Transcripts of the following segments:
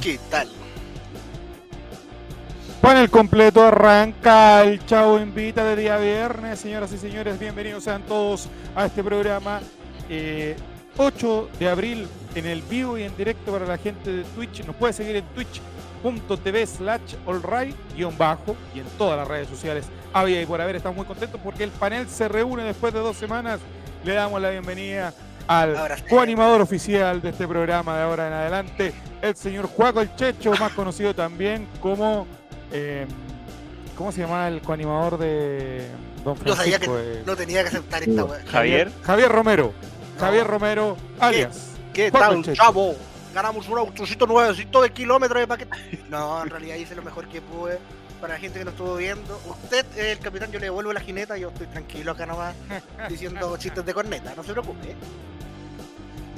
¿Qué tal? Panel completo arranca el Chavo Invita de día viernes. Señoras y señores, bienvenidos sean todos a este programa. 8 eh, de abril en el vivo y en directo para la gente de Twitch. Nos puede seguir en twitch.tv slash bajo y en todas las redes sociales. Había y por haber, estamos muy contentos porque el panel se reúne después de dos semanas. Le damos la bienvenida al coanimador oficial de este programa de ahora en adelante, el señor Juaco el Checho, más conocido también como eh, ¿Cómo se llama el coanimador de Don Francisco? No sabía que eh, no tenía que aceptar esta weá. Javier. Javier Romero. Javier Romero, alias. ¿Qué, tal, chavo? Ganamos un autocito nuevecito de kilómetros de paquete. No, en realidad hice lo mejor que pude para la gente que nos estuvo viendo. Usted, el capitán, yo le devuelvo la jineta, yo estoy tranquilo acá nomás diciendo chistes de corneta, no se preocupe.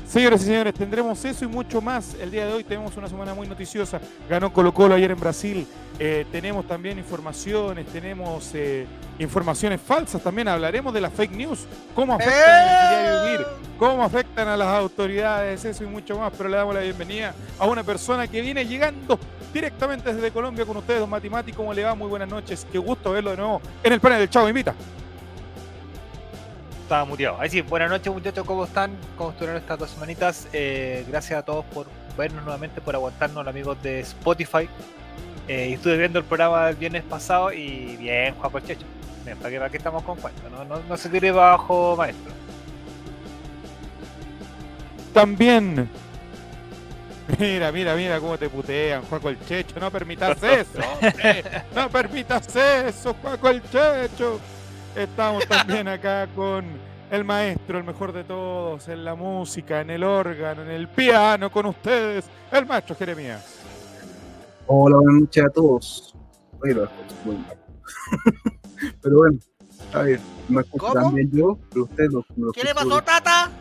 Señores y señores, tendremos eso y mucho más. El día de hoy tenemos una semana muy noticiosa. Ganó Colo Colo ayer en Brasil. Eh, tenemos también informaciones, tenemos eh, informaciones falsas también. Hablaremos de las fake news, cómo afectan al diario vivir, cómo afectan a las autoridades, eso y mucho más. Pero le damos la bienvenida a una persona que viene llegando directamente desde Colombia con ustedes, don Matimati. ¿Cómo le va? Muy buenas noches. Qué gusto verlo de nuevo en el panel del Chavo Invita estaba muteado. Ahí sí, buenas noches muchachos, ¿cómo están? ¿Cómo estuvieron estas dos semanitas? Eh, gracias a todos por vernos nuevamente, por aguantarnos, amigos de Spotify. Eh, estuve viendo el programa el viernes pasado y bien, Juan Checho. ¿para qué, ¿para qué estamos con cuenta? No, no, no se tire bajo, maestro. También Mira, mira, mira cómo te putean, Juaco el Checho. No permitas eso, No permitas eso, Juaco el Checho. Estamos también acá con el maestro, el mejor de todos, en la música, en el órgano, en el piano, con ustedes, el maestro Jeremías. Hola, buenas noches a todos. Pero bueno, a ver, me escucho también yo, pero ustedes lo, ¿Qué le pasó, Tata?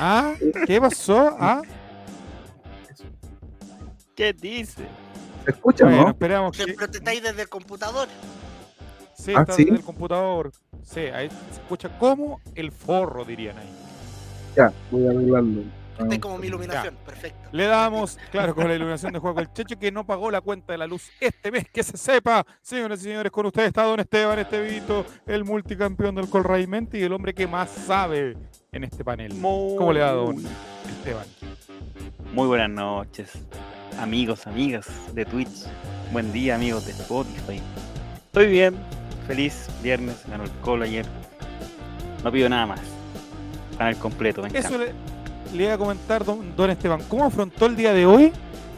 ¿Ah? ¿Qué pasó? ¿Ah? ¿Qué dice? ¿Se escucha, no? Esperamos que... Pero te estáis desde el computador. Sí, ah, está ¿sí? el computador. Sí, ahí se escucha como el forro, dirían ahí. Ya, voy a arreglarlo. Está como mi iluminación, perfecto. Le damos, claro, con la iluminación de Juego el Checho, que no pagó la cuenta de la luz este mes, que se sepa. Señoras y señores, con ustedes está Don Esteban Estevito, el multicampeón del Colraimente y el hombre que más sabe en este panel. ¿Cómo le da Don Esteban? Muy buenas noches, amigos, amigas de Twitch. Buen día, amigos de Spotify. Estoy bien, feliz viernes, ganó el colo ayer. No pido nada más. el completo, Eso le, iba a comentar, don, don, Esteban. ¿Cómo afrontó el día de hoy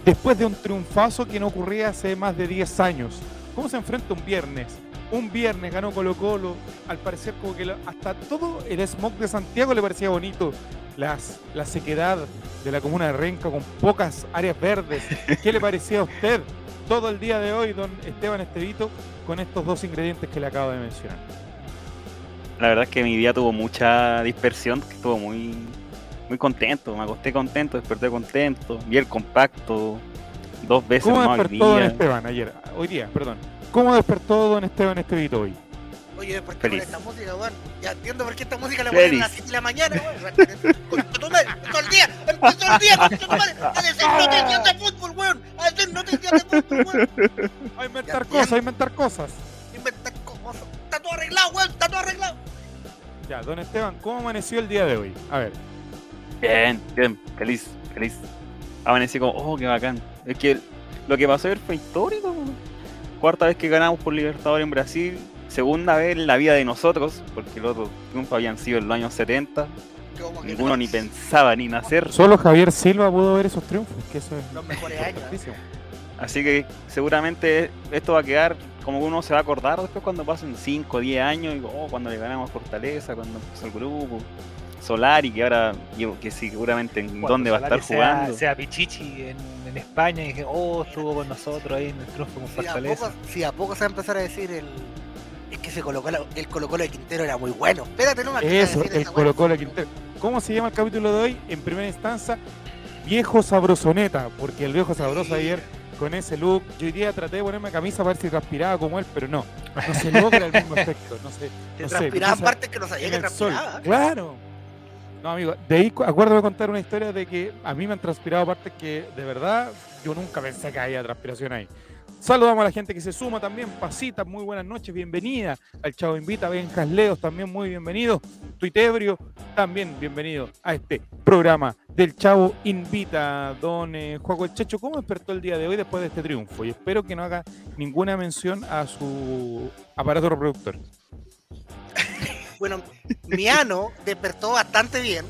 después de un triunfazo que no ocurría hace más de 10 años? ¿Cómo se enfrenta un viernes? Un viernes ganó Colo Colo. Al parecer, como que hasta todo el smog de Santiago le parecía bonito. Las, la sequedad de la comuna de Renca con pocas áreas verdes. ¿Qué le parecía a usted? Todo el día de hoy, don Esteban Estevito, con estos dos ingredientes que le acabo de mencionar? La verdad es que mi día tuvo mucha dispersión, estuvo muy, muy contento, me acosté contento, desperté contento, vi el compacto dos veces ¿Cómo despertó don Esteban ayer? Hoy día, perdón. ¿Cómo despertó don Esteban Estevito hoy? Oye, ¿por qué esta música, weón? Ya entiendo por qué esta música la ponen a las 7 de la mañana, weón. todo el día, todo el día, tu madre, a decir noticias de fútbol, weón. A decir noticias de fútbol, weón. A inventar cosas, a inventar cosas. Inventar cosas. Está todo arreglado, weón, está todo arreglado. Ya, don Esteban, ¿cómo amaneció el día de hoy? A ver. Bien, bien, feliz, feliz. Amanecí como, oh, qué bacán. Es que lo que pasó ayer fue histórico. Cuarta vez que ganamos por Libertadores en Brasil segunda vez en la vida de nosotros, porque los otros triunfos habían sido en los años 70. Ninguno ni pensaba ni nacer. Solo Javier Silva pudo ver esos triunfos, que eso es los mejores años. Así que seguramente esto va a quedar como uno se va a acordar después cuando pasen 5 o 10 años, y, oh, cuando le ganamos Fortaleza, cuando empezó el grupo, Solari, que ahora, que seguramente en dónde va a estar jugando. Sea Pichichi en, en, España, y que, oh, estuvo con nosotros ahí en el triunfo con Fortaleza. Si a poco se va a empezar a decir el, es que ese Colo -Colo, el Colo Colo de Quintero era muy bueno. Espérate nomás. Eso, el Colo Colo de Quintero. ¿Cómo se llama el capítulo de hoy? En primera instancia, Viejo Sabrosoneta, porque el viejo sabroso ayer con ese look, yo hoy día traté de ponerme camisa para ver si transpiraba como él, pero no, no se logra el mismo efecto. No sé, Te transpiraban partes que no sabía que transpiraba. Claro. No, amigo, de ahí acuerdo de contar una historia de que a mí me han transpirado partes que de verdad yo nunca pensé que había transpiración ahí. Saludamos a la gente que se suma también. Pasita, muy buenas noches, bienvenida. Al Chavo Invita, Benjas Leos, también muy bienvenido. Tuitebrio, también bienvenido a este programa del Chavo Invita. Don eh, Juaco El ¿cómo despertó el día de hoy después de este triunfo? Y espero que no haga ninguna mención a su aparato reproductor. Bueno, mi ano despertó bastante bien.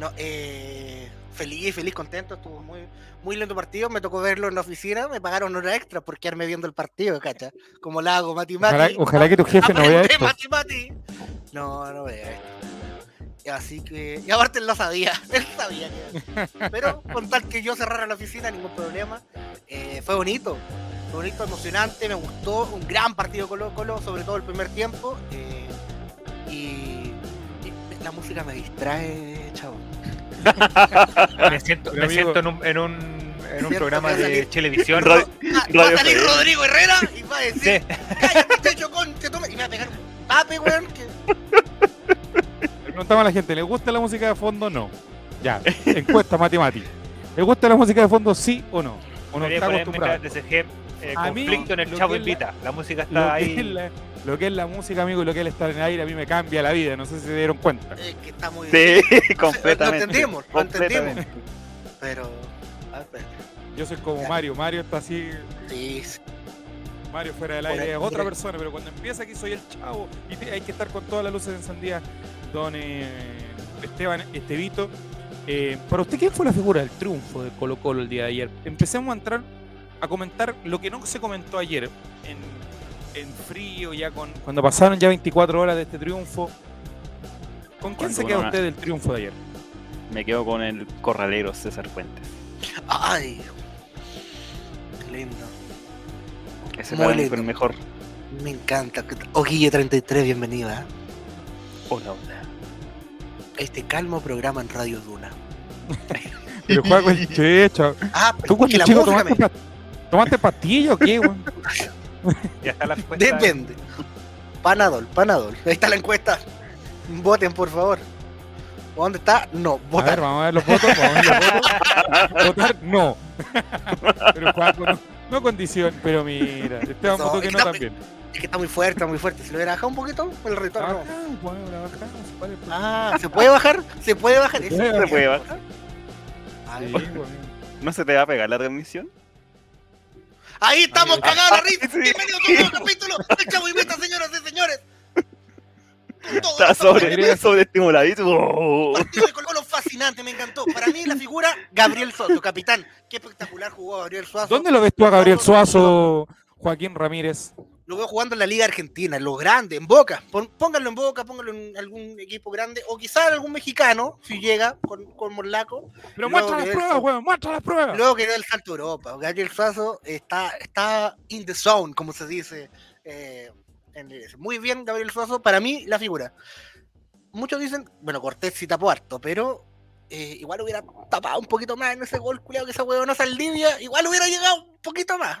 No, eh, feliz, feliz, contento. Estuvo muy, muy lindo partido. Me tocó verlo en la oficina. Me pagaron hora extra por quedarme viendo el partido, cacha. Como la hago, Mati Mati. Ojalá, ojalá que tu jefe no vea esto. Mati Mati. No, no vea esto. Así que. Y aparte él lo sabía. Él sabía que. Pero con tal que yo cerrara la oficina, ningún problema. Eh, fue bonito. Fue bonito, emocionante. Me gustó. Un gran partido Colo Colo, sobre todo el primer tiempo. eh, y, y la música me distrae, chavo. Me siento, me amigo- siento en un, en un, en un programa va de salir- televisión. Va Radio a salir. Rodrigo Herrera y va a decir, Sí. cállate, techo con, te toma", y me va a pegar un tape, weón. que- preguntamos a la gente, ¿le gusta la música de fondo o no? Ya, encuesta Mati. ¿Le gusta la música de fondo sí o no? ¿O no está acostumbrado? DSG, eh, A mí, conflicto en el Chavo es la- Invita. La música está ahí. Lo que es la música, amigo, y lo que es el estar en el aire, a mí me cambia la vida. No sé si se dieron cuenta. eh, que está muy Sí, Lo completamente. entendimos, lo entendimos. Pero, a ver, Yo soy como Ya. Mario. Mario está así. sí. Mario fuera del aire es otra persona, pero cuando empieza aquí soy el chavo y te- hay que estar con todas las luces encendidas. Don eh, Esteban Estevito, eh, para usted, ¿quién fue la figura del triunfo de Colo Colo el día de ayer? Empecemos a entrar a comentar lo que no se comentó ayer en, en frío, ya con cuando pasaron ya 24 horas de este triunfo. ¿Con quién se queda usted del triunfo de ayer? Me quedo con el corralero César Fuentes. Ay, qué lindo. Ese Muy para mí lindo. fue el mejor. Me encanta. Oguille 33, bienvenida. Hola, hola. Este calmo programa en Radio Duna. Pero juega con el checho. Ah, ¿Tú que cuando la chico tomaste, pa- tomaste pastillas o qué, weón? Ya está la encuesta. Depende. Panadol, Panadol. Ahí está la encuesta. Voten, por favor. ¿Dónde está? No, A ver, votar. vamos a ver los votos. Vamos a ver los votos. Votar, no. Pero Juaco, no, no condición. Pero mira, Esteban No, votó que es no que también. Es que está muy fuerte, está muy fuerte. Si lo hubiera bajado un poquito, el retorno. Acá, bueno, la bajamos, ¿cuál es el Ah, ¿se puede bajar? ¿Se puede bajar? Eso puede, se puede bajar. Ah, Sí, bueno. ¿No se te va a pegar la transmisión? Ahí estamos, cagados la risa. Sí. Bienvenidos a un nuevo capítulo del Chavo Invita, señoras y señores. Está sobre, sobreestimuladito. Oh. partido de Colo fascinante, me encantó. Para mí la figura, Gabriel Suazo, capitán. Qué espectacular jugó Gabriel Suazo. ¿Dónde lo ves tú a Gabriel Suazo, Joaquín Ramírez? Lo veo jugando en la Liga Argentina, en lo grande, en Boca. Pónganlo en Boca, pónganlo en algún equipo grande, o quizás algún mexicano, si llega con, con Morlaco. Pero muestra las pruebas, weón, muestra las pruebas. Luego que da el salto a Europa. Gabriel Suazo está, está in the zone, como se dice. eh, en inglés. Muy bien, Gabriel Suazo. Para mí, la figura. Muchos dicen, bueno, Cortés sí tapó harto, pero eh, igual hubiera tapado un poquito más en ese gol, culiado, que esa huevona Saldivia. Igual hubiera llegado un poquito más.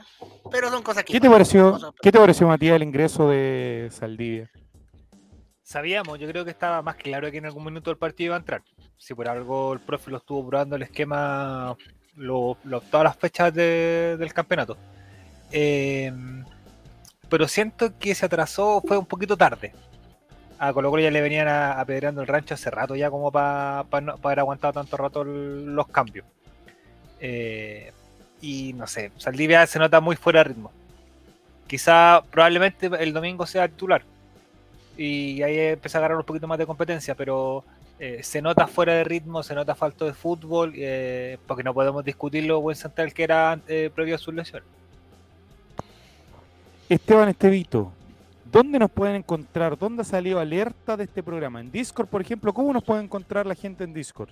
Pero son cosas que. ¿Qué te pareció, cosas- ¿qué te pareció Matías, el ingreso de Saldivia? Sabíamos, yo creo que estaba más claro que en algún minuto el partido iba a entrar. Si por algo el profe lo estuvo probando el esquema lo, lo- todas las fechas de- del campeonato. Eh, pero siento que se atrasó, fue un poquito tarde. A Colo Colo ya le venían apedreando el rancho hace rato ya como para no, pa haber aguantado tanto rato los cambios. Eh, y no sé, Saldivia se nota muy fuera de ritmo. Quizá probablemente el domingo sea titular y ahí empieza a agarrar un poquito más de competencia, pero eh, se nota fuera de ritmo, se nota falto de fútbol, eh, porque no podemos discutir lo buen central que era previo a su lesión. Esteban Estevito, ¿dónde nos pueden encontrar? ¿Dónde ha salido alerta de este programa? ¿En Discord, por ejemplo? ¿Cómo nos puede encontrar la gente en Discord?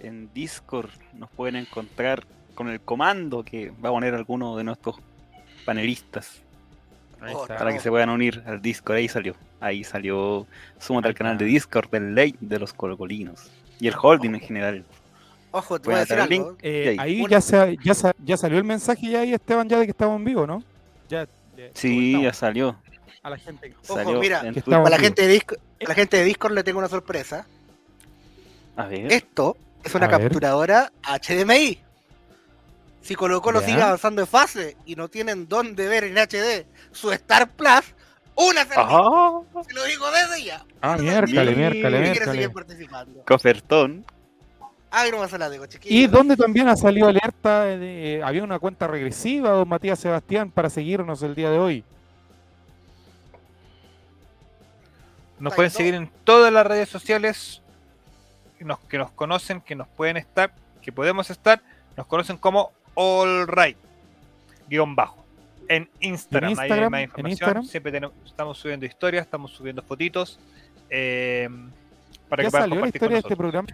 En Discord nos pueden encontrar con el comando que va a poner alguno de nuestros panelistas Oh, para que se puedan unir al Discord. Ahí salió. Ahí salió. Súmate al canal de Discord del Ley de los Colocolinos. Y el holding en general. Ojo, te voy a decir algo. link. Eh, ahí. ya, se, ya, sa- ya salió el mensaje ya ahí, Esteban, ya de que estamos en vivo, ¿no? Ya. Sí, ya salió. a la gente. Ojo, salió mira, Para la gente, de Discord, a la gente de Discord le tengo una sorpresa. A ver. Esto es una A ver. capturadora HDMI. Si Colo Colo sigue avanzando de fase y no tienen dónde ver en HD su Star Plus, una Ajá. Se lo digo desde ya. Ah, miércale, miércale, miércale. seguir participando. Cofertón. Ay, no más a la de chiquillos. Y donde también ha salido alerta, de, eh, había una cuenta regresiva, don Matías Sebastián, para seguirnos el día de hoy. Nos Ahí pueden seguir en todas las redes sociales que nos, que nos conocen, que nos pueden estar, que podemos estar. Nos conocen como All Right, guion bajo. En Instagram, ¿En ahí hay Instagram? más ¿En información. Instagram? Siempre tenemos- estamos subiendo historias, estamos subiendo fotitos. eh, para ¿Ya que puedan salió la historia de este programa?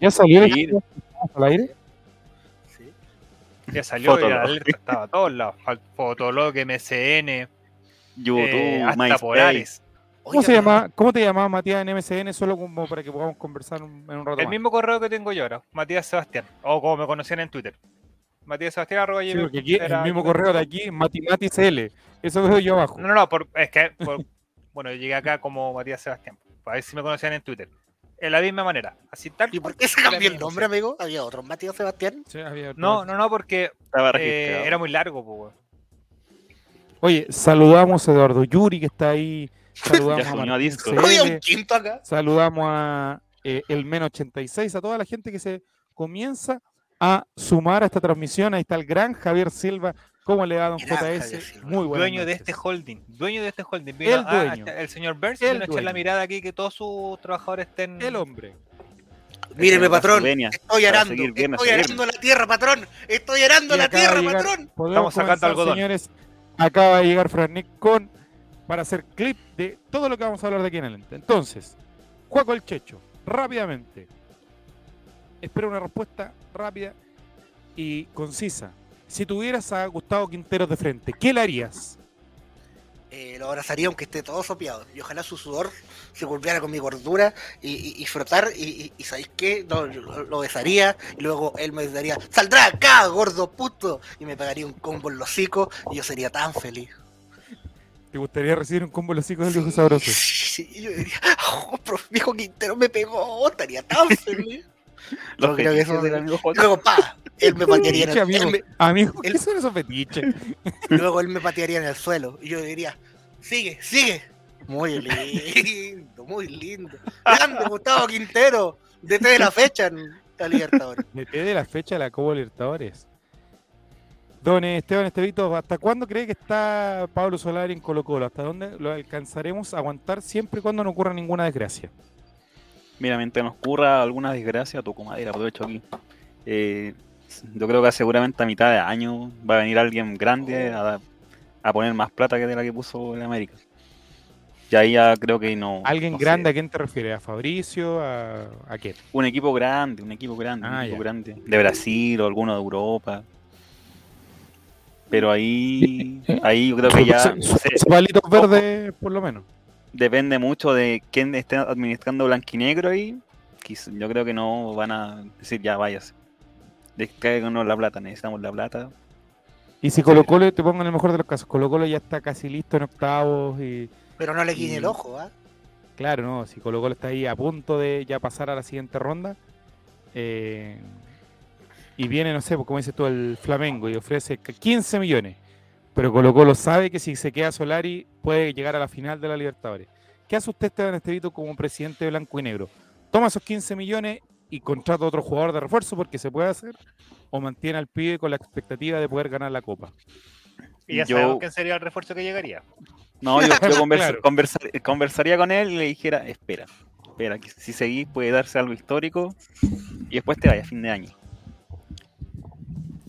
¿Ya salió Sí. al aire? sí. Ya salió y la alerta estaba a todos lados. Fotolog, MCN, YouTube, eh, hasta. Polaris. ¿Cómo, Oiga, se llama, ¿Cómo te llamaba Matías en MSN? Solo como para que podamos conversar un- en un rato El más. mismo correo que tengo yo ahora, Matías Sebastián. O como me conocían en Twitter. Matías Sebastián arroba Sí, porque aquí era- el mismo correo de aquí, MatiMatisL. Eso veo yo abajo. No, no, no, por- es que por- bueno, yo llegué acá como Matías Sebastián. Para ver si me conocían en Twitter. En la misma manera. Así tal. ¿Y por qué se cambió el nombre, amigo? ¿Había otro Matías Sebastián? Sí, había otro. No, no, no, porque eh, era muy largo, pues. Oye, saludamos a Eduardo Yuri que está ahí. Saludamos a a Martín. CL, quinto acá. Saludamos a eh, el Men 86, a toda la gente que se comienza a sumar a esta transmisión. Ahí está el gran Javier Silva. ¿Cómo le va, don Gran Javier JS? Muy buenas dueño de este holding. Dueño de este holding. Vino El a- a- dueño. el señor Burns El vino a echar la mirada aquí que todos sus trabajadores estén. El hombre. Míreme, patrón. Estoy arando. Estoy a arando la tierra, patrón. Estoy arando la tierra, llegar- patrón. Estamos sacando algodón. señores. Acaba de llegar Fran Nick con para hacer clip de todo lo que vamos a hablar de aquí en adelante. Entonces, Juaco el Checho, rápidamente. Espero una respuesta rápida y concisa. Si tuvieras a Gustavo Quinteros de frente, ¿qué le harías? Eh, lo abrazaría aunque esté todo sopeado. Y ojalá su sudor se volviera con mi gordura y, y- y frotar. Y, y- ¿sabéis qué? No, lo, lo besaría. Y luego él me daría, ¡Saldrá acá, gordo puto! Y me pegaría un combo en los hocicos. Y yo sería tan feliz. ¿Te gustaría recibir un combo en los hijos del viejo sabroso? Sí, yo diría, ¡Oh, profe, viejo Quintero me pegó! Estaría tan feliz. Los Yo creo que fetiches eso- del amigo Y Juan. luego, pa, él me patearía en el, amigo. él me- Amigo, el- ¿qué son esos fetiches? luego él me patearía en el suelo. Y yo diría, sigue, sigue. Muy lindo, muy lindo. Grande Gustavo Quintero, DT de la fecha en la Libertadores. DT de la fecha de la Copa Libertadores. Don Esteban Estevito, ¿hasta cuándo cree que está Pablo Solari en Colo Colo? ¿Hasta dónde lo alcanzaremos a aguantar siempre y cuando no ocurra ninguna desgracia? Mira, mientras nos ocurra alguna desgracia, toco madera, aprovecho aquí. Eh, yo creo que seguramente a mitad de año va a venir alguien grande a, a poner más plata que de la que puso el América. Y ahí ya creo que no. ¿Alguien no sé, grande a quién te refieres? ¿A Fabricio? ¿A, a qué? un equipo grande, un equipo grande, un Ah, equipo ya. grande. De Brasil o alguno de Europa. Pero ahí, ahí yo creo que ya Su- no sé, palitos verdes, por lo menos. Depende mucho de quién esté administrando blanquinegro ahí. Quiz- Yo creo que no van a decir ya váyase. Descáganos la plata, necesitamos la plata. Y si Colo Colo, te pongo en el mejor de los casos, Colo Colo ya está casi listo en octavos y Pero no le guiñe el Y- ojo, ¿ah? claro, no, si Colo Colo está ahí a punto de ya pasar a la siguiente ronda eh, y viene, no sé, pues, como dices tú, el Flamengo y ofrece 15 millones, pero Colo Colo sabe que si se queda Solari puede llegar a la final de la Libertadores. ¿Qué hace usted, Esteban Estevito, como presidente de Blanco y Negro? ¿Toma esos 15 millones y contrata a otro jugador de refuerzo porque se puede hacer? ¿O mantiene al pibe con la expectativa de poder ganar la Copa? Y ya Yo- sabemos quién sería el refuerzo que llegaría. No, yo, yo conversa- Claro. conversar- conversaría con él y le dijera, espera, espera, que si seguís puede darse algo histórico y después te vayas a fin de año.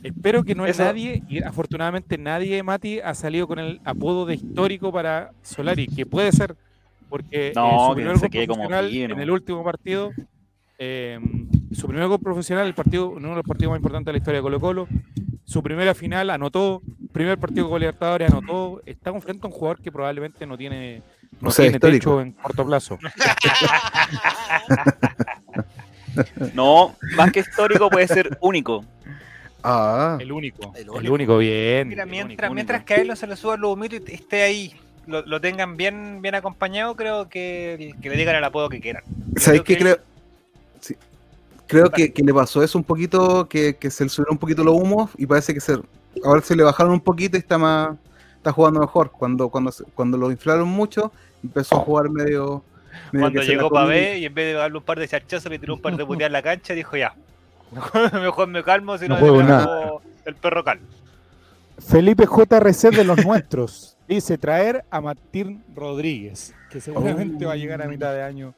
Espero que no es nadie, y afortunadamente nadie, Mati, ha salido con el apodo de histórico para Solari, que puede ser, porque eh, No, su que primer se gol quede como en el último partido, eh, su primer gol profesional, el partido, uno de los partidos más importantes de la historia de Colo Colo, su primera final anotó, primer partido con Libertadores anotó, está frente a un jugador que probablemente no tiene, no O sea, tiene histórico. techo en corto plazo. No, más que histórico puede ser único. Ah, El único, El el único. bien. Mira, el mientras, único, mientras único. que a él no se le suban los humitos y esté ahí, lo, lo tengan bien, bien acompañado, creo que, que le digan el apodo que quieran. ¿sabéis qué creo creo? Creo que, que le pasó eso un poquito, que, que se le subieron un poquito los humos y parece que se, ahora se le bajaron un poquito y está más está jugando mejor. Cuando, cuando, se- cuando lo inflaron mucho, empezó a jugar medio. medio Cuando que llegó. Pavé y en vez de darle un par de charchazos le tiró un par de puteadas en la cancha, dijo ya. Mejor me calmo si no, juego nada. el perro cal. Felipe JRC de los nuestros dice traer a Martín Rodríguez, que seguramente va a llegar a mitad de año.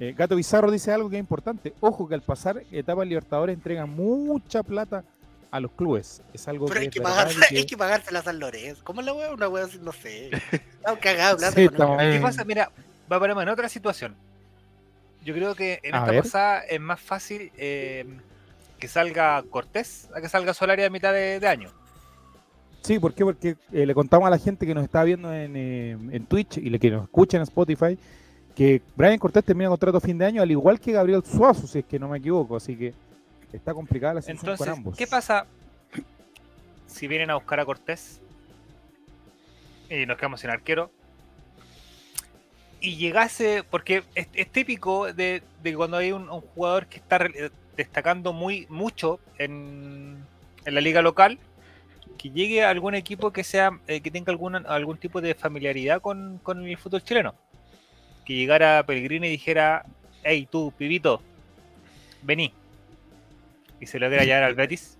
Eh, Gato Bizarro dice algo que es importante. Ojo que al pasar etapas Libertadores entregan mucha plata a los clubes. Es algo Pero que hay es que, pagar, que- hay que pagársela a San Lorenzo. ¿Cómo es la wea? Una wea así, no sé. Estamos cagados, plata Sí, con estamos- eso. ¿Qué pasa? Mira, va a ponerme en otra situación. Yo creo que en A esta ver. pasada es más fácil eh, que salga Cortés a que salga Solari a mitad de, de año. Sí, ¿por qué? Porque eh, le contamos a la gente que nos está viendo en, eh, en Twitch y le que nos escucha en Spotify que Brian Cortés termina contrato a fin de año, al igual que Gabriel Suazo, si es que no me equivoco. Así que está complicada la situación Entonces, con ambos. ¿qué pasa si vienen a buscar a Cortés y nos quedamos sin arquero? Y llegase, porque es, es típico de, de cuando hay un, un jugador que está destacando muy mucho en, en la liga local, que llegue a algún equipo que sea eh, que tenga alguna, algún tipo de familiaridad con, con el fútbol chileno. Que llegara Pellegrini y dijera, hey tú, pibito, vení. Y se lo quiera llevar al Betis.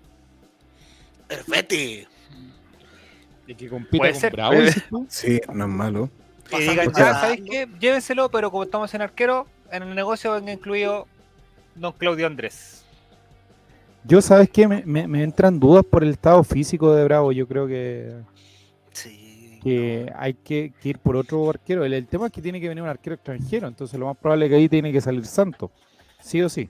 Perfecto. Y que compita Puede con ser. Bravo. Sí, no es malo. Y digan, ya, ¿sabéis qué? Llévenselo, pero como estamos en arquero, en el negocio venga incluido don Claudio Andrés. Yo, ¿sabes qué? Me, me- me entran dudas por el estado físico de Bravo. Yo creo que, Sí. que hay que, que ir por otro arquero. El, el tema es que tiene que venir un arquero extranjero, entonces lo más probable es que ahí tiene que salir Santo. Sí o sí.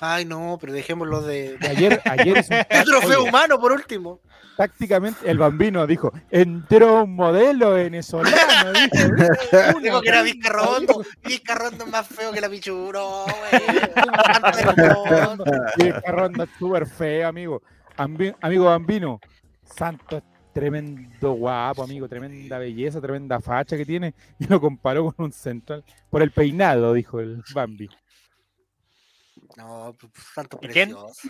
Ay, no, pero dejémoslo de. Ayer, un- trofeo Oye, humano, por último. tácticamente el bambino dijo, entró un modelo venezolano. dijo, "Una Digo que era Vizcarrondo. Vizcarrondo es más feo que la pichuro, carrón es súper feo, amigo. Ambi- amigo Bambino, Santo es tremendo guapo, amigo, tremenda belleza, tremenda facha que tiene. Y lo comparó con un central. Por el peinado, dijo el Bambi. No, pues, santo ¿Y quién? precioso.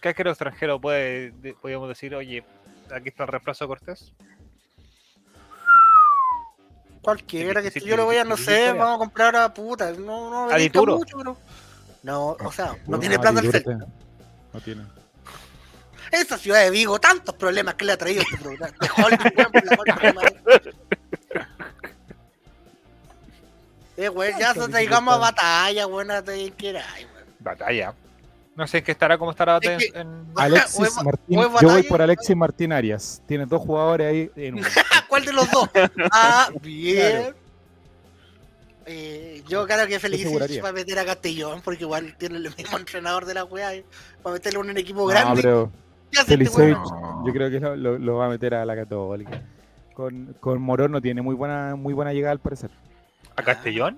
¿Qué arquero extranjero puede, de- podríamos decir, oye, aquí está el reemplazo de Cortés? Cualquiera que sí, yo le voy a, no sé, vamos a comprar a puta. No, no me ¿A gusta mucho, pero. No, o sea, no tiene plata el Dituro Celta. te- No tiene. Esa ciudad de Vigo, tantos problemas que le ha traído este programa. De Hollywood. Eh, güey, ya se traigamos a batalla, buena que ay, güey. Batalla. No sé en qué estará, cómo estará Es que- en- Alexis Martín, yo voy por Alexis Martín Arias. Tiene dos jugadores ahí en uno. ¿Cuál de los dos? Ah, bien. Eh, yo creo que Feliz va a meter a Castellón porque igual tiene el mismo entrenador de la weá. Va a meterle en un equipo No, grande. pero ¿Qué hace este Felicevich, yo creo que lo, lo- lo va a meter a la Católica. Con, con Morón no tiene muy buena, muy buena llegada al parecer. a Castellón.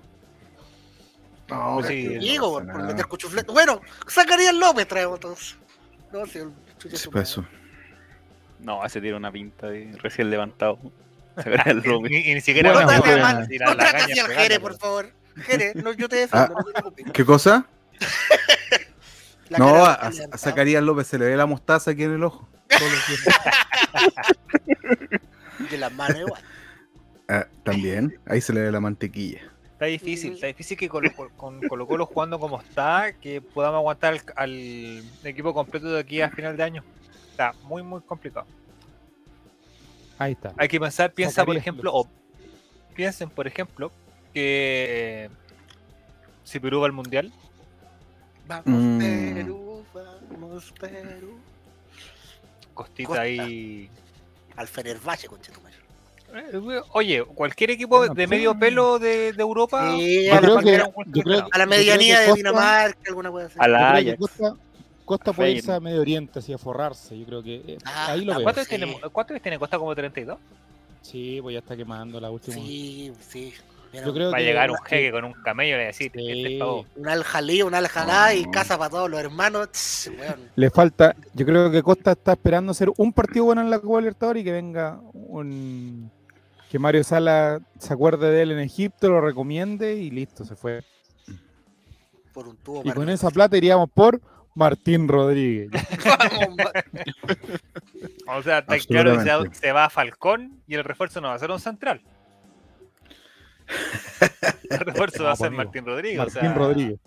No, sí, no Digo, pasa por meter cuchuflete. Bueno, Zacarías López traemos entonces. No, si el chucho Sí, su pues. No, ese tiene una pinta de recién levantado. López. y- y ni siquiera Bueno, No bueno. mal, no al Jere, por favor. Jere, no, yo te defiendo, no te preocupes. ¿Qué cosa? No, a, a. Zacarías López se le ve la mostaza aquí en el ojo. De las manos igual. Ah, también, ahí se le ve la mantequilla. Está difícil, está difícil que Colo, con Colo Colo jugando como está, que podamos aguantar al, al equipo completo de aquí a final de año. Está muy, muy complicado. Ahí está. Hay que pensar, piensa por ejemplo, o piensen por ejemplo, que eh, si Perú va al Mundial, Vamos, Mm. Perú, vamos, Perú. Costita Costa. ahí... Al Fenerbahce, conchetumare. Eh, Oye, cualquier equipo de sí. medio pelo de, de Europa... Sí, Yo a, creo la, que- yo creo- a medianía de Costa- Dinamarca, alguna. A la que Ajax. Costa, Costa puede irse a Medio Oriente, así a forrarse. Yo creo que eh, Ah, ahí lo veo. ¿Cuántos Sí. tiene, ¿Cuántos tiene? ¿Cuesta como 32? Sí, pues ya está quemando la última. Sí, sí. Mira, Yo creo Va a llegar un que- jeque con un camello y le Sí. este es pavo. Un aljalí, un aljalá y casa para todos los hermanos. tss. Le falta, yo creo que Costa está esperando hacer un partido bueno en la Copa Libertadores y que venga un que Mario Sala se acuerde de él en Egipto, lo recomiende y listo, se fue. por un tubo. Y con esa plata iríamos por Martín Rodríguez. O sea, está claro que se, va a Falcón y el refuerzo no va a ser un central. El refuerzo va a ser amigo. Martín Rodríguez. o Martín sea, Rodríguez.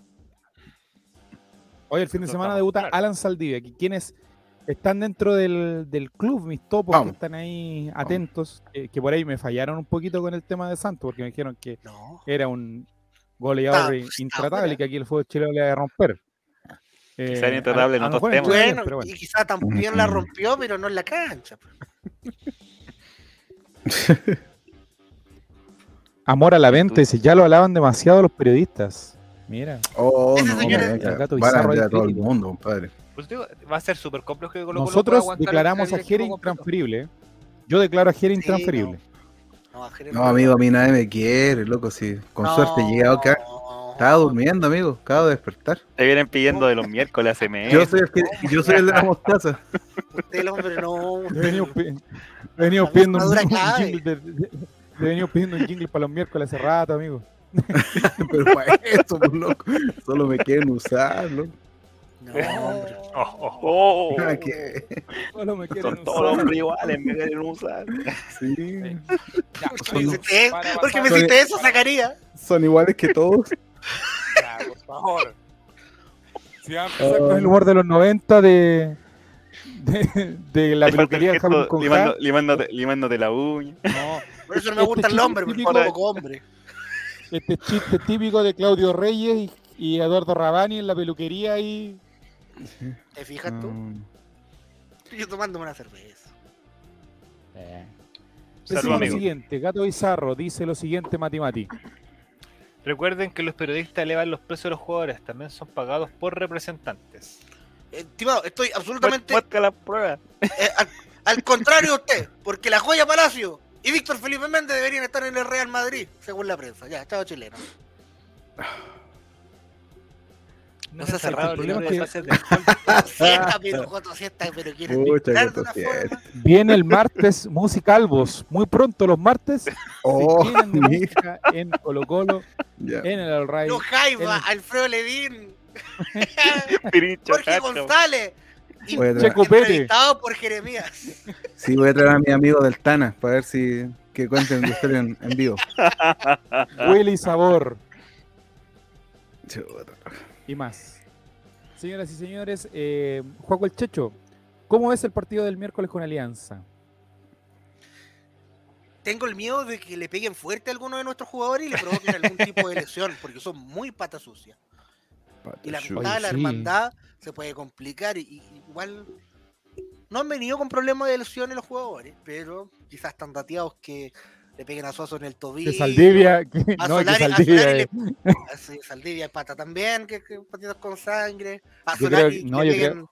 Hoy el fin de semana debuta. Alan Saldivia, que quienes están dentro del, del club, mis topos Vamos. que están ahí atentos, eh, que por ahí me fallaron un poquito con el tema de Santos, porque me dijeron que No. era un goleador Está- intratable y que aquí el fútbol chileno le iba a romper. Eh, Quizá era intratable a- en a lo otros temas. Bueno, pero bueno. y quizá también la rompió, pero no en la cancha. Amor a la venta, dice, ya lo hablaban demasiado los periodistas. Mira, Oh, no, gato Van a a todo el mundo, compadre. Pues digo, va a ser súper complejo que Colo nosotros declaramos la a Jere intransferible. Yo declaro a Jere Sí, intransferible. No, a Jerez No, amigo, a mí nadie me quiere, loco. Si con suerte llegué acá. Estaba durmiendo, amigo. Acabo de despertar. Te vienen pidiendo de los miércoles hace meses. Yo soy el, que, yo soy el de la mostaza. Usted, el hombre, no. He he venido La pidiendo un, jingle he pidiendo un jingle para los miércoles hace rato, amigo. Pero para eso, pues, loco. Solo me quieren usar, loco. No, hombre. Oh, oh, oh. Solo me quieren son todos usar. los hombres iguales, me quieren usar. Sí. Ya, ¿Por qué oye, me hiciste, para ¿por qué me hiciste eso, Zacarías? Son iguales que todos. Ya, por favor. Si va a empezar con el humor de los 90 de, de, de la peluquería de con limando- limándote, limándote la uña. No, Por eso no me Este gusta el hombre, porque de- poco hombre. este chiste típico de Claudio Reyes y, y Eduardo Rabani en la peluquería y... ¿Te fijas tú? Yo tomándome una cerveza. Salud, lo amigo. siguiente, Gato Bizarro dice lo siguiente, Mati Mati. Recuerden que los periodistas elevan los precios de los jugadores, también son pagados por representantes. Estimado, estoy absolutamente Muestra la prueba. eh, al, al contrario de usted, porque la joya Palacio y Víctor Felipe Méndez deberían estar en el Real Madrid, según la prensa. Ya, chao chileno. No se ha cerrado el libro de pases de Siesta, pero Joto, siesta, pero quieren forma. Viene el martes Musicalvos. Muy pronto los martes Oh, se llenan de música en Colo Colo, ya. en el All Right. No Jaiba, el- Alfredo Levin, Pirincho, Jorge. González. y Checo Pérez. por Jeremías. Sí, voy a traer a mi amigo del Tana para ver si que cuenten la historia en, en vivo. Willy Sabor Chuta. Y más. Señoras y señores, eh, Juaco el Checho, ¿cómo ves el partido del miércoles con Alianza? Tengo el miedo de que le peguen fuerte a alguno de nuestros jugadores y le provoquen algún tipo de lesión, porque son muy patas sucias. Y la hermandad, la sí. hermandad se puede complicar y, y igual no han venido con problemas de lesiones los jugadores, pero quizás están dateados que le peguen a Suazo en el tobillo. Que Saldivia, que, A no, que Solari, a Saldivia, Solari eh, le, a sí, Saldivia pata también, que, que con sangre. A Yo creo Solari que- que, no, le yo peguen,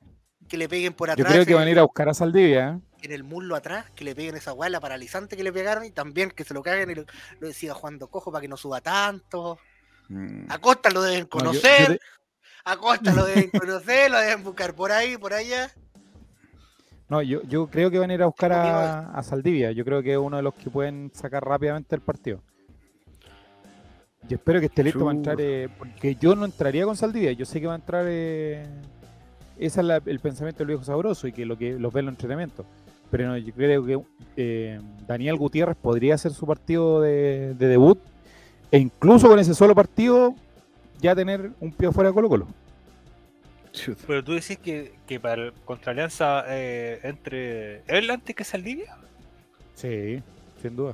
que le peguen por yo atrás. creo que van a ir a buscar a Saldivia. ¿eh? en el muslo atrás, que le peguen esa guay, la paralizante que le pegaron, y también que se lo caguen y lo, lo siga jugando cojo para que no suba tanto. Mm. A Costa lo deben No, yo- conocer, yo te- a Costa lo deben conocer, lo deben buscar por ahí, por allá. No, yo, yo creo que van a ir a buscar a, a Saldivia. Yo creo que es uno de los que pueden sacar rápidamente el partido. Y espero que esté listo para entrar, eh, porque yo no entraría con Saldivia. Yo sé que va a entrar. eh, ese es la- el pensamiento del viejo sabroso y que lo que los ve en los entrenamientos. Pero no, yo creo que eh, Daniel Gutiérrez podría hacer su partido de, de debut e incluso con ese solo partido ya tener un pie fuera de Colo Colo. Chuta. Pero tú decís que, que para el, contra Alianza eh, entre él antes que Saldivia. Sí, sin duda.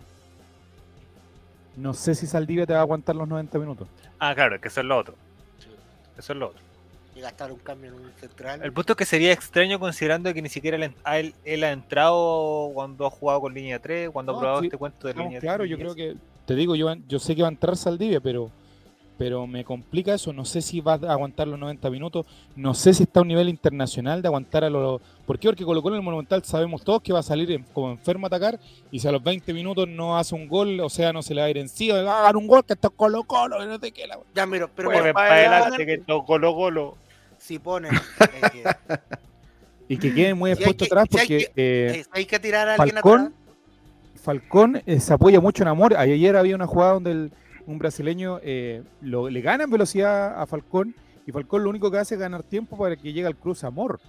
No sé si Saldivia te va a aguantar los 90 minutos. Ah, claro, que eso es lo otro. Eso es lo otro. Y gastar un cambio en un central. El punto es que sería extraño considerando que ni siquiera él, a él, él ha entrado cuando ha jugado con línea 3, cuando No, ha probado sí, este cuento de Estamos línea claro, 3. yo creo que, te digo, yo, yo sé que va a entrar Saldivia, pero, pero me complica eso. No sé si va a aguantar los 90 minutos. No sé si está a un nivel internacional de aguantar a los. ¿Por qué? Porque Colo Colo en el Monumental sabemos todos que va a salir como enfermo a atacar y si a los 20 minutos no hace un gol, o sea, no se le va a ir encima, va a dar un gol que está Colo Colo, que no sé qué. La... Ya, miro, pero para adelante que to- golo golo. si ponen, eh, Y que queden muy expuestos que- atrás si hay porque. eh, eh, hay que tirar a alguien Falcón, atrás. Falcón eh, se apoya mucho en amor. Ayer había una jugada donde el- un brasileño eh, lo- le gana en velocidad a Falcón Y Falcón lo único que hace es ganar tiempo para que llegue al Cruz Amor.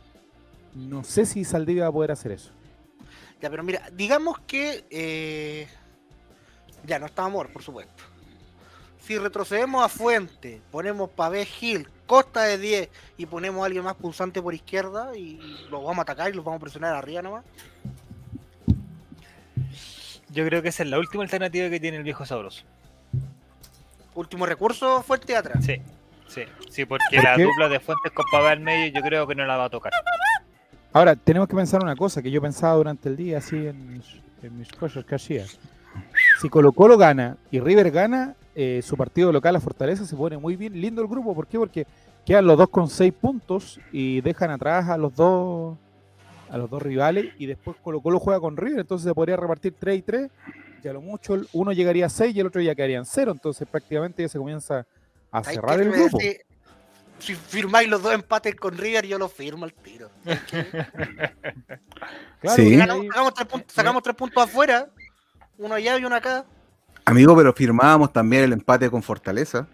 No sé si Saldivia va a poder hacer eso. Ya, pero mira, digamos que. eh, Ya, no está amor, por supuesto. Si retrocedemos a Fuente, ponemos Pavé Gil, Costa de 10 y ponemos a alguien más punzante por izquierda y los vamos a atacar y los vamos a presionar arriba nomás. Yo creo que esa es la última alternativa que tiene el viejo sabroso. Último recurso, Fuente de atrás. Sí, sí, sí, porque ¿Por la qué? dupla de fuentes con Pavé al medio yo creo que no la va a tocar. Ahora, tenemos que pensar una cosa que yo pensaba durante el día, así en mis, en mis cosas que hacía. Si Colo Colo gana y River gana, eh, su partido local a Fortaleza se pone muy bien. Lindo el grupo, ¿por qué? Porque quedan los dos con seis puntos y dejan atrás a los dos a los dos rivales y después Colo Colo juega con River, entonces se podría repartir 3 y 3 y a lo mucho uno llegaría a 6 y el otro ya quedaría en 0, entonces prácticamente ya se comienza a cerrar el grupo. decir, Si firmáis los dos empates con River, yo los firmo al tiro. Claro, Sí. Ganamos- sacamos, tres puntos, sacamos tres puntos afuera, uno allá y uno acá. Amigo, pero firmábamos también el empate con Fortaleza.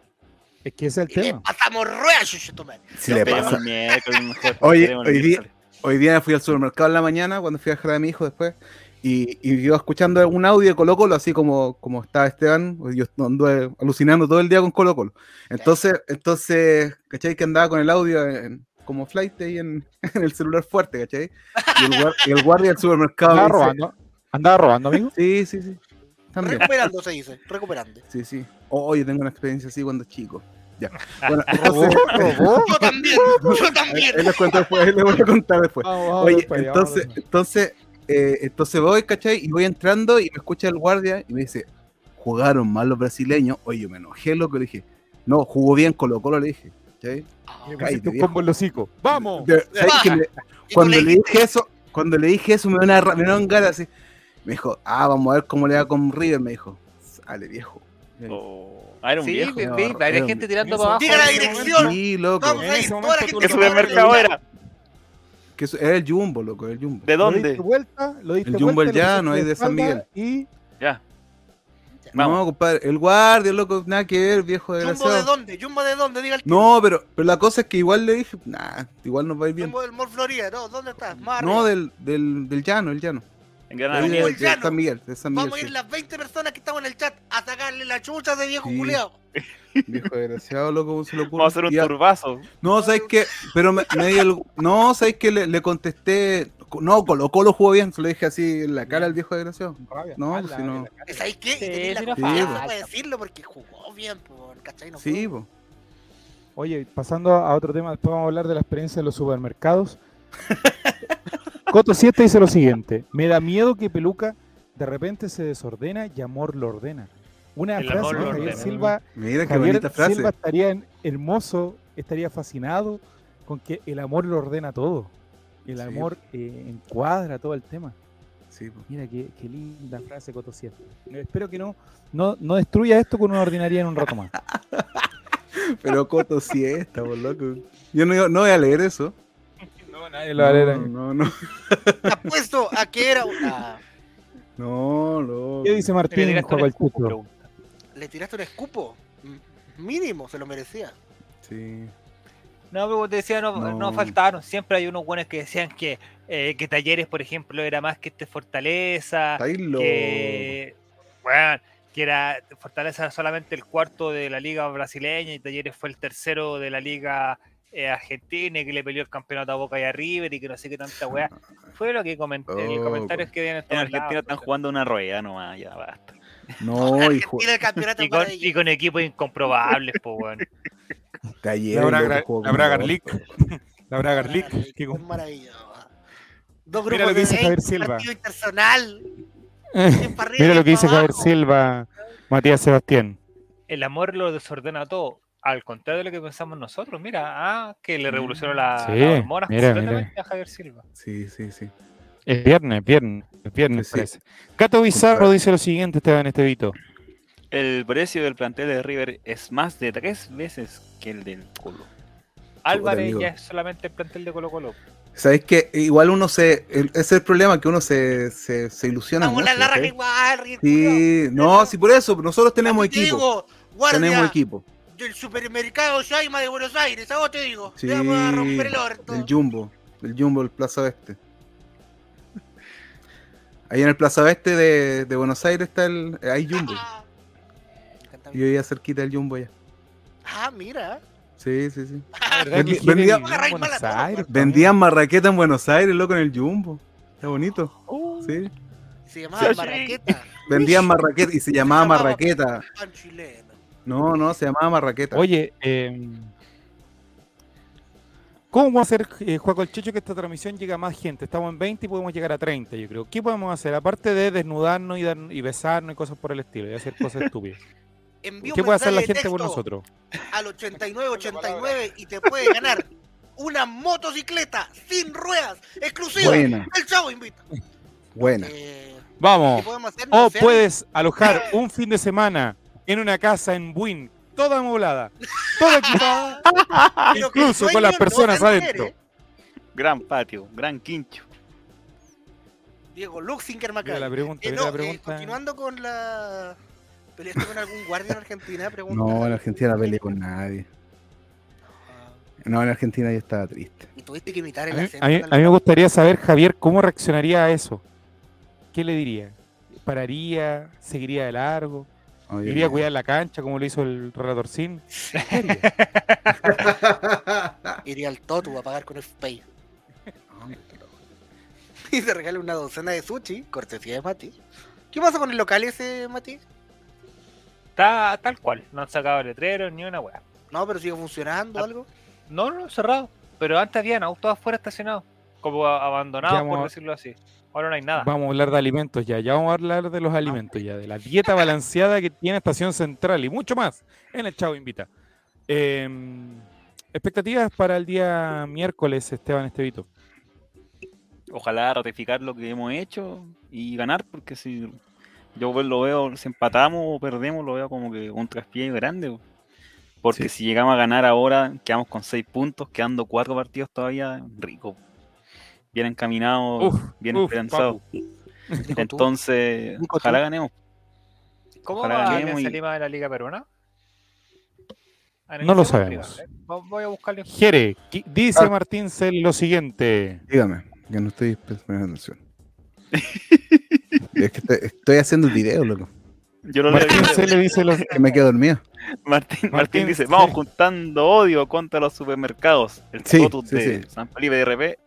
es que ese es el Y le tema. pasamos rueda, chuchetomare. Si le pasa. mejor, el hoy día-. Hoy día fui al supermercado en la mañana cuando fui a dejar a mi hijo después. Y, y iba escuchando un audio de Colo Colo, así como, como estaba Esteban. pues Yo anduve alucinando todo el día con Colo Colo. Entonces, entonces ¿cachai? Que andaba con el audio en- como flight ahí en, en el celular fuerte, ¿cachai? Y el, el guardia del supermercado. Andaba dice, robando. Andaba robando, amigo. Sí, sí, sí. También. Recuperando se dice, recuperando. Sí, sí. Oye, tengo una experiencia así cuando chico. Ya. Bueno, entonces, Yo también, yo también. ahí les cuento después, ahí les voy a contar después. Vamos, vamos Oye, después, vamos entonces, después. entonces, eh, entonces voy, ¿cachai? Y voy entrando y me escucha el guardia y me dice, jugaron mal los brasileños. Oye, me enojé, loco, le dije, no, jugó bien Colo Colo, le dije. ¿cachai? Me cállate, un combo en los hocico. ¡Vamos! De- ¿sabes Baja. que me- cuando le dije eso, cuando le dije eso, me dio una me dieron ganas así. Me dijo, ah, vamos a ver cómo le va con River, me dijo. Sale, viejo. Oh, ah, era un Sí, viejo. ve- no, un- gente tirando para abajo. Diga la dirección. Sí, loco. Vamos a ir, toda la gente ¿Qué supermercado era? Que era el Jumbo, loco, el Jumbo. ¿De Lo dónde? diste vuelta, lo diste El Jumbo vuelta, el llano, ahí de San Miguel. Y Ya. No, Vamos. compadre, el guardia, loco, nada que ver, viejo ¿Jumbo de dónde? ¿Jumbo de dónde? Diga el tío. No, pero, pero la cosa es que igual le dije, nah, igual nos va a ir bien. Jumbo del Mall Florida, no, ¿dónde estás? Más No, del, del, del llano, el llano. En Gran De, Avenida. de- de. San Miguel, de San Miguel. Vamos a ir las 20 personas que estamos en el chat a sacarle la chucha de viejo Sí. culiao. Viejo desgraciado, loco, ¿cómo se lo ocurre? Vamos a hacer un ya- turbazo. No, ¿sabes qué? Pero me, me dio el- No, ¿sabes qué? Le, le contesté. No, Colo Colo jugó bien, se lo dije así en la cara al viejo desgraciado. rabia. No, pues si no- cara. ¿Sabes qué? Sí, Y tenés la sí, no confianza falta. para decirlo porque jugó bien, por, ¿cachai? No Sí, po. Oye, pasando a otro tema, después vamos a hablar de la experiencia de los supermercados. Coto 7 dice lo siguiente: Me da miedo que Peluca de repente se desordena y amor lo ordena. Una El frase de Javier. Silva. Mira qué Javier bonita frase. Silva estaría en- hermoso, estaría fascinado con que el amor lo ordena todo. El Sí. amor eh, encuadra todo el tema. Sí. Mira qué, qué linda frase, Coto 7. Eh, Espero que no, no, no destruya esto con una ordinaria en un rato más. Pero Coto siesta, por loco. Yo no, no voy a leer eso. No, nadie lo va a leer. No, no, no. Apuesto a que era una... No, no. ¿Qué dice Martín Juego Chucho? pregunta. Le tiraste un escupo. Mínimo, se lo merecía. Sí. No, pero como te decía, no, No. no faltaron. Siempre hay unos buenos que decían que, eh, que Talleres, por ejemplo, era más que este Fortaleza. Que, bueno, que era Fortaleza era solamente el cuarto de la liga brasileña y Talleres fue el tercero de la liga eh, argentina y que le peleó el campeonato a Boca y a River y que no sé qué tanta weá. Fue lo que comenté, el Oh, comentario es que habían En estado Argentina están jugando una rueda nomás, ya basta. No, hijo. Argentina el campeonato y con, y equipos incomprobables, pues bueno. Taller, La Braga- loco, jugó la como Braga orto. League. La Braga League. Maravilla, qué es maravilloso. Dos Mira grupos lo que dice de Javier 20, Silva. arriba, Mira lo que dice Javier. Silva, Matías Sebastián. El amor lo desordena todo. Al contrario de lo que pensamos nosotros, mira, ah, que le revolucionó la, Sí, las hormonas mira, completamente a Javier Silva. Sí, sí, sí. Es viernes, viernes, es viernes Sí, sí. Gato Bizarro dice lo siguiente, Esteban Estevito. El precio del plantel de River es más de tres veces que el del Colo. Álvarez ya es solamente el plantel de Colo Colo. ¿Sabes que Igual uno se. el- ese es el problema, que uno se, se, se ilusiona Vamos mucho. la larga ¿cachai? igual. Sí, no, sí, por eso, nosotros tenemos equipo. digo, guardia, Tenemos equipo. del supermercado Shaima de Buenos Aires, a vos te digo. Sí, Te vamos a romper el orto. del Jumbo, del Jumbo, el Plaza Oeste. Ahí en el Plaza Oeste de, de Buenos Aires está el. Hay Jumbo. Ah, Yo vivía cerquita del Jumbo ya. Ah, mira. Sí, sí, sí. Verdad Vendí- que Jere vendía- vivió en Agarráis Buenos mala Aires, Vendían marraqueta en Buenos Aires, loco, en el Jumbo. Está bonito. Oh, Sí. Se llamaba Sí. Marraqueta. Vendían marraqueta y se llamaba marraqueta. No, no, se llamaba marraqueta. Oye, eh, ¿cómo vamos a hacer, eh, Juaco el Checho, que esta transmisión llegue a más gente? Estamos en 20 y podemos llegar a 30, yo creo. ¿Qué podemos hacer? Aparte de desnudarnos y, dar- y besarnos y cosas por el estilo, y hacer cosas estúpidas. ¿Qué puede hacer la gente por nosotros? Al 8989 y te puede ganar una motocicleta sin ruedas exclusiva. Buena. El chavo invita. Buena. Eh, ¿Qué Vamos. podemos hacer? No O puedes alojar un fin de semana en una casa en Buin, toda amoblada, toda equipada, incluso con las no personas se adentro. gran patio, gran quincho. Diego Luxinger Macay. la pregunta, Eh, no, la eh, continuando con la. ¿Peleaste con algún guardia en Argentina? Pregunta. No, en Argentina no peleé con nadie. Ah, No, en Argentina yo estaba triste. Y tuviste que imitar A el mí, acento. a mí- a mí me gustaría saber, Javier, cómo reaccionaría a eso. ¿Qué le diría? ¿Pararía? ¿Seguiría de largo? Oye, ¿Iría a cuidar la cancha como lo hizo el relator Sin? Iría al Totu a pagar con el Pay. Y se regala una docena de sushi, cortesía de Mati. ¿Qué pasa con el local ese, Mati? Está tal cual. No han sacado letreros ni una weá. No, pero sigue funcionando Ah. algo. No, no, cerrado. Pero antes habían autos afuera estacionados. Como abandonados, por decirlo así. Ahora no hay nada. Vamos a hablar de alimentos ya, ya vamos a hablar de los alimentos ya, de la dieta balanceada que tiene Estación Central y mucho más en el Chavo Invita. Eh, expectativas para el día miércoles, Esteban Estevito. Ojalá ratificar lo que hemos hecho y ganar, porque si yo pues lo veo, si empatamos o perdemos, lo veo como que un traspié grande. po. Porque Sí. si llegamos a ganar ahora, quedamos con seis puntos, quedando cuatro partidos todavía, rico. Bien encaminados, Uf, bien uf, esperanzados. papu. Entonces, Nico, ojalá ganemos. ¿Cómo Ojalá va ganemos Alianza y- Lima de la Liga Peruana? No lo sabemos. privado, ¿eh? Voy a buscarle. Jere, dice Ah. Martín Cel lo siguiente. Dígame, que no estoy prestando atención. es que estoy, estoy haciendo el video, loco. Yo lo Martín. Cel le dice lo Que me quedo dormido. Martín, Martín Martín, dice, sí. vamos juntando odio contra los supermercados. El Sí, de sí. San Felipe de RP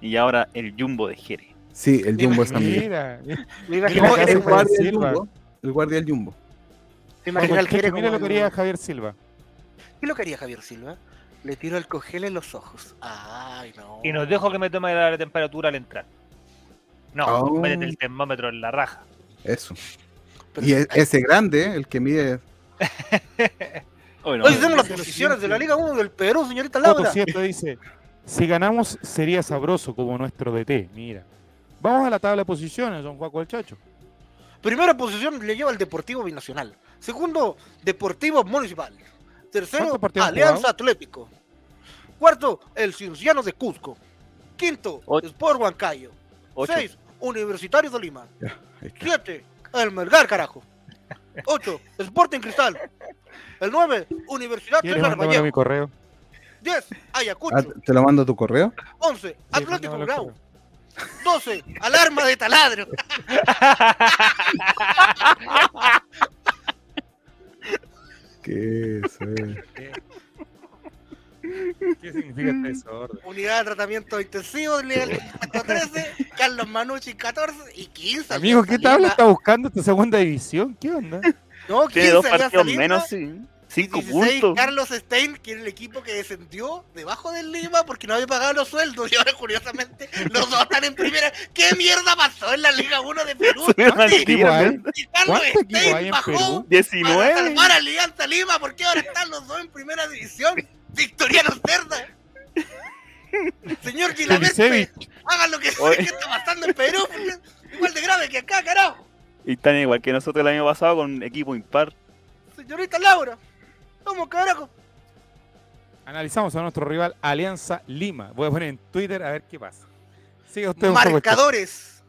y ahora el Jumbo de Jere. Sí, el Jumbo es también. Mira, Me Mira el guardia del. Jumbo. El guardia del Jumbo. al Jere mira lo que haría el- Javier Silva. ¿Qué es lo que haría Javier Silva? Le tiro alcohol en los ojos. Ay, no. Y nos dejo que me tome la temperatura al entrar. No, Oh. métete el termómetro en la raja. Eso. Pero Y e- ese grande, el que mide. Hoy hacemos las posiciones de la. Liga 1 del Perú, señorita Foto Laura. 7 dice, si ganamos, sería sabroso como nuestro DT. Mira. Vamos a la tabla de posiciones, don Juaco el Chacho. Primera posición le lleva el Deportivo Binacional. Segundo, Deportivo Municipal. Tercero, Alianza Atlético. Cuarto, el Cinciano de Cusco. Quinto, Sport Huancayo. Ocho. Seis, Universitario de Lima. Siete, el Melgar, carajo. Ocho, Sporting Cristal. El nueve, Universidad de mi correo? 10, Ayacucho. Ah, ¿Te lo mando a tu correo? 11, Atlántico sí, Grau. 12, alarma de taladro. ¿Qué es ¿Qué? ¿Qué significa este desorden? Unidad de tratamiento intensivo, nivel 13, Carlos Manucci 14 y 15. Amigo, ¿qué tabla está buscando esta segunda división? ¿Qué onda? No, 15 Tiene dos partidos menos, sí. Cinco 16 puntos. Carlos Stein, que era el equipo que descendió debajo del Lima porque no había pagado los sueldos y ahora curiosamente los dos están en primera. ¿Qué mierda pasó en la Liga 1 de Perú? Tiro, y Carlos ¿Cuántos equipos hay Stein en bajó Perú? para 19. salvar a Alianza Lima porque ahora están los dos en primera división. Victoriano Cerda. Señor Kulisevich. hagan lo que que está pasando en Perú. Igual de grave que acá, carajo. Y están igual que nosotros el año pasado con equipo impar. Señorita Laura, ¿cómo carajo? Analizamos a nuestro rival Alianza Lima. Voy a poner en Twitter a ver qué pasa. Siga usted. Marcadores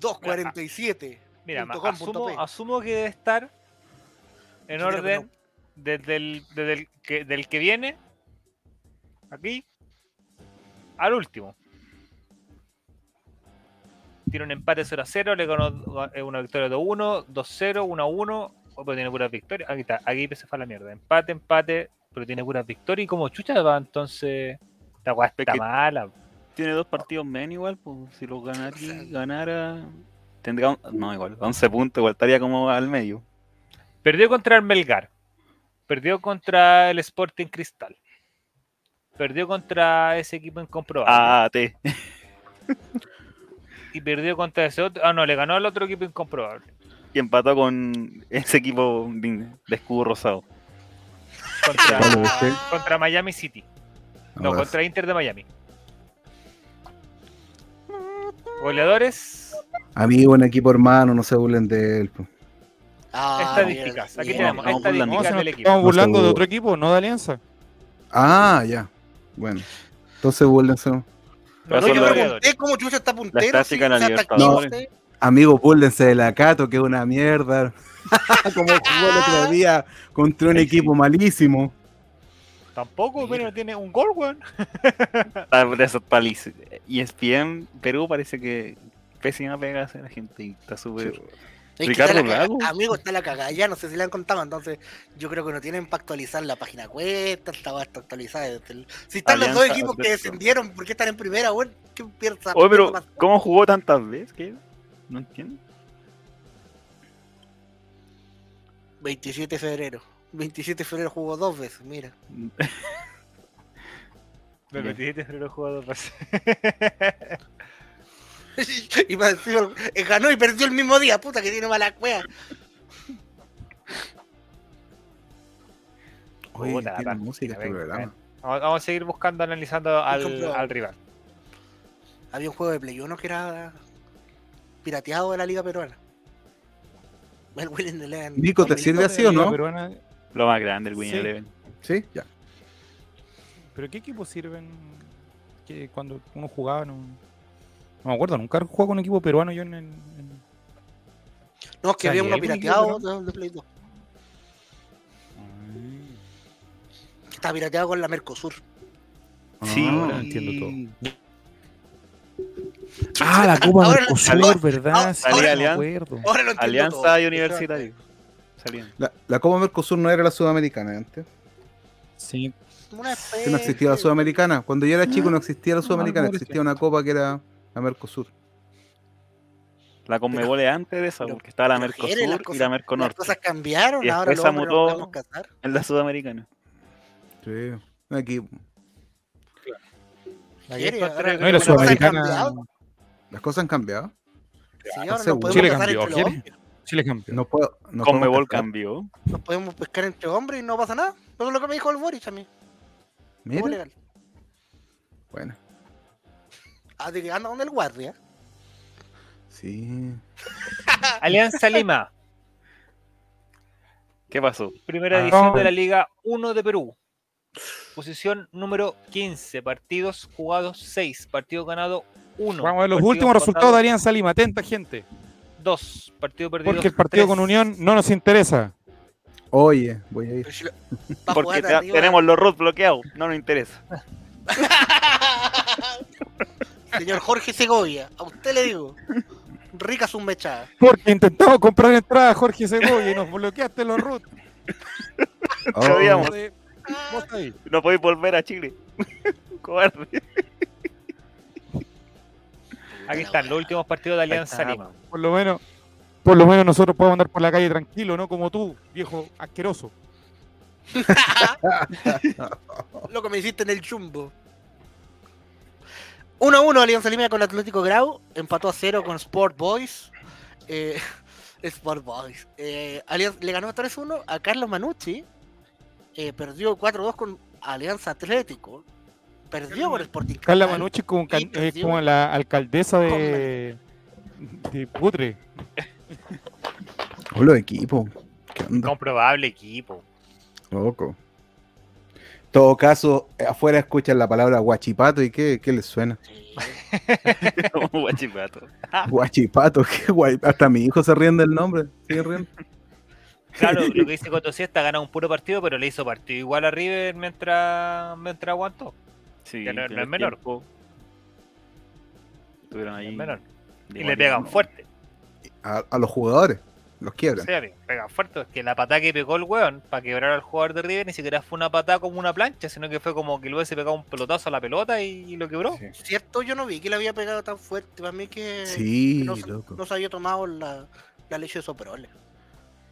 247. Mira, com, punto asumo, asumo que debe estar en que orden desde el, desde el que, del que viene, aquí, al último. Tiene un empate 0 a 0, le ganó eh, una victoria 2-1, 2-0, 1-1, oh, pero tiene puras victorias. Aquí está, aquí se fue a la mierda. Empate, empate, pero tiene puras victorias y como chucha va, entonces. Weá está mala. Tiene dos partidos menos igual, pues si los ganara, ganara tendría un- no igual, 11 puntos, igual estaría como al medio. Perdió contra el Melgar. Perdió contra el Sporting Cristal. Perdió contra ese equipo incomprobable. Ah, te. Y perdió contra ese otro. Ah, no, le ganó al otro equipo incomprobable. Y empató con ese equipo de de escudo rosado. Contra, contra Miami City. No, Ahora contra Inter de Miami. Goleadores, Amigo, un equipo hermano, no se burlen de él. Ah, estadísticas. Aquí bien, tenemos bien. No, estadísticas del equipo. estamos No burlando de otro equipo, no de Alianza. Ah, ya. Bueno. Entonces búrlense. No, Pero No, yo pregunté cómo Chucha está puntero. en la Libertadores. Sí. Amigos, búrlense de la Cato, que es una mierda. Como jugó el otro día contra un equipo malísimo. Tampoco, pero no tiene un gol, weón. Ah, de esos palices. Y ESPN Perú parece que pésima pega hace la gente y está súper. Es que Ricardo está la caga- Lago. Amigo, está la cagada. Ya no sé si le han contado, entonces yo creo que no tienen para actualizar la página web. Está actualizada. desde el- Si están los dos equipos que descendieron, ¿por qué están en primera, weón? ¿Qué piensa? Oye, pero. ¿cómo jugó tantas veces? ¿Qué? No entiendo. 27 de febrero. 27 de febrero jugó dos veces, mira. El Bien. 27 de febrero jugó dos veces. y más eh, ganó y perdió el mismo día, puta que tiene mala cueva. Oye, la parte, música este programa. Vamos, vamos a seguir buscando, analizando al, al rival. Había un juego de Play 1 que era pirateado de la liga peruana. El de León. Nico, ¿te sirve así o no? Peruana, Lo más grande, el Win Sí. Eleven. Sí, ya. ¿Pero qué equipos sirven que cuando uno jugaba? No, no me acuerdo, nunca he jugado con un equipo peruano yo en... en- No, es que había ¿y uno pirateado de, de Play 2. que Estaba pirateado con la Mercosur. Sí, ahora entiendo todo. Ah, la Copa Ahora- Mercosur, ¿verdad? Sí, Alianza. acuerdo. Ahora lo entiendo Alianza todo. y Universitario. La, la Copa Mercosur no era la sudamericana antes. Sí, Una Que no existía la sudamericana. Cuando yo era chico no existía la sudamericana, existía una copa que era la Mercosur. La Conmebol es antes de esa, porque estaba la Mercosur las y la Las Merconorte. cosas cambiaron, Y ahora no mutó-. En la Sudamericana. Sí. Encontré- ahora no, las han sudamericana... Las cosas han cambiado. Sí, ahora podemos Chile cambió, hombres. Chile campeón. No puedo. No Conmebol cambió. Nos podemos pescar entre hombres y no pasa nada. Eso es lo que me dijo el Boris a mí. Mira. legal. Bueno, Así que anda donde el guardia. sí. Alianza Lima, ¿Qué pasó? primera Ah. edición de la Liga 1 de Perú. Posición número 15, partidos jugados 6, partido ganado 1. Vamos a ver los últimos resultados de Alianza Lima. Atenta, gente. 2, partido perdido. Porque el partido con Unión no nos interesa. Oye, voy a ir. Porque te- tenemos los root bloqueados. No nos interesa. Señor Jorge Segovia, a usted le digo. Rica su mechada. Porque intentamos comprar entradas, Jorge Segovia, y nos bloqueaste los root. Oh, Sabíamos. No podéis volver a Chile. Cobarde. Aquí están los últimos partidos de Alianza. Lima. Por lo menos, por lo menos nosotros podemos andar por la calle tranquilo, no como tú, viejo asqueroso. Lo que me hiciste en el chumbo. 1 a 1 Alianza Lima con Atlético Grau. Empató a 0 con Sport Boys. Eh, Sport Boys. Eh, Alianza- le ganó 3-1 a Carlos Manucci. Eh, perdió 4-2 con Alianza Atlético. Perdió con Sporting Carla. Manucci es como, can- perdió. como la alcaldesa de, de Putre. los equipos. ¿Qué onda? Comprobable equipo. Loco. En todo caso, eh, afuera escuchan la palabra guachipato y ¿qué, qué les suena? Guachipato. Guachipato, qué guay. Hasta mi hijo se ríen del nombre. ¿Siguen riendo? Claro, lo que dice Coto Siesta ha ganado un puro partido, pero le hizo partido igual a River mientras, mientras aguantó. Sí, Que no- no es menor. Estuvieron ahí. Es menor. Y le pegan fuerte. A, a los jugadores, los quiebran. sea, le pegan fuerte. Es que la patada que pegó el weón para quebrar al jugador de River ni siquiera fue una patada como una plancha, sino que fue como que le hubiese pegado un pelotazo a la pelota y, lo quebró. Sí. Cierto, yo no vi que le había pegado tan fuerte. Para mí que, Sí, que no, se- loco. no se había tomado la, la leche de soprole.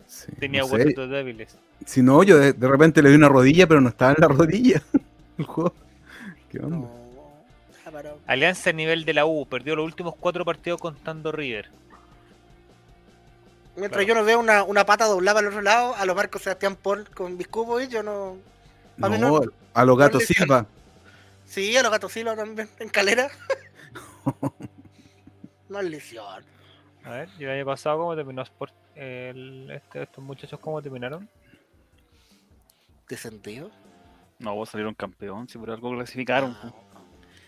Sí, Tenía no huesitos débiles. Si no, yo de, de repente le di una rodilla, pero no estaba en la rodilla. El juego. ¿Qué onda? No. Ah, Alianza a nivel de la U, perdió los últimos cuatro partidos contando River. Mientras Claro. yo no veo una, una pata doblada al otro lado, a los Marcos Sebastián Paul con Biscupo y yo no. A No, no- a los gatos. Silva. Sí, a los gatos Silva también en calera. no es lesión. A ver, ¿y el año pasado cómo terminó Sport? El- este- estos muchachos cómo terminaron? ¿De sentido? No, vos salieron campeón, si por algo clasificaron. Ah, po.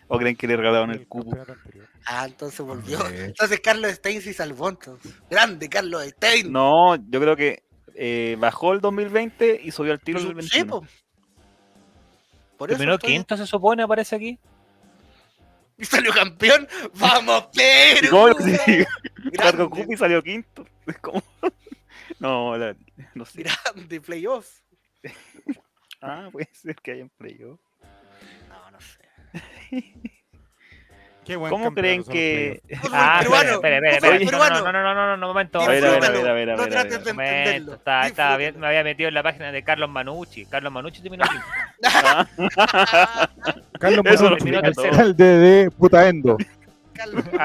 ¿O creen que le regalaron el anterior. Ah, entonces volvió. Entonces Carlos Stein sí salvó entonces. Grande Carlos Stein. No, yo creo que eh, bajó el 2020 y subió al tiro el Sí, 2021. po. Por eso estoy- quinto, se supone, aparece aquí. Y salió campeón. ¡Vamos, Perú! ¿Cómo sí? Grande, y salió quinto. Es como- No, la- no sé. grande playoff. Ah, puede ser que hayan playoff. No, no sé. Qué buen ¿Cómo creen que.? Ah, peruano. espera, espera, Fútbol espera. peruano. No, no, no, no, no, no, momento. A ver, a ver, a ver, a ver, a No ver, a ver. trates de Momento, entenderlo. me había metido en la página de Carlos Manucci. Carlos Manucci terminó quinto. Carlos Manucci, lo explica el de Putaendo.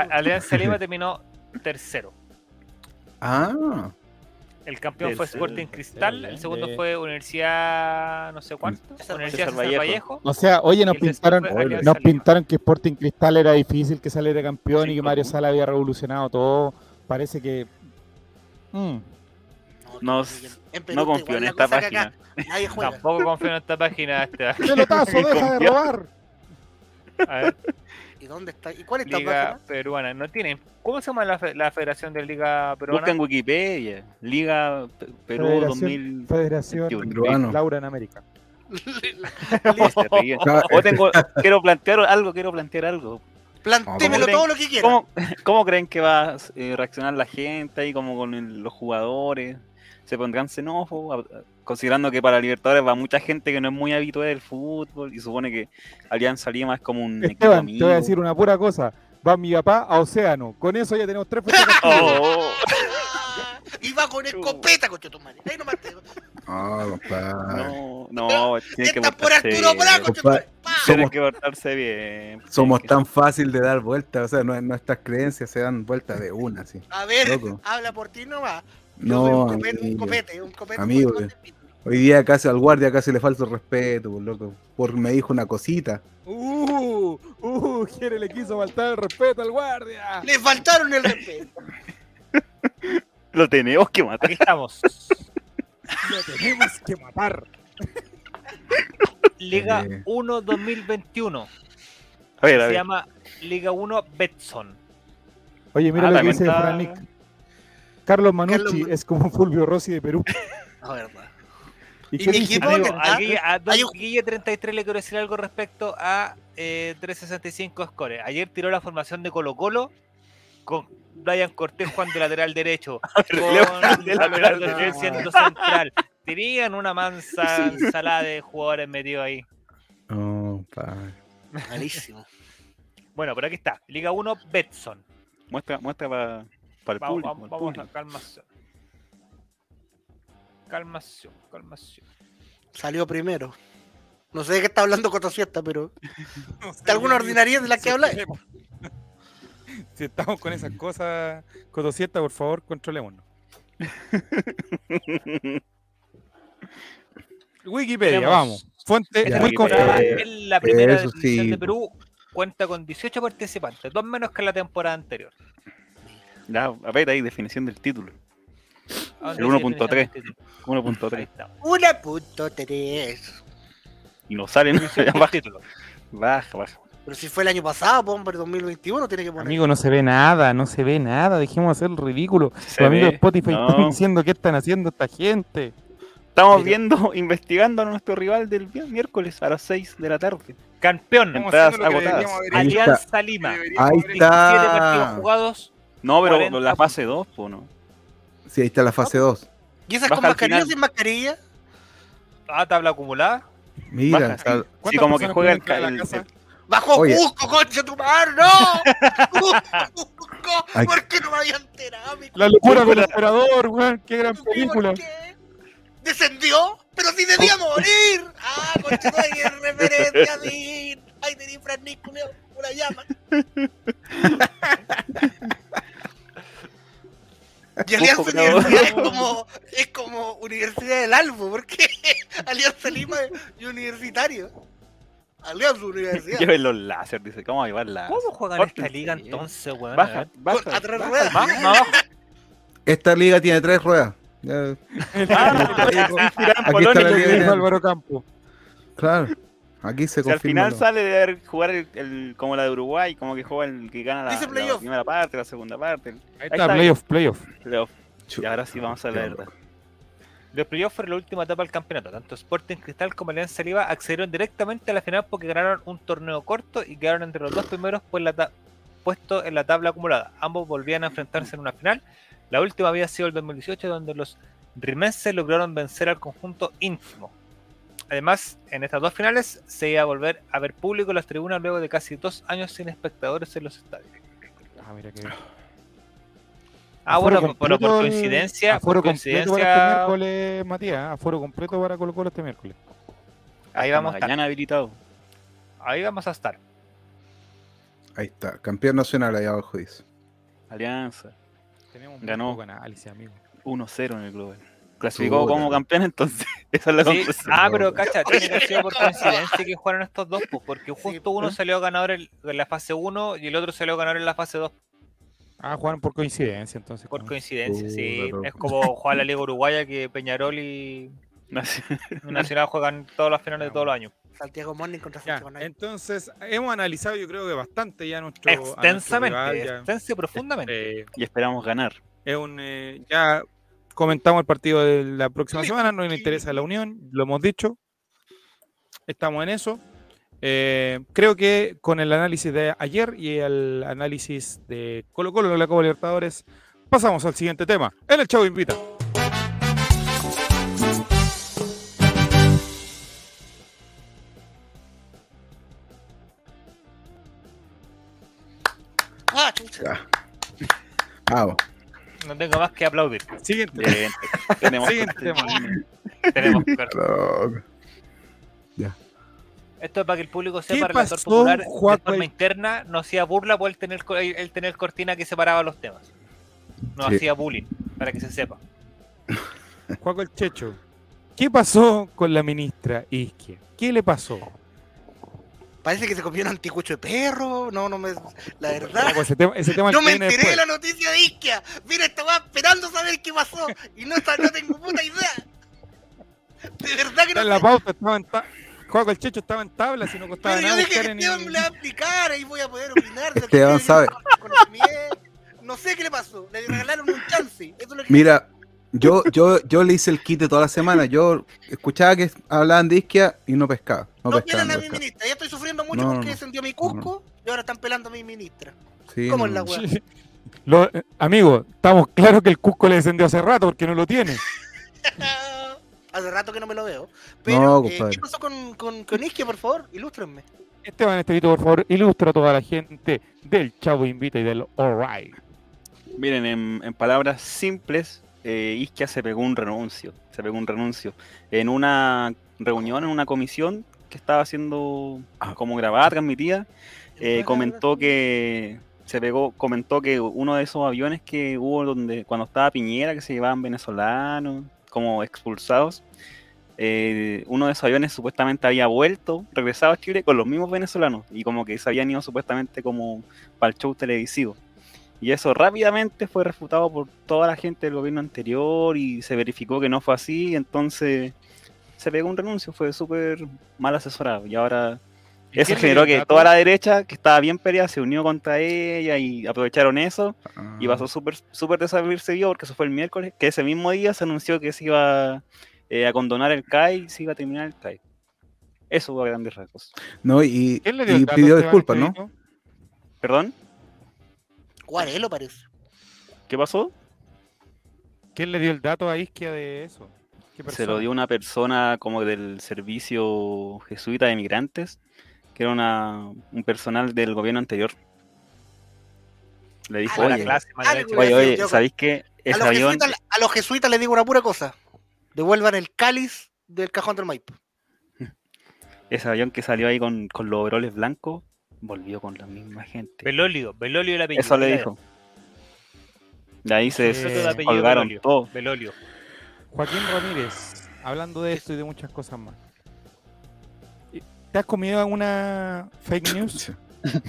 Alianza Lima terminó tercero. Ah, El campeón fue Sporting Cristal, el segundo de- fue Universidad no sé cuánto, César Universidad César Vallejo. Vallejo. O sea, oye, nos pintaron, nos pintaron que Sporting Cristal era difícil que saliera campeón y que Mario. Sala había revolucionado todo. Parece que. mm, No, confío en esta página. acá. Nadie juega. Tampoco confío en esta página. Este, ¡Pelotazo, deja de robar! a ver, ¿Y dónde está? ¿Y cuál es esta Liga página? Peruana. No tienen. ¿Cómo se llama la, fe- la Federación de Liga Peruana? Busca en Wikipedia. Liga Pe- Perú Federación- 2000. Federación Peruano. Laura en América. Pegué. O tengo, quiero plantear algo, quiero plantear algo. Plantémelo ¿Cómo todo lo que quiera. ¿Cómo, cómo creen que va a eh, reaccionar la gente ahí, como con el- los jugadores? ¿Se pondrán xenófobos? Considerando que para Libertadores va mucha gente que no es muy habitual del fútbol y supone que Alianza Lima es como un equipo Esteban, amigo. te voy a decir una pura cosa. Va mi papá a Océano. Con eso ya tenemos tres. Oh, Y va con escopeta, coche tu madre. Ahí nomás te. ah, compadre. no, no, tiene que portarse bien. Somos- que portarse bien. Somos tan fácil de dar vueltas, o sea, nue- nuestras creencias se dan vueltas de una, sí. A ver, Loco. habla por ti nomás. No, un copete, un copete, un copete. Hoy día casi al guardia casi le falta el respeto, por loco. Por me dijo una cosita. Uh, uh, quiere le quiso faltar el respeto al guardia. Le faltaron el respeto. Lo tenemos que matar. Aquí estamos. Lo tenemos que matar. Liga Eh. 1 2021. A ver, a Se ver. llama Liga 1 Betson. Oye, mira Ah, lo que dice está- Fran Nick. Carlos Manucci Carlos es como Fulvio Rossi de Perú. La verdad. ¿Y, ¿Y qué mi dice? equipo? Amigo, ¿verdad? a Don un- Guille 33 le quiero decir algo respecto a eh, 365 Score. Ayer tiró la formación de Colo Colo con Brian Cortés jugando de lateral derecho, con lateral derecho. siendo central. Tenían una mansa ensalada de jugadores metidos ahí. Oh. Malísimo. Bueno, por aquí está. Liga 1 Betson. Muestra, muestra para, para el Vamos, público. vamos, el vamos público. a calmación. Calmación, calmación. Salió primero. No sé de qué está hablando Cotosieta, pero. ¿De alguna ordinaria de la que habla? Si estamos con esas cosas, Cotosieta, por favor, controlémonos. Wikipedia, Tenemos- vamos. Fuente Ya, muy Wikipedia. confiable. Eh, en la primera sí, de. Perú cuenta con 18 participantes, dos menos que la temporada anterior. Ya, a ver ahí, definición del título. ¿A dónde El dice 1.3. definición del título? Ahí 1.3. está. Una punto tres. Y no salen. Baja, baja, baja. Pero si fue el año pasado, hombre, 2021 tiene que poner. Amigo, no se ve nada, no se ve nada. Dejemos de hacer el ridículo. Se Los amigos de Spotify no. están diciendo qué están haciendo esta gente. Estamos Mira. viendo, investigando a nuestro rival del miércoles a las 6 de la tarde. Campeón, Entradas agotadas. Alianza Lima. Ahí haber hecho. 27 está. partidos jugados. No, pero 40 la fase 2, pues no. Sí, ahí está la fase 2. ¿Y esas Baja con mascarilla sin mascarilla? Ah, tabla acumulada. Mira, Baja, está- sí. Sí, ¿Cuántas como que juega el, a el- casa? el- ¡Bajo Oye. Cusco, concha tu madre! ¡No! ¡Cusco! Ay. ¿Por qué no me había enterado, mi La locura del emperador, weón. Qué gran ¿Por película. qué? ¿Descendió? ¡Pero si debía morir! ¡Ah, concha tu madre, referencia, Din! ¡Ay, tení Fran Nicoleo! ¡Una llama! Y Alianza. Universidad es como, es como Universidad del Albo, porque Alianza Lima y Universitario. Alianza Universidad. Lleven los láser, dice. ¿Cómo va a llevar láser? ¿Cómo juegan esta liga entonces, weón? Baja, baja. a tres baja. ruedas. Esta liga tiene tres ruedas. Ah, Aquí Aquí está la liga. Dijo Álvaro Campo. claro, aquí se Si al confirma. final lo- sale de ver- jugar el, el- como la de Uruguay, como que juega el que gana la, primera parte, la segunda parte. el Ahí Ahí está, playoff, playoff. Y ahora sí vamos a verdad. Los playoffs fueron la última etapa del campeonato. Tanto Sporting Cristal como Alianza Lima accedieron directamente a la final porque ganaron un torneo corto y quedaron entre los dos primeros pues la puestos en la tabla acumulada. Ambos volvían a enfrentarse en una final. La última había sido el 2018 donde los rimenses lograron vencer al conjunto íntimo. Además, en estas dos finales se iba a volver a ver público en las tribunas luego de casi dos años sin espectadores en los estadios. Ah, mira que. Ah, Aforo bueno, pero por coincidencia, Aforo por completo para este coincidencia, miércoles, Matías. Aforo completo para Colo Colo este miércoles. ahí vamos a estar. Mañana habilitado. Ahí vamos a estar. Ahí está, campeón nacional ahí abajo dice. Alianza. Tenemos Ganó. muy poco análisis, amigo. 1-0 en el Global. Clasificó como campeón, entonces. Esa es la Sí, conclusión. Ah, pero cacha, tiene que sido por coincidencia que jugaron estos dos, pues, porque justo Sí, uno pues. salió ganador en, la fase 1 y el otro salió ganador en la fase 2, Ah, jugaron por coincidencia, entonces. por coincidencia, sí. Es como jugar la Liga Uruguaya que Peñarol y Nacional juegan todas las finales de todos los años. Santiago Morning contra Ya, Santiago Night. entonces, hemos analizado yo creo que bastante ya nuestro... a nuestro Extensamente, rival, ya. profundamente. Eh, Y esperamos ganar. es un, eh, ya comentamos el partido de la próxima semana, no nos interesa la unión, lo hemos dicho. Estamos en eso. Eh, creo que con el análisis de ayer y el análisis de Colo Colo de la Copa Libertadores, pasamos al siguiente tema. En el Chavo Invita. Ah, chucha. Ya. No tengo más que aplaudir. Siguiente. Bien, tenemos Siguiente. Tenemos que- Loco. Esto es para que el público ¿Qué sepa, relator pasó, popular, de Juaco? forma interna, no hacía burla por el tener, el tener cortina que separaba los temas. No Sí. hacía bullying, para que se sepa. Juaco el Checho. ¿Qué pasó con la ministra Isquia? ¿Qué le pasó? Parece que se comió un anticucho de perro. No, no me. La verdad. Ese tema, ese tema me enteré de después. la noticia de Isquia. Mira, estaba esperando saber qué pasó. Y no, no tengo puta idea. De verdad que no en la pauta, estaba en ta- Juaco el Checho estaba en tabla, si no costaba Pero nada yo dije que Esteban me la va a explicar. y voy a poder opinar. de Esteban sabe. No sé qué le pasó. Le regalaron un chance. Eso es lo que Mira, yo, yo, yo le hice el quite toda la semana. Yo escuchaba que hablaban de isquia y no pescaba. No, No pescaba. no a mi ministra. Ya estoy sufriendo mucho No, porque descendió mi Cusco y ahora están pelando a mi ministra. Sí, ¿Cómo no, es la weá? Lo- eh, amigo, estamos claros que el Cusco le descendió hace rato porque no lo tiene. Hace rato que no me lo veo. Pero, No, eh. ¿qué pasó con, con, con Isquia, por favor? Ilústrenme. Esteban Estevito, por favor, ilustra a toda la gente del Chavo Invita y del Alright. Miren, en, en palabras simples, eh, Isquia se pegó un renuncio. Se pegó un renuncio. En una reunión, en una comisión que estaba haciendo Ah. como grabada, transmitida, eh, comentó que se pegó, comentó que uno de esos aviones que hubo donde cuando estaba Piñera, que se llevaban venezolanos como expulsados, eh, uno de esos aviones supuestamente había vuelto, regresado a Chile con los mismos venezolanos y como que se habían ido supuestamente como para el show televisivo. Y eso rápidamente fue refutado por toda la gente del gobierno anterior y se verificó que no fue así, entonces se pegó un renuncio, fue súper mal asesorado y ahora ¿Y Eso generó que toda la derecha, que estaba bien peleada, se unió contra ella y aprovecharon eso. Ah. Y pasó súper súper desapercibido porque eso fue el miércoles, que ese mismo día se anunció que se iba eh, a condonar el CAI y se iba a terminar el CAI. Eso fue a grandes rasgos. No, y, ¿Quién le dio el y dato, pidió disculpas, ¿no? ¿Perdón? Guarelo parece. ¿Qué pasó? ¿Quién le dio el dato a Isquia de eso? ¿Qué Se lo dio una persona como del servicio jesuita de migrantes, que era una, un personal del gobierno anterior. Le dijo, oye, clase, oye, oye, yo. ¿sabéis qué? A Ese los, avión, jesuitas, a los jesuitas les digo una pura cosa. Devuelvan el cáliz del cajón del Maipo. ese avión que salió ahí con, con los overoles blancos, volvió con la misma gente. Belolio, Belolio el apellido. Eso le dijo. De ahí se apellido colgaron Belolio. Joaquín Ramírez, hablando de esto y de muchas cosas más. ¿Te has comido alguna fake news?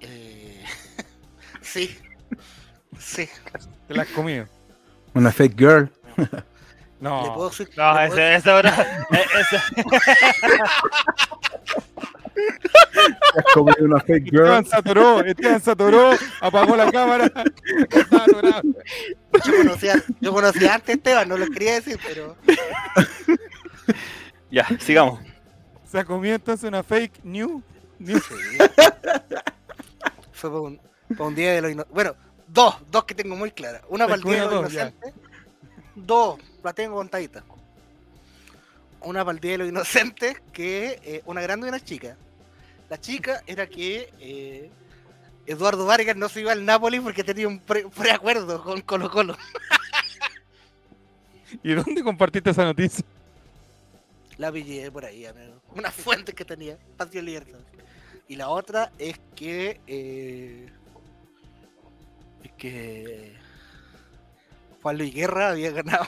Eh, sí. Sí. ¿Te la has comido? Una fake girl. ¿Le puedo No. decir- No, esa, esa has comido una fake girl. Esteban se atoró, Esteban se atoró, apagó la cámara. Estaba atorado. Yo conocía, yo conocía antes Esteban, no lo quería decir, pero. Ya, sigamos. Se ha comido entonces una fake news. news. Fue para un, día de los inocentes. Bueno, dos, dos que tengo muy claras. Una para el día de los comió dos, ya. inocentes. Dos, la tengo contadita. Una para el día de los inocentes, que eh, una grande y una chica. La chica era que eh, Eduardo Vargas no se iba al Napoli porque tenía un pre- preacuerdo con Colo Colo. ¿Y dónde compartiste esa noticia? La pillé por ahí, amigo. Una fuente que tenía, Patio Libertad. Y la otra es que. eh, es que. Juan Luis Guerra había ganado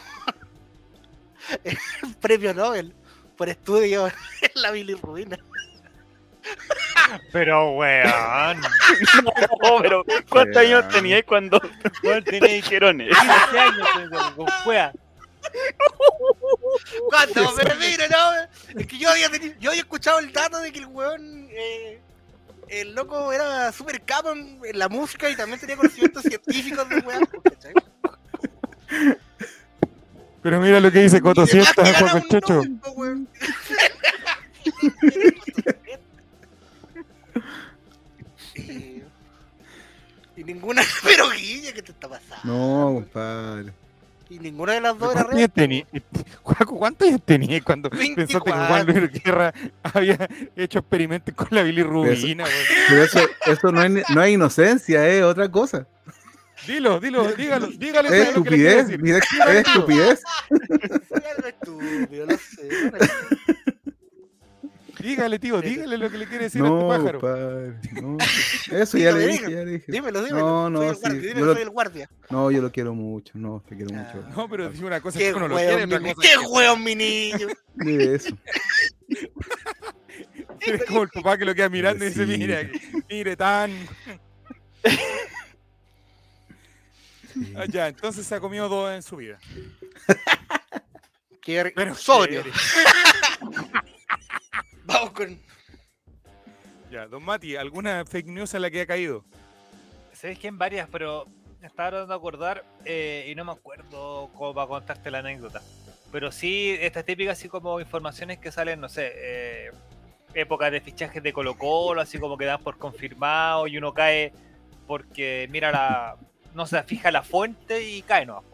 el premio Nobel por estudio en la bilirrubina. Pero, weón. No, pero ¿cuántos años teníais cuando Weón, te tenéis dijeron eso? 15 años con- con wea. Cuando me mire, no, es que yo había tenido- yo había escuchado el dato de que el weón, eh, el loco era súper capo en, en la música y también tenía conocimientos científicos de weón, ¿cachai? Pero mira lo que dice Cotosieta, que Juan ninguna, pero Guille, ¿qué te está pasando? No, compadre. Y ninguna de las dos era ¿Cuántos real. tenía? ¿Cuántos años tenías cuando pensaste que Juan 24. Luis Guerra había hecho experimentos con la bilirrubina? weón? Pero eso, eso no, es, no es inocencia, es otra cosa. Dilo, dilo, dígalo, dígalo. Es ¿sabe lo que le quiero estupidez. Es estupidez. Soy algo estúpido, no sé. Dígale, tío, dígale lo que le quiere decir a este No, pájaro. compadre. No. Eso ya le dije, ya le dije. Dímelo, dímelo. No, no, soy el sí, guardia, yo dímelo, lo- soy el guardia. No, yo lo quiero mucho. No, te quiero Ah. mucho. No, pero dice una cosa que uno lo quiere, mi, qué hueón, mi niño. Mire eso. Es como el papá que lo queda mirando y dice, Sí. mira, mire tan... Ah, ya, entonces se ha comido dos en su vida. Qué Pero sobrio. con. Ya, don Mati, ¿alguna fake news a la que ha caído? Sabéis que en varias, pero me estaba tratando de acordar eh, y no me acuerdo cómo para contarte la anécdota. Pero sí, estas típicas así como informaciones que salen, no sé, eh, épocas de fichajes de Colo Colo, así como que dan por confirmado y uno cae porque mira la, no se fija la fuente y cae no.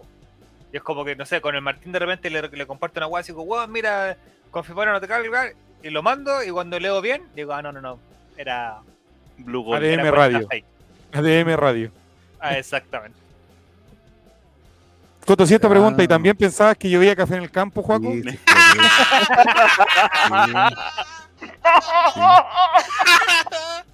Y es como que, no sé, con el Martín de repente le, le comparto una guay así como, wow, mira, confirmaron no te cargas", y lo mando y cuando leo bien, digo, ah, no, no, no, era... Blue Gold. ADM Radio. fake. ADM Radio. Ah, exactamente. Coto, si esta Ah. pregunta, ¿y también pensabas que llovía café en el campo, Juaco? Sí, sí, sí.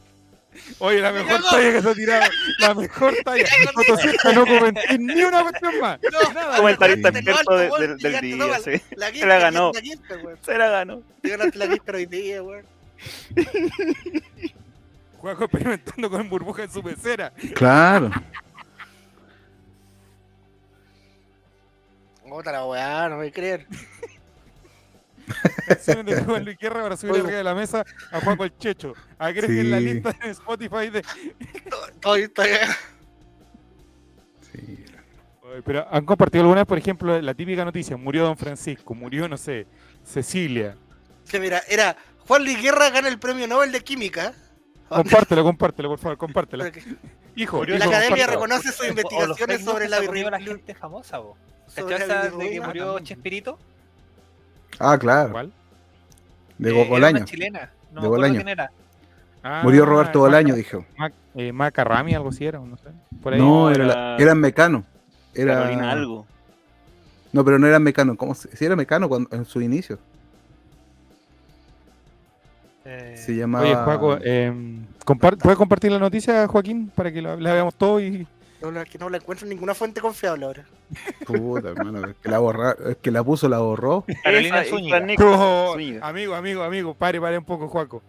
Oye, la mejor talla que se ha tirado. La mejor talla. Esta no comenté ni una cuestión más. No, Nada. Comentarista experto de- del, del día, sí. La Se la ganó. La quinta. Se la ganó. Te ganaste la quinta hoy día, weón. Juaco experimentando con burbuja en su pecera. Claro. Otra la weá, no me creer. Canciones de Juan Luis Guerra para subir arriba de la mesa a Juaco el Checho. Agreguen la Sí. lista en Spotify de. Sí. Pero han compartido alguna vez, por ejemplo, la típica noticia: murió Don Francisco, murió, no sé, Cecilia. que mira, era Juan Luis Guerra gana el premio Nobel de Química. Compártelo, compártelo, por favor, compártelo. Porque Hijo, La hijo, academia compártelo. reconoce sus investigaciones sobre la la gente famosa, vos. sobre ¿Cachai la esa de que murió Chespirito? Ah, claro. ¿Cuál? De Eh, Bolaño. chilena. No De me acuerdo Bolaño. quién era. Ah, Murió Roberto Maca- Bolaño, dijo. Mac- eh, Maca Rami, algo así era, no sé. Por ahí. No, era, la- era Mecano. Era... Carolina algo. No, pero no era Mecano. ¿Cómo se... Sí, era Mecano cuando, en su inicio. Eh, Se llamaba. Oye, Juaco, eh, compar- ¿puedes compartir la noticia, Joaquín, para que la, la veamos todos y No, la- que no la encuentro en ninguna fuente confiable ahora. Puta, hermano. Es que la, borra... es que la puso, la borró. Carolina Zúñiga. esa Nico No, Zúñiga. amigo, amigo, amigo, pare, pare un poco, Juaco.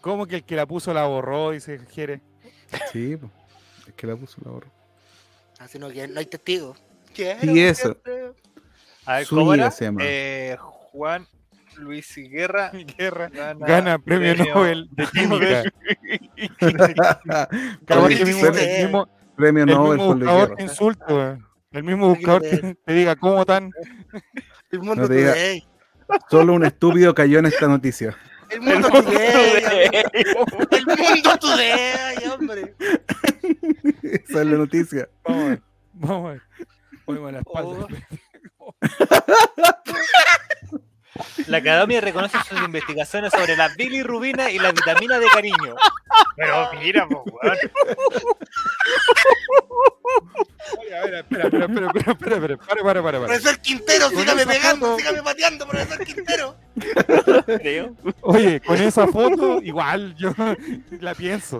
¿Cómo que el que la puso la borró y se quiere? Sí, es que la puso, la borró. Así no, que no hay testigos. Sí, eso. A ver, ¿cómo era? se llama. Eh, Juan Luis Guerra Guerra gana, gana premio Nobel de Química. Cabrón, que el mismo, el mismo, Premio el Nobel mismo buscador te insulta, weón. El mismo buscador te, te diga cómo tan. El mundo No te diga- today. Solo un estúpido cayó en esta noticia. El mundo today. El mundo today, hombre. Esa es la noticia. Vamos a ver, vamos a ver. Ponemos la espalda. Oh. La academia reconoce sus investigaciones sobre la bilirrubina y la vitamina de cariño. Pero mira, po, weón. Oye, a ver, espera, espera, espera, espera, espera, espera, para, para, para, para. Profesor Quintero, sígame pegando, foto- sígame pateando, profesor Quintero. creo. Oye, con esa foto, igual yo la pienso.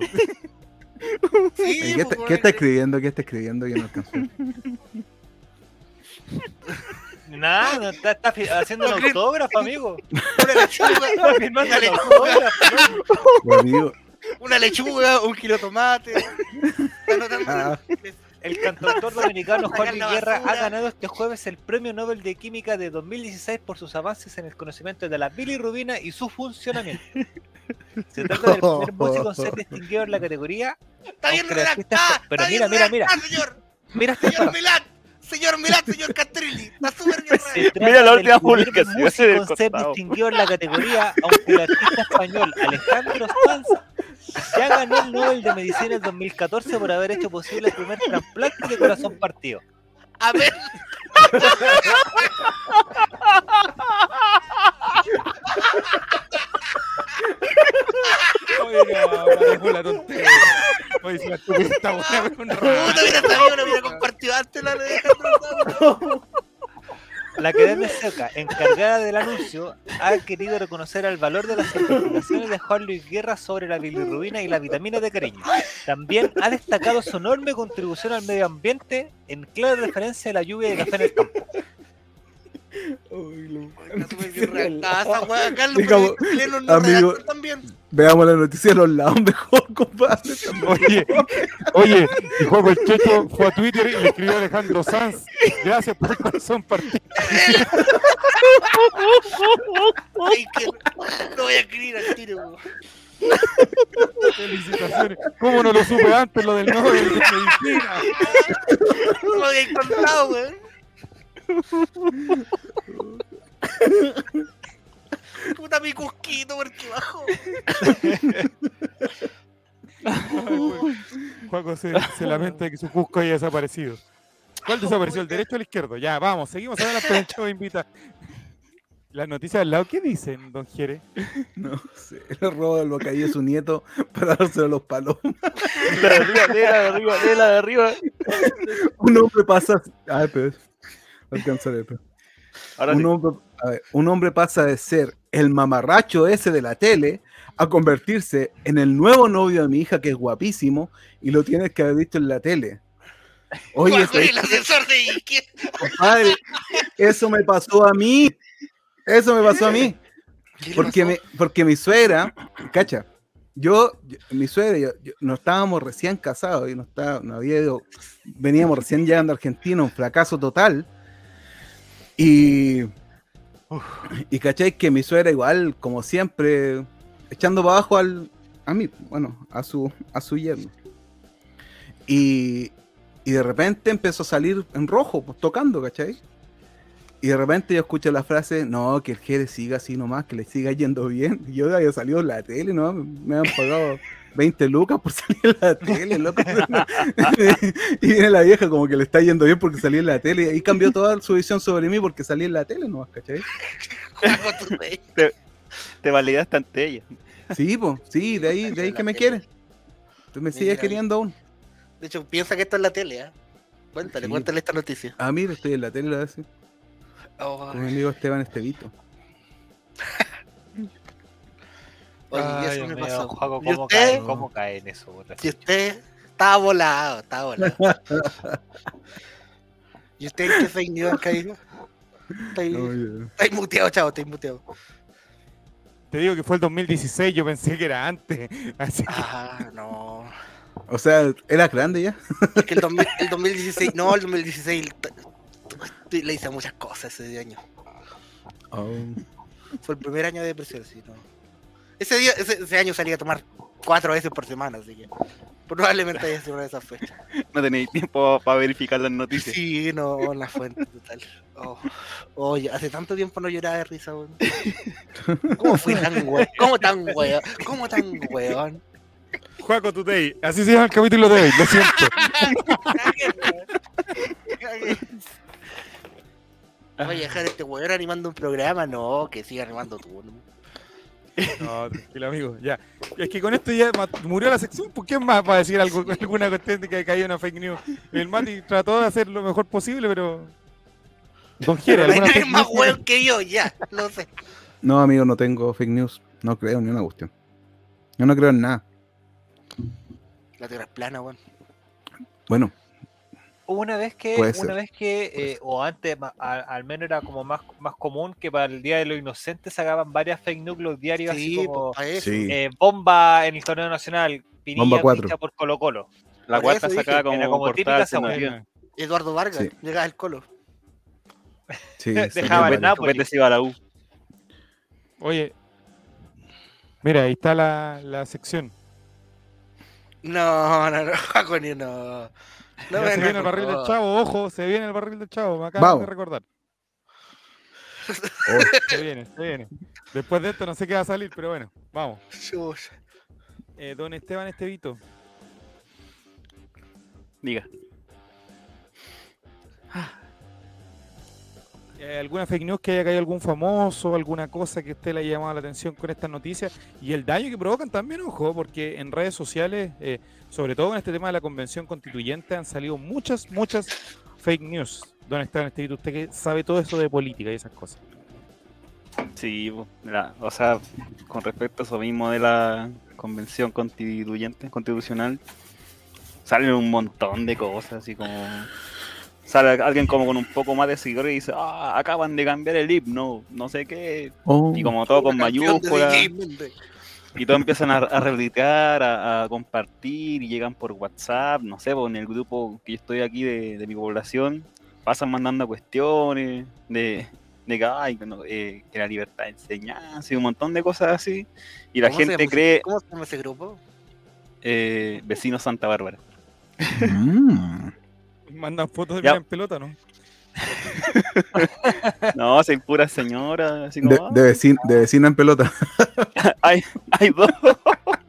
Sí, ¿Qué, pues, está, qué está escribiendo? ¿Qué está escribiendo? Yo no alcanzo. Nada, no, está, está haciendo un autógrafo, amigo. Una lechuga, Está firmando una lechuga, una lechuga, un kilo de tomate. Ah. El cantautor dominicano Juan Guerra ha ganado este jueves el Premio Nobel de Química de 2016 por sus avances en el conocimiento de la bilirrubina y su funcionamiento. Se trata del primer músico en ser distinguido en la categoría. Está bien redactada. pero está mira, bien mira, mira. redactada, señor. Mira este Señor Milán, señor Milán, señor Castrilli. Está súper bien Se Mira la última publicación costado. distinguido en la categoría, aunque el artista español Alejandro Sanz ya ganó el Nobel de Medicina en 2014 por haber hecho posible el primer trasplante de corazón partido. A ver, La tontería. Oye, si la estupidez está buena, con puta, hubiera sabido, no hubiera compartido antes la de Alejandro. La Academia Seca, encargada del anuncio, ha querido reconocer el valor de las investigaciones de Juan Luis Guerra sobre la bilirrubina y la vitamina de cariño. También ha destacado su enorme contribución al medio ambiente en clara referencia a la lluvia de café en el campo. No amigo, también. Veamos la noticia de los lados mejor, compadre. Oye, oye, y Juego el Checho fue a Twitter y le escribió a Alejandro Sanz. Gracias por el corazón partido. Ay, que no voy a escribir al tiro, weón. Felicitaciones. ¿Cómo no lo supe antes lo del Nobel de Medicina? No lo había contado, weón. Puta mi cusquito, porque bajó. Juaco se, se lamenta de que su Cusco haya desaparecido. ¿Cuál desapareció? ¿El derecho o el izquierdo? Ya, vamos, seguimos adelante. El chavo invita. Las noticias del lado, ¿qué dicen, don Jere? No sé, le roba el bocadillo a su nieto para dárselo a los palomos. La de arriba, lee la de arriba, lee la de arriba. Un hombre pasa. Ay, pero. Alcanzaré, pero. Ahora un, sí. hombre, a ver, un hombre pasa de ser el mamarracho ese de la tele a convertirse en el nuevo novio de mi hija, que es guapísimo, y lo tienes que haber visto en la tele. Oye, Bajó ¿sabes el ascensor de compadre, eso me pasó a mí. Eso me pasó a mí. Porque, me, porque mi suegra, cacha, yo, yo- mi suegra, yo, yo- no estábamos recién casados y no, estaba, no había ido- veníamos recién llegando a Argentina, un fracaso total. Y Y cachai que mi suegra igual, como siempre, echando para abajo al, a mí, bueno, a su, a su yerno. Y, y de repente empezó a salir en rojo, pues tocando, ¿cachai? Y de repente yo escucho la frase, no, que el Jerez siga así nomás, que le siga yendo bien. Y yo había salido en la tele, ¿no? Me han pagado 20 lucas por salir en la tele, loco. y viene la vieja como que le está yendo bien porque salí en la tele. Y cambió toda su visión sobre mí porque salí en la tele nomás, ¿cachai? Te, te validaste ante ella. Sí, pues, sí, de ahí, de ahí que me quiere. Tú me sigues queriendo aún. De hecho, piensa que esto es la tele, ¿eh? Cuéntale, Sí. cuéntale esta noticia. Ah, mira, estoy en la tele, lo decir. Oh, Con mi amigo Esteban Estevito. oye, y Ay, eso me pasó. ¿Y ¿cómo, usted? cae, ¿Cómo cae en eso? Si usted estaba volado, estaba volado. ¿Y usted en qué fake news caído? Está ahí, No, está ahí muteado, chavo, está ahí muteado. Te digo que fue el 2016, yo pensé que era antes. Así que Ah, no. O sea, era grande ya. Es que el, 2000 el 2016, no, el 2016 t- t- le hice muchas cosas ese año. Oh. Fue el primer año de depresión, sí, no. Ese, día, ese, ese año salía a tomar cuatro veces por semana, así que probablemente haya sido una de esas fechas. No tenéis tiempo para verificar las noticias. Sí, no, la fuente total. Oh, oye, hace tanto tiempo no lloraba de risa, weón. ¿Cómo fui tan weón? ¿Cómo tan weón? ¿Cómo tan weón? Juaco Today, así se llama el capítulo de hoy, lo siento. Voy a dejar a este weón animando un programa, no, que siga animando tú, ¿no? No, tranquilo, amigo, ya. Es que con esto ya murió la sección, ¿por qué más va a decir algo, alguna cuestión de que cayó una fake news? El Mati trató de hacer lo mejor posible, pero. Don Jere, Pero no hay ¿alguna nadie fake más weón que yo, ya, no sé. No, amigo, no tengo fake news. No creo ni una cuestión. Yo no creo en nada. La tierra es plana, weón. Bueno, una vez que, Puede una ser. vez que, eh, o antes, ma- a- al menos era como más, más común que para el Día de los Inocentes sacaban varias fake news los diarios Sí, así como pues, sí. eh, bomba en el torneo nacional, Pinilla Bomba cuatro. ficha por Colo Colo. La Por cuarta sacada como, era como típica. Eduardo Vargas, Sí. llegaba al colo. sí, Dejaba el se iba a la U. Oye, mira, ahí está la, la sección. No, no, no, Jaco, ni no. No se viene el barril del todo. chavo, ojo, se viene el barril del chavo, me acaban Vamos. de recordar. Oh, Se viene, se viene. Después de esto no sé qué va a salir, pero bueno, vamos. Eh, don Esteban Estevito, Diga. eh, ¿alguna fake news que haya caído algún famoso, alguna cosa que usted le haya llamado la atención con estas noticias? Y el daño que provocan también, ojo, porque en redes sociales, eh, sobre todo con este tema de la convención constituyente, han salido muchas, muchas fake news. Don Esteban Estevito, usted que sabe todo eso de política y esas cosas. Sí, mira, o sea, con respecto a eso mismo de la convención constituyente, constitucional, salen un montón de cosas, así como... Sale alguien como con un poco más de seguidores y dice, ah, acaban de cambiar el himno, no sé qué, oh. y como todo con de mayúsculas, y todos empiezan a, a retuitear, a, a compartir, y llegan por WhatsApp, no sé, pues, en el grupo que yo estoy aquí de, de mi población, pasan mandando cuestiones de, de que, ay, no, eh, que la libertad de enseñanza y un montón de cosas así, y la ¿Cómo se gente llama- cree ¿Cómo se llama ese grupo? eh, vecino Santa Bárbara. Mm. Mandan fotos de Ya. mí en pelota, ¿no? No, soy pura señora, así De, como, de, vecina, de vecina en pelota. "Ah, hay, hay dos,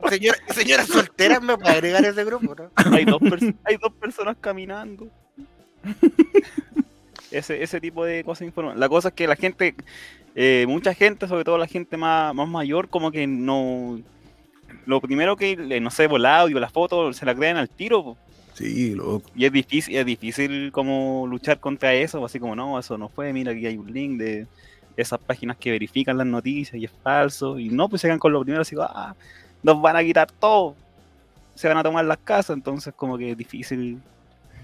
Señora, señora soltera me puede agregar a ese grupo, ¿no? hay dos, hay dos personas caminando. Ese, ese tipo de cosas informan. La cosa es que la gente, eh, mucha gente, sobre todo la gente más, más mayor, como que no. Lo primero que, eh, no sé, por el audio, la foto, se la creen al tiro. po. Sí, loco. Y es difícil, es difícil como luchar contra eso, así como no, eso no fue, mira aquí hay un link de esas páginas que verifican las noticias y es falso. Y no, pues se quedan con lo primero, así como, ah, nos van a quitar todo, se van a tomar las casas, entonces como que es difícil,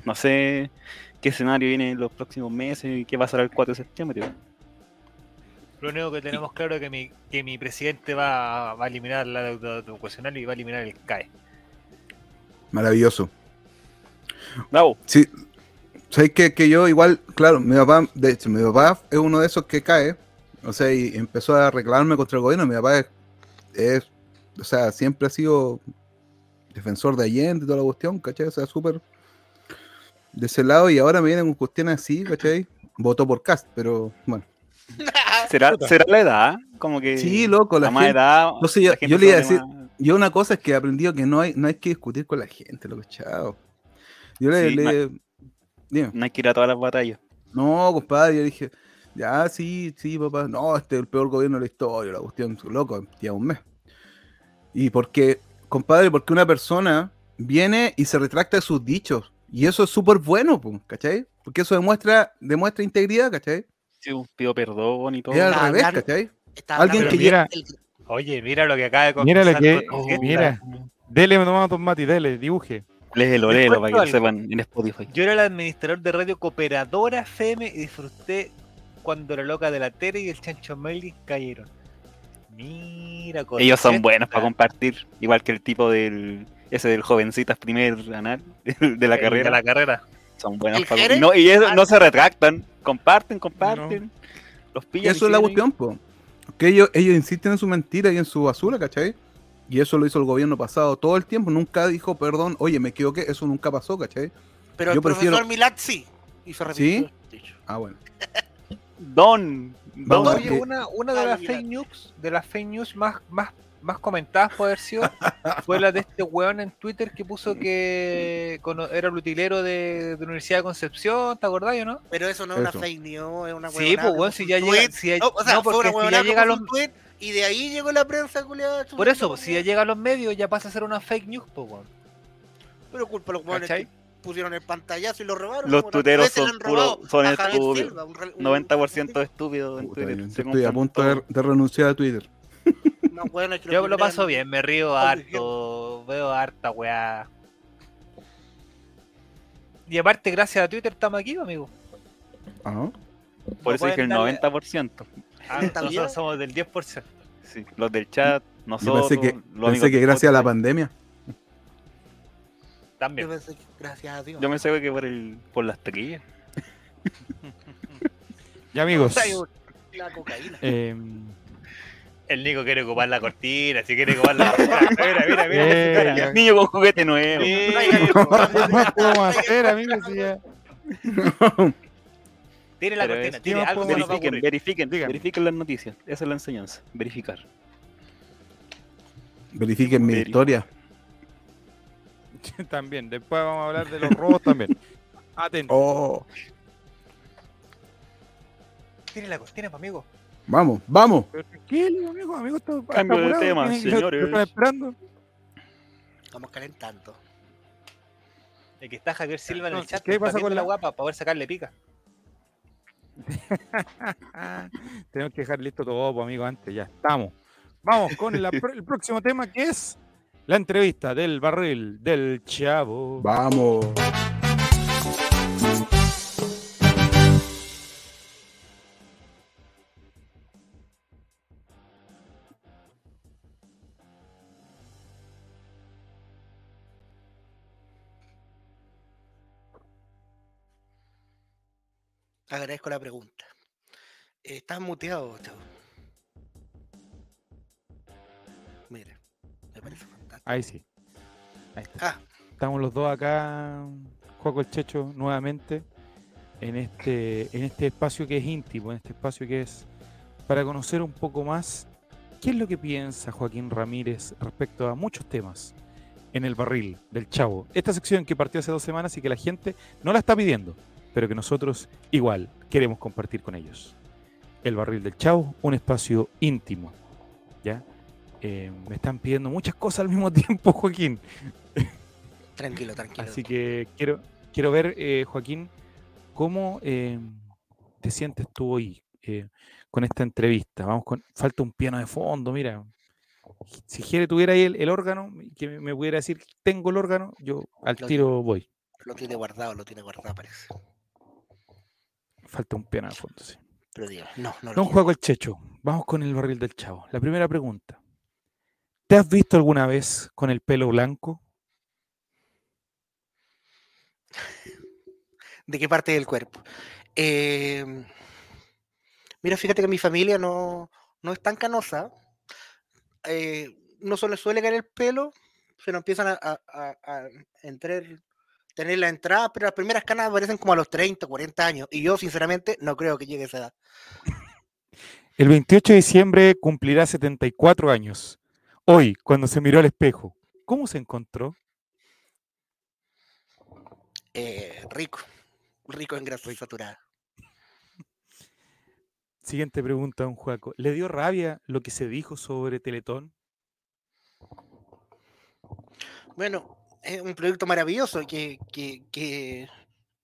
no sé qué escenario viene en los próximos meses y qué pasará el 4 de septiembre. Lo único que tenemos claro es que mi, que mi presidente va, va a eliminar la deuda educacional y va a eliminar el CAE. Maravilloso. Bravo, Sí. ¿Sabes que, que yo igual, claro, mi papá, de hecho, mi papá es uno de esos que cae, O sea, y empezó a reclamarme contra el gobierno. Mi papá es, es- o sea, siempre ha sido defensor de Allende y toda la cuestión, ¿cachai? O sea, súper de ese lado y ahora me vienen con cuestiones así, ¿cachai? Votó por Cast, pero bueno. ¿Será, ¿Será la edad? Como que Sí, loco, la la más gente- edad. No sé, yo- le iba a decir- más- Yo una cosa es que he aprendido que no hay, no hay que discutir con la gente, loco, chao. Yo le, Sí, le- dime. No hay que ir a todas las batallas. No, compadre, yo dije, ya, sí, sí, papá, no, este es el peor gobierno de la historia, la cuestión, loco, ya un mes. Y porque, compadre, porque una persona viene y se retracta de sus dichos, y eso es súper bueno, ¿cachai? Porque eso demuestra, demuestra integridad, ¿cachai? Sí, pido perdón y todo. Es al revés, ¿cachai? Alguien que mira- del- Oye, mira lo que acaba de Mira lo que- Oh, mira. Dele nomás, Don Mati, dele, dibuje. Léelo, Les léelo para que lo algo. sepan en Spotify. Yo era el administrador de radio Cooperadora FM y disfruté cuando la loca de la Tere y el Chancho Melly cayeron. Mira, Ellos son buenos para compartir, igual que el tipo del ese del jovencitas primer anal de la El carrera. De la carrera. Son buenos ¿El para no, y eso, no se retractan, comparten, comparten. Los pillan. eso y es la cuestión, po. Que ellos, ellos insisten en su mentira y en su basura, ¿cachai? Y eso lo hizo el gobierno pasado todo el tiempo. Nunca dijo, perdón, oye, me equivoqué. Eso nunca pasó, ¿cachai? Pero el Yo prefiero- profesor Milad sí. Y se ¿Sí? el dicho. Ah, bueno. Don. Vamos Don. a Oye, que- una, una de Ah, las fake news, de las fake news más, más, más comentadas por haber sido, fue la de este weón en Twitter que puso que era el utilero de, de la Universidad de Concepción, ¿te acordás o no? Pero eso no es una fake news, es una Sí, huevonada pues weón, si ya llega, si ya, No, o sea, no, fue una si ya llega a los un tweet y de ahí llegó la prensa, culiada. por eso, pues, si ya llega a los medios ya pasa a ser una fake news, pues weón. Pero culpa a los que pusieron el pantallazo y lo robaron. Los le son puros- son estúpidos. Silva, un re- un- 90% estúpidos en Puta, Twitter. estoy a punto de, renunciar a Twitter. Yo lo paso bien, me río harto, veo harta weá. Y aparte, gracias a Twitter estamos aquí, amigo. Ah, Por No eso dije el pueden darle- 90%. Ah, nosotros somos del 10%. Sí, los del chat, yo nosotros. pensé que, los pensé que gracias a la pandemia. Yo También. pensé que gracias a Dios. Yo me sé que por, el, por las tequillas. Ya amigos, La cocaína. eh, El Nico quiere ocupar la cortina, si quiere ocupar la cortina. Mira, mira, mira. Eh, ya. Niño con juguete nuevo. Sí. ¿qué más podemos hacer, amigos? Si ya- Tire la cortina, tire ¿qué más algo Verifiquen, verifiquen, verifiquen las noticias. Esa es la enseñanza. Verificar. Verifiquen mi historia. También, después vamos a hablar de los robos también. Atento. Oh, Tire la cortina, amigo. vamos, vamos. Pero tranquilo, amigo, amigo, Cambio de tema, señores. están esperando. Estamos calentando. El que está Javier Silva en el chat. ¿qué pasa con la la- guapa para poder sacarle pica? Tenemos que dejar listo todo, pues, amigo, antes, ya estamos. Vamos con el próximo tema que es la entrevista del barril del chavo. Vamos. Agradezco la pregunta. Estás muteado, chavo. Mira, me parece fantástico. Ahí sí. Ahí está. Ah, Estamos los dos acá, Juaco el Checho, nuevamente, en este, en este espacio que es íntimo, en este espacio que es para conocer un poco más qué es lo que piensa Joaquín Ramírez respecto a muchos temas en el barril del Chavo. Esta sección que partió hace dos semanas y que la gente no la está pidiendo, pero que nosotros igual queremos compartir con ellos. El barril del Chavo, un espacio íntimo. ¿Ya? Eh, me están pidiendo muchas cosas al mismo tiempo, Joaquín. tranquilo, tranquilo. Así que quiero, quiero ver, eh, Joaquín, cómo eh, te sientes tú hoy eh, con esta entrevista. Vamos con. Falta un piano de fondo, mira. Si Jere tuviera ahí el, el órgano, que me, me pudiera decir, tengo el órgano, yo al Lo tiro voy. Lo tiene guardado, lo tiene guardado, parece. Falta un piano de fondo, sí. Pero digo, no, no lo Don. Juego el Checho, vamos con el barril del chavo. La primera pregunta. ¿Te has visto alguna vez con el pelo blanco? ¿De qué parte del cuerpo? Eh, Mira, fíjate que mi familia no, no es tan canosa. eh, no se les suele caer el pelo, pero empiezan a, a- a- a entrar, tener la entrada, pero las primeras canas aparecen como a los 30, 40 años. Y yo, sinceramente, no creo que llegue a esa edad. El 28 de diciembre cumplirá 74 años. Hoy, cuando se miró al espejo, ¿cómo se encontró? Eh, rico, rico en grasa saturada. Siguiente pregunta, don Juaco. ¿Le dio rabia lo que se dijo sobre Teletón? Bueno, es un proyecto maravilloso que, que, que,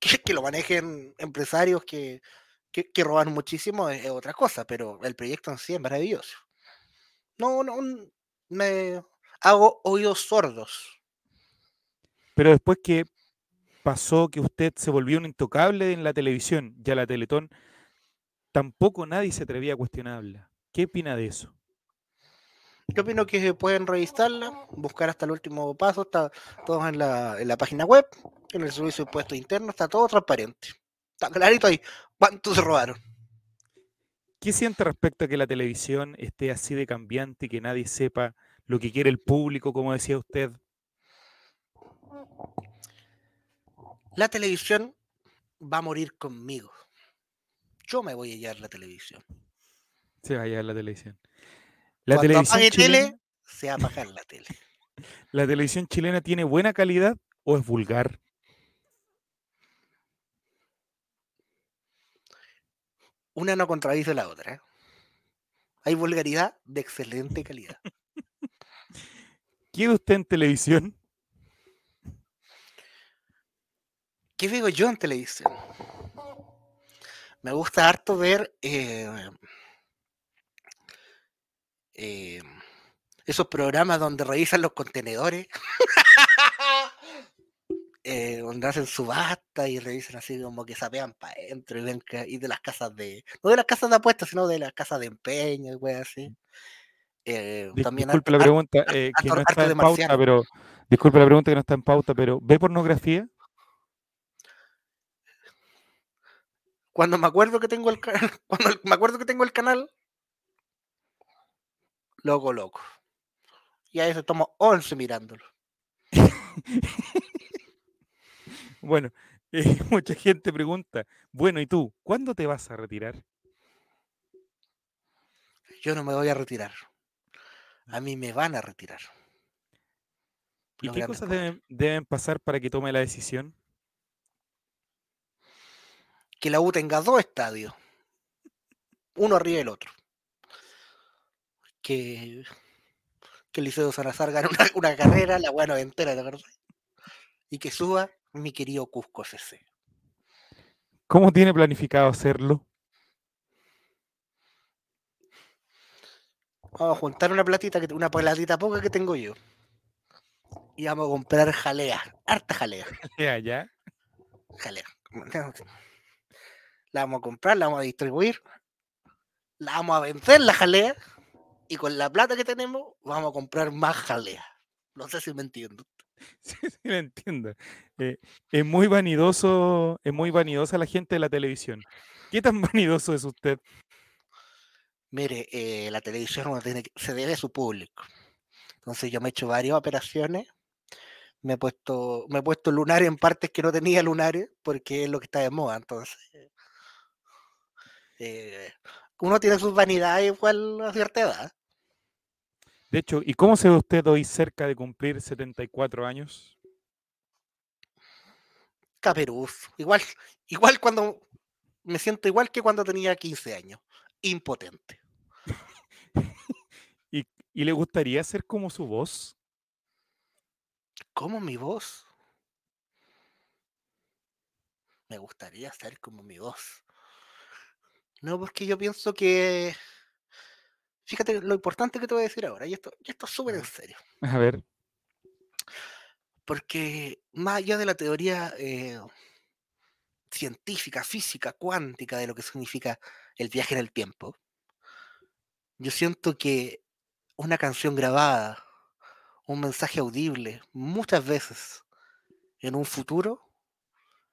que, lo manejen empresarios que, roban muchísimo es, otra cosa, pero el proyecto en sí es maravilloso. No, no, me hago oídos sordos. Pero después que pasó que usted se volvió un intocable en la televisión y a la Teletón, tampoco nadie se atrevía a cuestionarla. ¿Qué opina de eso? Yo opino que pueden revisarla, buscar hasta el último paso, está todo en la, en la página web, en el servicio de impuestos internos, está todo transparente. Está clarito ahí cuánto se robaron. ¿Qué siente respecto a que la televisión esté así de cambiante y que nadie sepa lo que quiere el público, como decía usted? La televisión va a morir conmigo. Yo me voy a llevar la televisión. Se va a llevar la televisión. La Cuando televisión, apague chilena, tele, se va a apagar la tele. ¿La televisión chilena tiene buena calidad o es vulgar? Una no contradice la otra. ¿eh? Hay vulgaridad de excelente calidad. ¿Qué ve usted en televisión? ¿Qué veo yo en televisión? Me gusta harto ver eh, eh, esos programas donde revisan los contenedores, eh, donde hacen subasta y revisan así como que sapean para adentro y ven que, y de las casas de, no de las casas de apuestas, sino de las casas de empeño y weas así. Eh, Di- también disculpe la pregunta, eh, que no está en pauta, pero disculpe la pregunta que no está en pauta, pero ¿ve pornografía? cuando me acuerdo que tengo el cuando me acuerdo que tengo el canal loco loco y a veces tomo 11 mirándolo Bueno, eh, mucha gente pregunta, bueno, ¿y tú? ¿Cuándo te vas a retirar? yo no me voy a retirar a mí me van a retirar ¿Y Los qué cosas deben, deben pasar para que tome la decisión? que la U tenga dos estadios uno arriba del otro que que Liceo Salazar gane una, una carrera la buena entera ¿te acuerdas? y que suba mi querido Cusco CC ¿Cómo tiene planificado hacerlo? Vamos a juntar una platita, una platita poca que tengo yo. Y vamos a comprar jalea, harta jalea, Ya, ya. jalea. La vamos a comprar, la vamos a distribuir, la vamos a vender la jalea y con la plata que tenemos vamos a comprar más jalea. No sé si me entiendo. Sí, sí, lo entiendo. Eh, es muy vanidoso, es muy vanidosa la gente de la televisión. ¿Qué tan vanidoso es usted? Mire, eh, la televisión uno tiene que- se debe a su público. Entonces yo me he hecho varias operaciones. Me he puesto, me he puesto lunares en partes que no tenía lunares, porque es lo que está de moda. Entonces, eh, uno tiene sus vanidades igual a cierta edad. De hecho, ¿y cómo se ve usted hoy cerca de cumplir 74 años? Caperuz. Igual, igual cuando me siento igual que cuando tenía 15 años. Impotente. ¿Y, y le gustaría ser como su voz? ¿Cómo mi voz? Me gustaría ser como mi voz. No, porque yo pienso que. Fíjate lo importante que te voy a decir ahora, y esto, y esto es súper en serio. A ver, Porque más allá de la teoría eh, científica, física, cuántica de lo que significa el viaje en el tiempo, yo siento que una canción grabada, un mensaje audible, muchas veces en un futuro,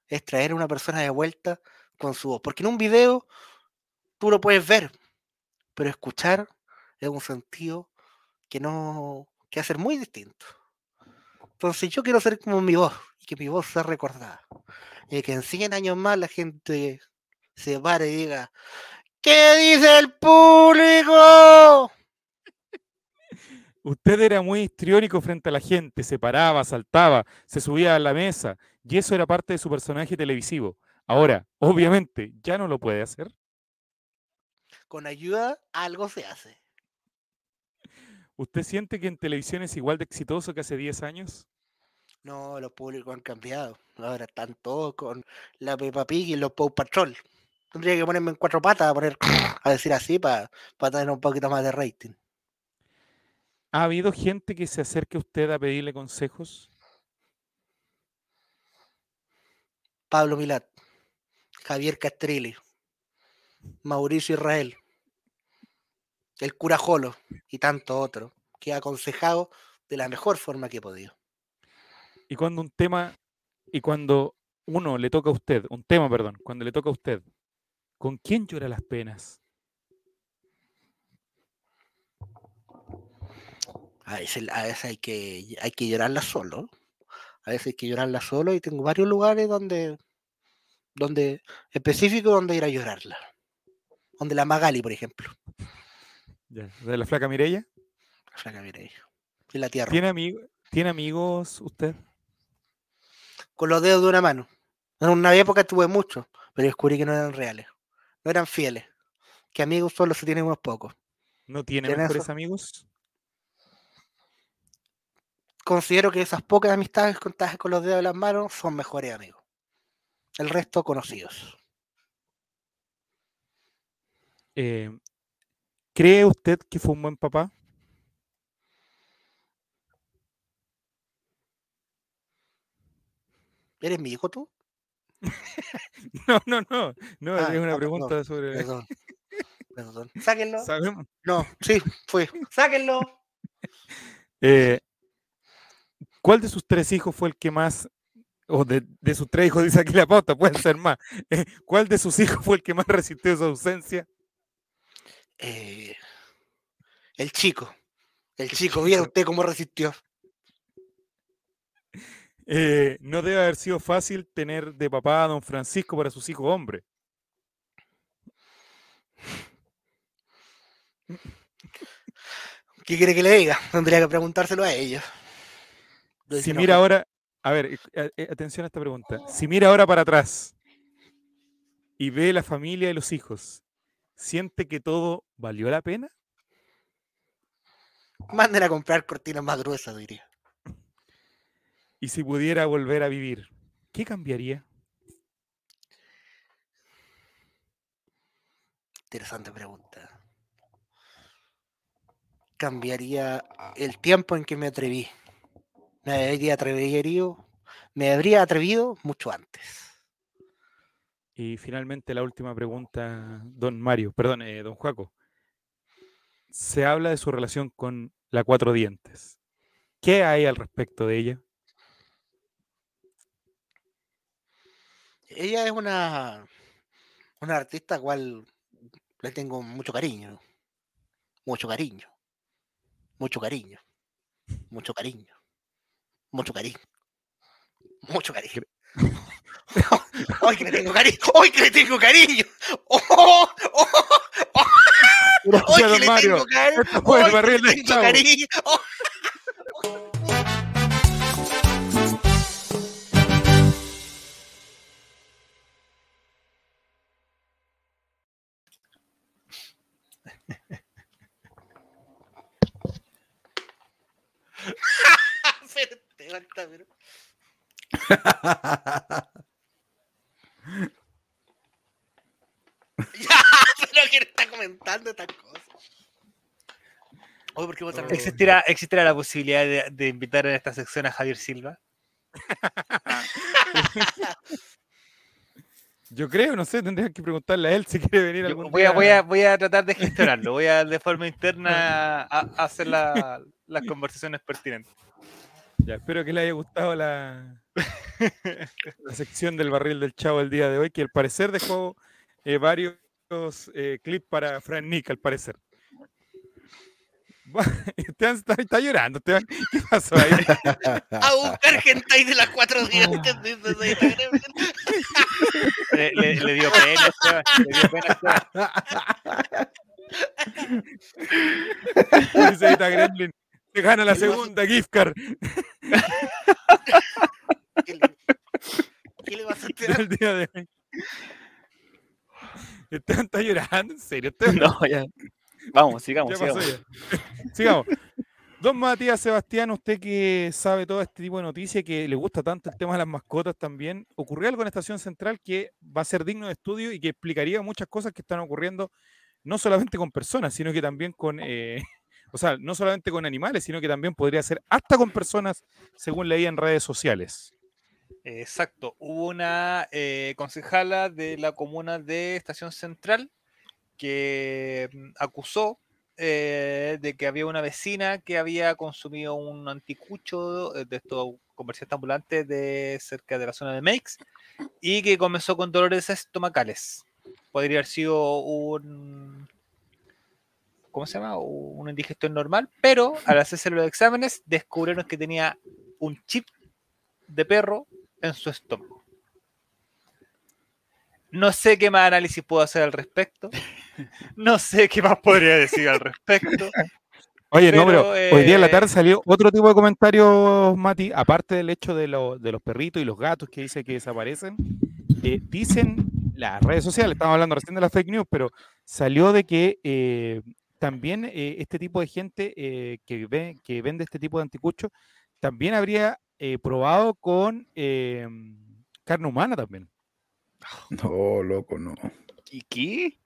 es traer a una persona de vuelta con su voz. Porque en un video tú lo puedes ver, pero escuchar es un sentido que no, que va a ser muy distinto. Entonces yo quiero ser como mi voz, y que mi voz sea recordada. Y que en 100 años más la gente se pare y diga, ¿qué dice el público? Usted era muy histriónico frente a la gente, se paraba, saltaba, se subía a la mesa, y eso era parte de su personaje televisivo. Ahora, obviamente, ya no lo puede hacer. Con ayuda algo se hace. ¿Usted siente que en televisión es igual de exitoso que hace 10 años? No, los públicos han cambiado. Ahora están todos con la Peppa Pig y los Paw Patrol. Tendría que ponerme en cuatro patas a poner a decir así para tener un poquito más de rating. ¿Ha habido gente que se acerque a usted a pedirle consejos? Pablo Milat, Javier Castrilli, Mauricio Israel, el cura Jolo y tanto otro, que ha aconsejado de la mejor forma que he podido. Y cuando un tema, y cuando uno le toca a usted, un tema, perdón, cuando le toca a usted, ¿con quién llora las penas? A veces, a veces hay, que, hay que llorarla solo. A veces hay que llorarla solo y tengo varios lugares donde, donde específicos donde ir a llorarla. Donde la Magali, por ejemplo. ¿De la flaca Mirella? La flaca Mirella. Y la tierra. ¿Tiene, ¿Tiene amigos usted? Con los dedos de una mano. En una época tuve muchos, pero descubrí que no eran reales. No eran fieles. Que amigos solo se tienen unos pocos. ¿No tiene mejores amigos? Considero que esas pocas amistades contadas con los dedos de las manos son mejores amigos. El resto conocidos. Eh, ¿Cree usted que fue un buen papá? ¿Eres mi hijo tú? no, no, no. No, ah, es una pregunta sobre. Perdón. Perdón. Sáquenlo. No, sí, fue. Sáquenlo. Eh, ¿Cuál de sus tres hijos fue el que más o de, sus tres hijos, dice aquí la pauta, pueden ser más. Eh, ¿Cuál de sus hijos fue el que más resistió su ausencia? Eh, el chico. El chico, ¿vio usted cómo resistió? Eh, no debe haber sido fácil tener de papá a don Francisco para sus hijos hombres. ¿Qué quiere que le diga? Tendría que preguntárselo a ellos. Si mira ahora, a ver, eh, atención a esta pregunta. Si mira ahora para atrás y ve la familia y los hijos, ¿siente que todo valió la pena? Manden a comprar cortinas más gruesas, diría. Y si pudiera volver a vivir, ¿qué cambiaría? Interesante pregunta. Cambiaría el tiempo en que me atreví me habría atrevido, me habría atrevido mucho antes. Y finalmente la última pregunta, don Mario, perdón, eh, don Juaco. Se habla de su relación con la Cuatro Dientes. ¿Qué hay al respecto de ella? Ella es una, una artista a cual le tengo mucho cariño. Mucho cariño. Mucho cariño. Mucho cariño. Mucho cariño. Mucho cariño. ¡Ay, que le tengo cariño! ¡Ay, que le tengo cariño! ¡Oh! ¡Oh! ¡Oh! ¡Ay, que le tengo cariño! ¡Ay, que le tengo cariño! pero. Ya, pero quién está comentando estas cosas. Oye, ¿por qué ¿Existirá, ¿Existirá la posibilidad de, de, invitar en esta sección a Javier Silva? Yo creo, no sé, tendría que preguntarle a él si quiere venir algún voy día. A, voy, a, voy a tratar de gestionarlo, voy a de forma interna a, hacer las conversaciones pertinentes. Ya, espero que le haya gustado la, la sección del barril del chavo el día de hoy, que al parecer dejó eh, varios eh, clips para Fran Nick, al parecer. Esteban está, está llorando. Esteban. ¿Qué pasó ahí? A buscar hentai de las cuatro Gremlin. Le, le- le dio pena, Esteban, le dio pena, Esteban. Dice Gremlin. Se gana la segunda gift card ¿Qué le- ¿Qué le va a hacer? del día de hoy. Esteban está llorando, en serio. No, ya. Vamos, sigamos, sigamos. Sigamos. Don Matías Sebastián, usted que sabe todo este tipo de noticias, que le gusta tanto el tema de las mascotas también, ocurrió algo en Estación Central que va a ser digno de estudio y que explicaría muchas cosas que están ocurriendo, no solamente con personas, sino que también con, eh, o sea, no solamente con animales, sino que también podría ser hasta con personas, según leí en redes sociales. Exacto. Hubo una eh, concejala de la comuna de Estación Central que mm, acusó eh, de que había una vecina que había consumido un anticucho eh, de estos comerciantes ambulantes de cerca de la zona de Meix y que comenzó con dolores estomacales. Podría haber sido un ¿cómo se llama? Una indigestión normal, pero al hacerse los exámenes descubrieron que tenía un chip de perro en su estómago. No sé qué más análisis puedo hacer al respecto. No sé qué más podría decir al respecto. Oye, no, pero hoy día en la eh, tarde salió otro tipo de comentarios, Mati, aparte del hecho de, lo- de los perritos y los gatos que dice que desaparecen, eh, dicen las redes sociales, estamos hablando recién de las fake news, pero salió de que eh, también eh, este tipo de gente eh, que, ve, que vende este tipo de anticuchos también habría eh, probado con eh, carne humana también. No, loco, no. ¿Y qué?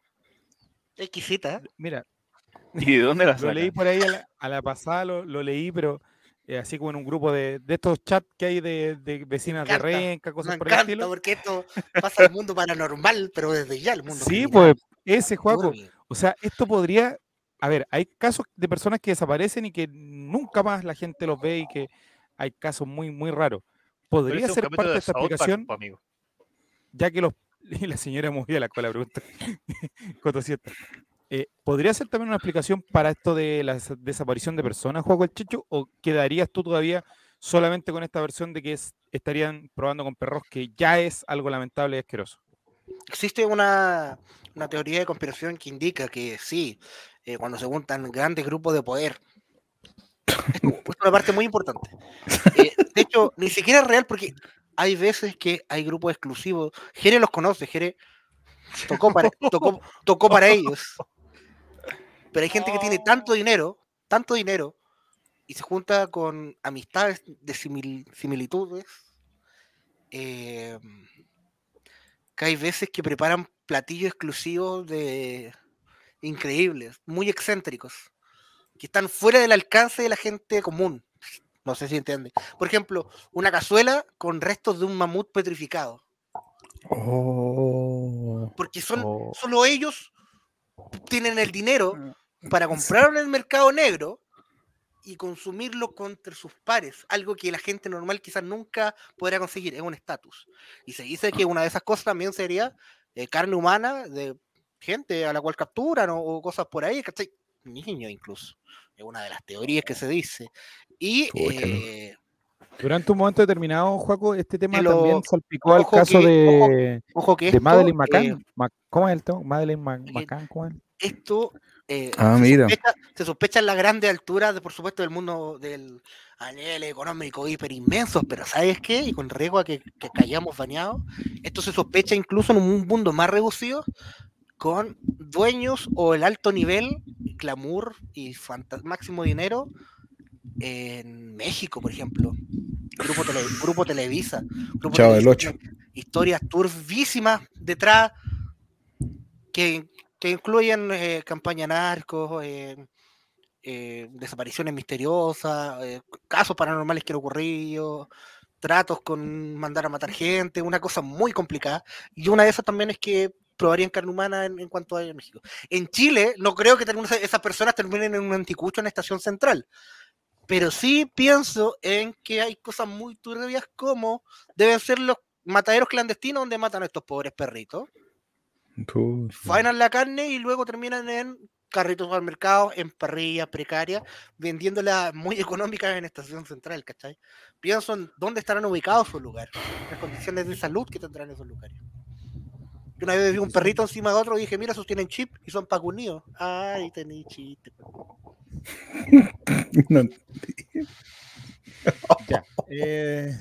Exquisita. Mira, ¿Y de dónde la Lo leí por ahí a la, a la pasada, lo, lo leí, pero eh, así como en un grupo de, de estos chats que hay de, de vecinas de Renca, Me cosas por el estilo. porque esto pasa al mundo paranormal, pero desde ya el mundo Sí, criminal. pues ese juego. O sea, esto podría. A ver, hay casos de personas que desaparecen y que nunca más la gente los ve y que hay casos muy, muy raros. Podría ser parte de de esta Park, explicación, amigo. ya que los. Y la señora movía la cola, pregunta. Eh, ¿Podría ser también una explicación para esto de la des- desaparición de personas, Juego el Checho? ¿O quedarías tú todavía solamente con esta versión de que es- estarían probando con perros, que ya es algo lamentable y asqueroso? Existe una, una teoría de conspiración que indica que sí, eh, cuando se juntan grandes grupos de poder, es una parte muy importante. Eh, de hecho, ni siquiera es real porque hay veces que hay grupos exclusivos. Jere los conoce, Jere tocó para, tocó, tocó para ellos. Pero hay gente que tiene tanto dinero, tanto dinero, y se junta con amistades de simil- similitudes. eh, que hay veces que preparan platillos exclusivos de increíbles, muy excéntricos, que están fuera del alcance de la gente común. No sé si entiende. Por ejemplo, una cazuela con restos de un mamut petrificado. Oh. Porque son Oh. solo ellos tienen el dinero para comprarlo en el mercado negro y consumirlo contra sus pares, algo que la gente normal quizás nunca podrá conseguir, es un estatus. Y se dice que una de esas cosas también sería eh, carne humana de gente a la cual capturan o, o cosas por ahí, ¿cachai? Niños incluso. Es una de las teorías que se dice. Y eh, Durante un momento determinado, Juaco, este tema lo- también salpicó al caso que- de, ojo que de esto, Madeleine eh, McCann. Ma- ¿Cómo es el tema? Madeleine Ma- eh, McCann, ¿cómo es? esto eh, Ah, se, mira. Sospecha, se sospecha en la grande altura, de, por supuesto, del mundo del a nivel económico hiper inmensos, pero ¿sabes qué? Y con riesgo a que, que callamos bañados, esto se sospecha incluso en un mundo más reducido con dueños o el alto nivel, glamour y máximo dinero en México, por ejemplo. Grupo, Tele- Grupo Televisa. Grupo Chavo del Televisa Ocho. tiene Historias turbísimas detrás que, que incluyen eh, campaña narcos, eh, eh, desapariciones misteriosas, casos paranormales que han ocurrido, tratos con mandar a matar gente, una cosa muy complicada. Y una de esas también es que probarían carne humana en, en cuanto a en México. En Chile, no creo que esas personas terminen en un anticucho en estación central. Pero sí pienso en que hay cosas muy turbias como deben ser los mataderos clandestinos donde matan a estos pobres perritos. Puta. faenan la carne y luego terminan en carritos al mercado, en parrillas precarias, vendiéndola muy económicas en estación central, ¿cachai? Pienso en dónde estarán ubicados esos lugares, las condiciones de salud que tendrán esos lugares. Yo una vez vi un perrito encima de otro y dije, mira, esos tienen chip y son pacunidos. Ay, tení chiste. No, Ya. Eh,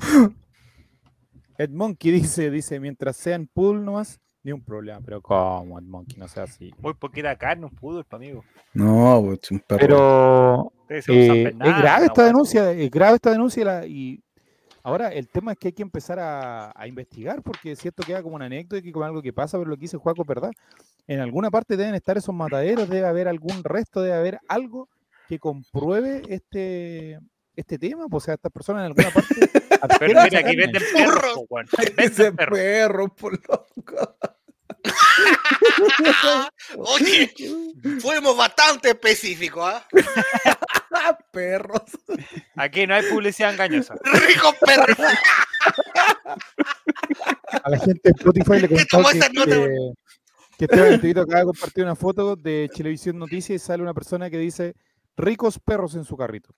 Ed Monkey dice, dice, mientras sean pool nomás, ni un problema. Pero ¿cómo, Ed Monkey? No sea así. Muy poquita carne, un pa' amigo. no, pues, un perro. Pero eh, es grave esta denuncia, es grave esta denuncia y la- y ahora el tema es que hay que empezar a, a investigar porque es cierto queda como una anécdota y que como algo que pasa, pero lo que dice Juaco es verdad. En alguna parte deben estar esos mataderos, debe haber algún resto, debe haber algo que compruebe este este tema, pues, o sea, estas personas en alguna parte Pero mira, aquí venden perros, Venden perros. perro, por loco. Oye, fuimos bastante específicos, ¿ah? Perros. Aquí no hay publicidad engañosa. Ricos perros. A la gente de Spotify le ¿Qué contó tomó que, nota, que, que Esteban Estevito acaba de compartir una foto de Televisión Noticias y sale una persona que dice ricos perros en su carrito.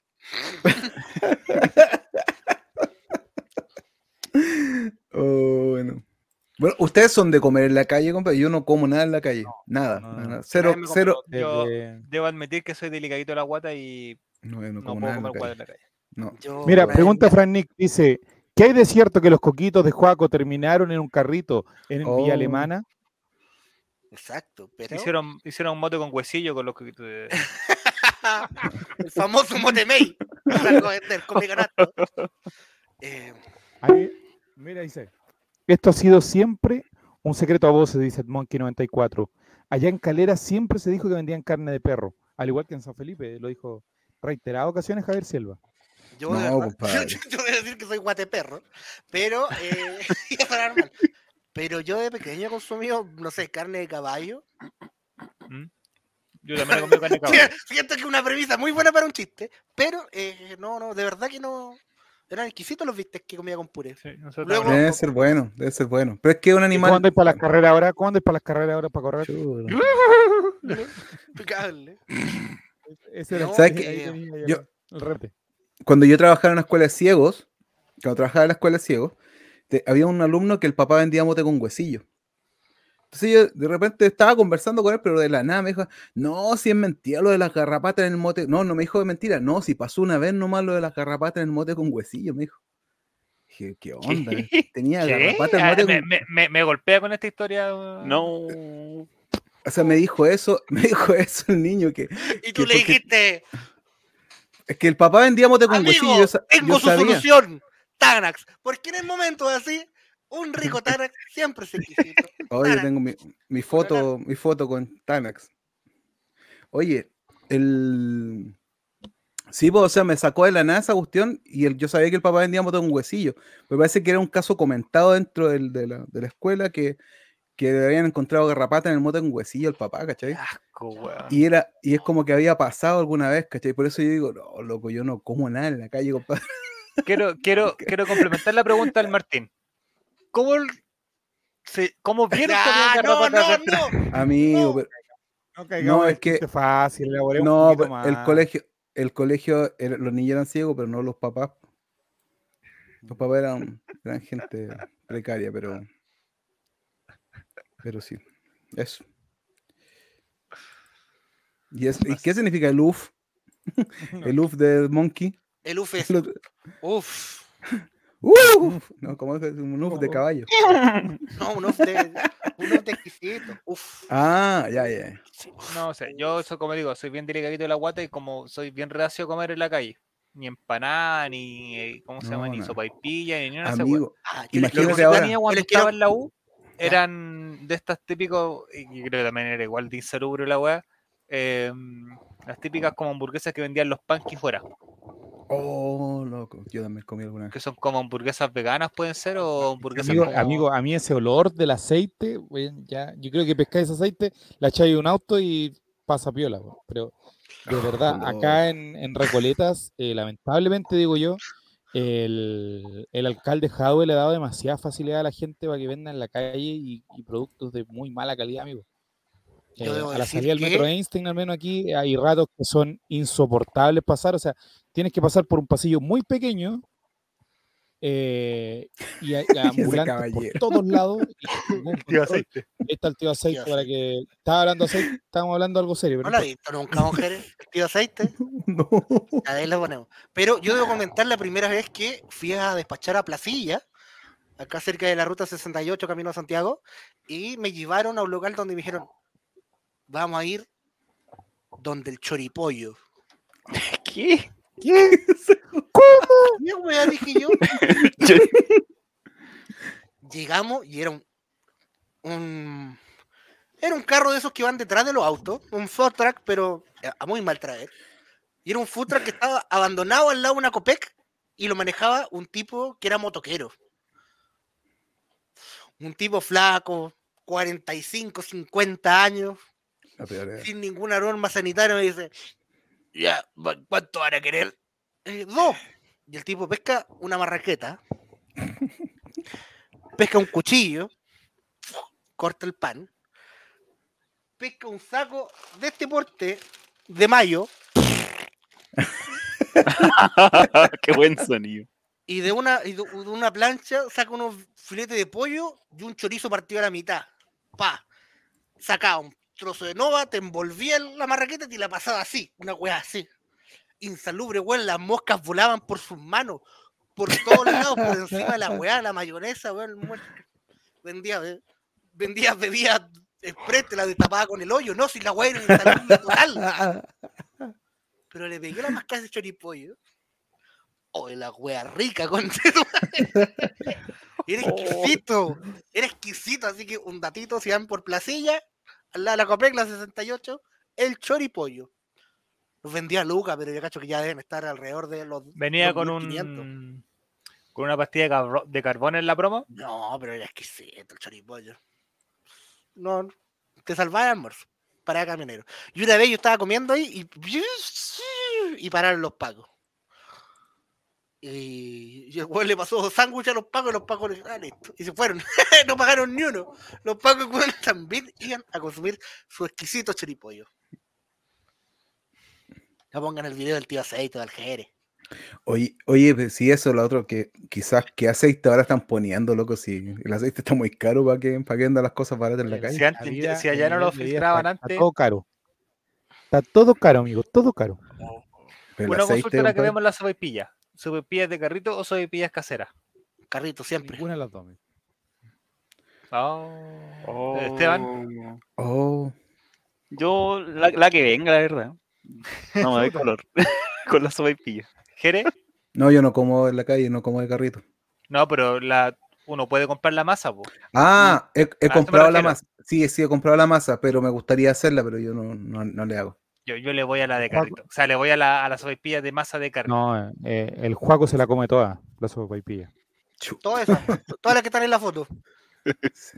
Oh, bueno. Bueno, ustedes son de comer en la calle, compa. Yo no como nada en la calle. nada. no, nada, no. nada. Cero, cero. Yo debo admitir que soy delicadito de la guata y No, yo no no como puedo nada comer guata en la calle. No. Yo, Mira, pregunta Fran Nick, dice, ¿qué hay de cierto que los coquitos de Juaco terminaron en un carrito en Oh. Villa Alemana? Exacto, pero Hicieron, hicieron un mote con huesillo con los que... eh, el famoso del cómic ganato. Eh, Ahí, mira, dice, esto ha sido siempre un secreto a voces, dice Monkey 94. Allá en Calera siempre se dijo que vendían carne de perro, al igual que en San Felipe, lo dijo reiteradas ocasiones Javier Silva. yo, No, de verdad- compadre. yo, yo debo decir que soy guateperro, pero eh. Pero yo de pequeño he consumido, no sé, carne de caballo. Yo también he comido carne de caballo. Siento que es una premisa muy buena para un chiste, pero eh, no, no, de verdad que no. Eran exquisitos los bistecs que comía con puré. Sí, Luego-. Debe ser bueno, debe ser bueno. Pero es que es un ¿Y animal. ¿Cómo andáis para las carreras ahora? ¿Cómo andáis para las carreras ahora para correr? Impecable. Ese era- ¿Sabes Yo- el rete. Cuando yo trabajaba en una escuela de ciegos, cuando trabajaba en la escuela de ciegos, te- había un alumno que el papá vendía mote con huesillo. Entonces yo de repente estaba conversando con él, pero de la nada me dijo, no, si es mentira lo de las garrapatas en el mote. No, no me dijo de mentira, no, si pasó una vez nomás lo de las garrapatas en el mote con huesillo, me dijo. Dije, ¿qué onda? Tenía ¿Qué? garrapatas en Ah, el mote me, con... me- me- me golpea con esta historia. No. O sea, me dijo eso, me dijo eso el niño, que Y tú que le porque- dijiste, es que el papá vendía mote con huesillo. Yo, sa- yo tengo su sabía. solución. Tanax. Porque en el momento así, un rico Tanax siempre es exquisito. Oye, Tanax. tengo mi, mi foto, mi foto con Tanax. Oye, el. Sí, pues, o sea, me sacó de la nada esa cuestión y el, yo sabía que el papá vendía moto con huesillo. Me parece que era un caso comentado dentro del- de, la, de la escuela que, que habían encontrado garrapata en el moto con huesillo el papá, ¿cachai? Asco, weón. Y era, y es como que había pasado alguna vez, ¿cachai? Por eso yo digo, no, loco, yo no como nada en la calle, compadre. Quiero, quiero, quiero complementar la pregunta del Martín. ¿Cómo, el- se, cómo vieron que Ah, había no, no, no. Amigo, No. pero- caigamos No, es que- fácil, no, un el colegio, el colegio, los niños eran ciegos, pero no los papás. Los papás eran, eran gente precaria, pero. Pero sí, eso. ¿Y, es- ¿y qué significa el UF? El UF de Monkey. El UF es. Uf. ¡Uf! No, como es un UF de caballo. No, un UF de. Un UF de exquisito. Uf. Ah, ya, ya. No sé, yo soy como digo, soy bien delicadito de la guata y como soy bien reacio a comer en la calle. Ni empanada, ni eh, ¿cómo se llama? No, Ni no. sopaipilla, ni nada de esa weá. Amigo, Ah, Imagínate ahora. tenía cuando estaba en la U eran de estas típicos, y creo que también era igual de insalubre la weá, eh, las típicas como hamburguesas que vendían los panquis fuera, oh, loco. Yo también comí alguna vez. que son como hamburguesas veganas pueden ser o hamburguesas Amigo, como- amigo, a mí ese olor del aceite, weón, ya, yo creo que pescáis ese aceite, la echáis un auto y pasa piola, weón. pero de verdad, no. acá en, en Recoletas, eh, lamentablemente digo yo, el, el alcalde Jadwe le ha dado demasiada facilidad a la gente para que venda en la calle y, y productos de muy mala calidad, amigo. Eh, a la salida del que- metro Einstein, al menos aquí, hay ratos que son insoportables pasar. O sea, tienes que pasar por un pasillo muy pequeño eh, y hay ambulantes por todos lados. y ningún Tío aceite. Está el tío aceite Tío para que. Estaba hablando aceite, estábamos hablando algo serio. No pero no he visto nunca, mujeres. El tío aceite. No. Ahí la ponemos. Pero yo debo comentar la primera vez que fui a despachar a Placilla, acá cerca de la ruta 68, camino a Santiago, y me llevaron a un local donde me dijeron, vamos a ir donde el choripollo. ¿Qué? ¿Qué wea? Dije yo. Llegamos y era un, un- Era un carro de esos que van detrás de los autos, un food truck, pero a muy mal traer. Y era un food truck que estaba abandonado al lado de una Copec y lo manejaba un tipo que era motoquero. Un tipo flaco, 45, 50 años, era. sin ninguna norma sanitaria, me dice, ya, ¿cu- ¿cuánto van a querer? "Eh, dos. Y el tipo pesca una marraqueta, pesca un cuchillo, corta el pan, pesca un saco de este porte de mayo Qué buen sonido. y de una, y de, una plancha saca unos filetes de pollo y un chorizo partido a la mitad. Pa. Sacaba un trozo de nova, te envolvía en la marraqueta y te la pasaba así, una weá así. Insalubre, weón, las moscas volaban por sus manos, por todos lados, por encima de la weá, la mayonesa, weón. Vendía, eh, vendía, bebía express, te la destapaba con el hoyo, no, si la weá era insalubre total. Pero le pegué la mascada de choripollo. Oh, la wea rica, con Era exquisito. Era exquisito, así que un datito, si van por Placilla, de la Copec, la 68, el choripollo. Los vendía a Luca, pero yo cacho que ya deben estar alrededor de los. Venía con 2.500. un. Con una pastilla de, carbón en la promo. No, pero era exquisito el choripollo. No, te salvaba el almuerzo. Para camionero. Y una vez yo estaba comiendo ahí y. Y pararon los pacos. Y, y el weón le pasó sándwich a los pacos y los pacos le dijeron, ah, listo. Y se fueron. no pagaron ni uno. Los pacos weón, también iban a consumir su exquisito choripollo. Ya pongan el video del tío aceite del Jerez. Oye, oye, si eso, lo otro, que quizás qué aceite ahora están poniendo, loco, si el aceite está muy caro para que, para que andan las cosas baratas en la Si, calle. antes, vida, si allá no lo filtraban está- está antes, todo caro. Está todo caro, amigo, todo caro. Pero una aceite, consulta la que vemos la sopaipilla. ¿Sopaipillas de carrito o sopaipillas caseras? Carrito siempre. Ninguna de las dos. amigo. Oh. Esteban. Oh, Yo, la, la que venga, la verdad. No me doy color. Con la sopa y pilla. ¿Jere? no, yo no como en la calle, no como de carrito. No, pero la, uno puede comprar la masa, po. Ah, he, comprado la masa. Sí, sí, he comprado la masa, pero me gustaría hacerla, pero yo no, no, no le hago. Yo, yo le voy a la de carrito. O sea, le voy a la, a la sopaipilla de masa de carne. No, eh, el Juaco se la come toda, la sopaipilla. Todas esas. todas las que están en la foto. sí.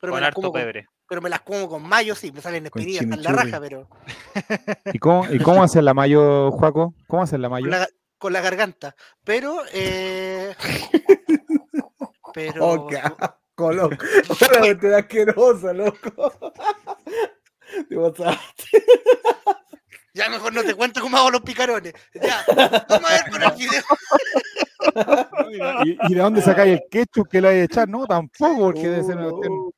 Pero me, con las harto como con, pebre. pero me las como con mayo, sí, me salen espinillas en la raja, pero ¿Y cómo, y cómo hacen la mayo, Juaco? ¿Cómo hacen la mayo? con la, con la garganta. Pero, eh, pero, Oh, qué asco, loco. Una asquerosa, loco. Te pasaste. ya mejor no te cuento cómo hago los picarones. Ya, vamos a ver con el video. ¿Y, y de dónde sacáis el ketchup que le hay echar? No, tampoco, porque debe ser una cuestión-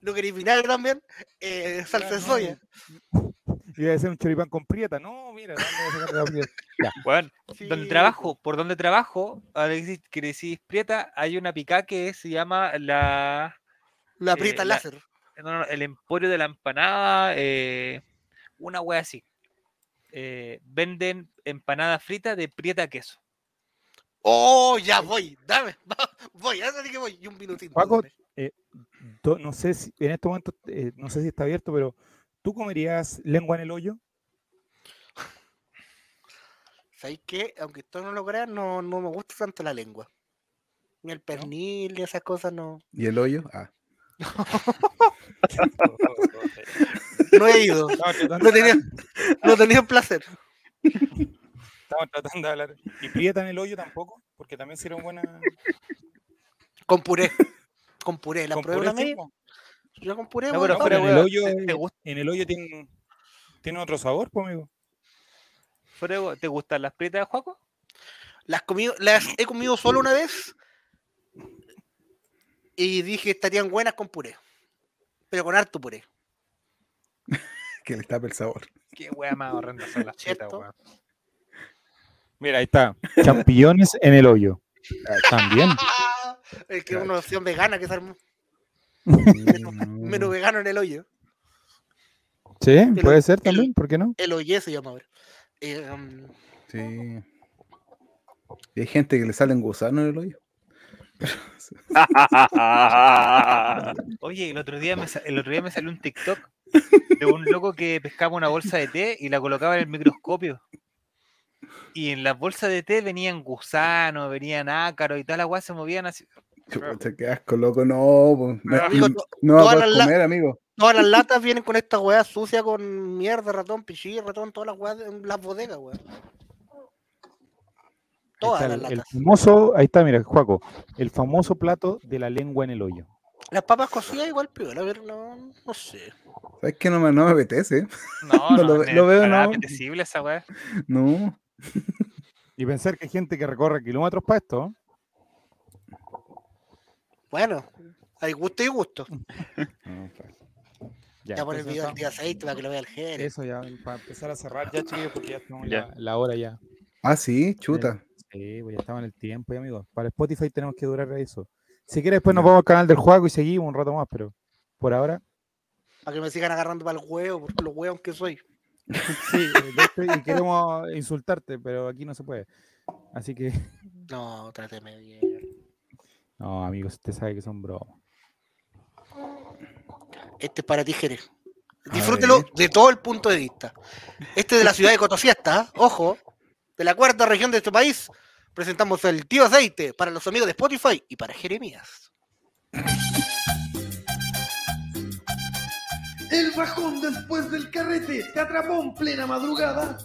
Lo que vinagre también, eh, salsa de soya. y debe ser un choripán con prieta. No, mira, ¿dónde voy a sacar la prieta? Bueno, Sí, donde trabajo, por donde trabajo, ahora que decís- Prieta, hay una picá que se llama la, La eh, la- láser. no, no, el emporio de la empanada, eh, una wea así. Eh, venden empanada frita de Prieta queso. Oh, ya voy, dame, voy, ahora sí que voy. Y un minutito. Paco. To- No sé si en este momento, eh, no sé si está abierto, pero ¿tú comerías lengua en el hoyo? ¿Sabéis qué? Aunque esto no lo crean, no, no me gusta tanto la lengua. Ni el pernil, ni esas cosas, no. ¿Y el hoyo? Ah. No he ido. No tenido, no el placer. Estamos tratando de hablar. ¿Y Prieta en el hoyo tampoco? Porque también sirven buenas. Con puré. Con puré. ¿La con puré, po. Yo con puré, No, bueno, pero No, en el hoyo, ¿te- te gusta- en el hoyo tiene, tiene otro sabor, pues, hueá, ¿Te gustan las prietas de Juaco? las, comido, las he comido solo una vez y dije estarían buenas con puré. Pero con harto puré. Que le tapa el sabor. Qué wea más horrenda son las weón. Mira, ahí está. Champiñones en el hoyo. Ah, También. El que es una opción vegana que se armó. Mm. Menú vegano en el hoyo. Sí, El- puede ser el- también, ¿por qué no? El hoyo se llama ahora. Eh, um, Sí. Y hay gente que le salen gusanos en el hoyo. Oye, el otro día me, el otro día me salió un TikTok de un loco que pescaba una bolsa de té y la colocaba en el microscopio. Y en las bolsas de té venían gusanos, venían ácaros y tal, las weas se movían así. Chucha, qué asco, loco. No, no, Amigo, no- no va a todas comer, amigo. todas las latas vienen con esta weá sucia con mierda, ratón, pichí, ratón, todas las weas en las bodegas, weón. Ahí Todas está las el, famoso, ahí está, mira, Juaco, el famoso plato de la lengua en el hoyo. Las papas cocidas igual peor, a ver, no, no sé. ¿Sabes que no me, no me apetece? No, No no, lo lo veo, no. apetecible esa wea. No. Y pensar que hay gente que recorre kilómetros para esto. Bueno, hay gusto y gusto. No, pues. Ya, Ya pon el video del día 6 para que lo vea el Jerez. Eso ya, para empezar a cerrar ya, chiquillos, porque ya estamos Ya. La, la hora ya. Ah, sí, chuta. Sí, pues ya estamos en el tiempo, ya, amigos. Para Spotify tenemos que durar eso. Si quieres, después nos vamos al canal del juego y seguimos un rato más, pero por ahora, Para que me sigan agarrando para el huevo, por los huevos que soy. sí, hecho, y queremos insultarte, pero aquí no se puede. Así que, No, tráteme bien. no, amigos, usted sabe que son bromas. Este es para ti, Jerez. Disfrútelo de todo el punto de vista. Este es de la ciudad de Cotofiesta, ¿ah? ojo, de la cuarta región de este país. Presentamos el tío aceite para los amigos de Spotify y para Jeremías. El bajón después del carrete te atrapó en plena madrugada.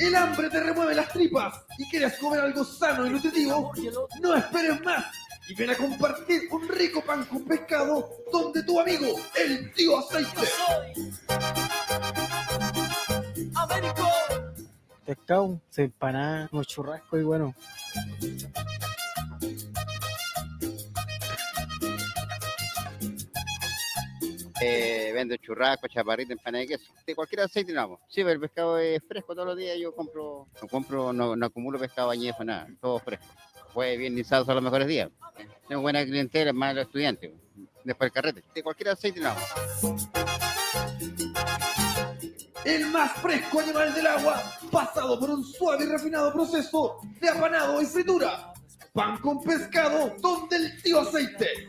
El hambre te remueve las tripas y quieres comer algo sano y nutritivo. No esperes más y ven a compartir un rico pan con pescado donde tu amigo, el tío aceite. Pescado, se empanada, unos churrascos y bueno. Eh, vendo churrasco, chaparrito, empanada de queso. De cualquier aceite no hago. Sí, pero el pescado es fresco todos los días. Yo compro, no compro, no, no acumulo pescado añejo, nada. Todo fresco. Fue bien lisado son los mejores días. Tengo buena clientela, más los estudiantes. Después el carrete. De cualquier aceite no hago. El más fresco animal del agua, pasado por un suave y refinado proceso de apanado y fritura. Pan con pescado donde el tío aceite.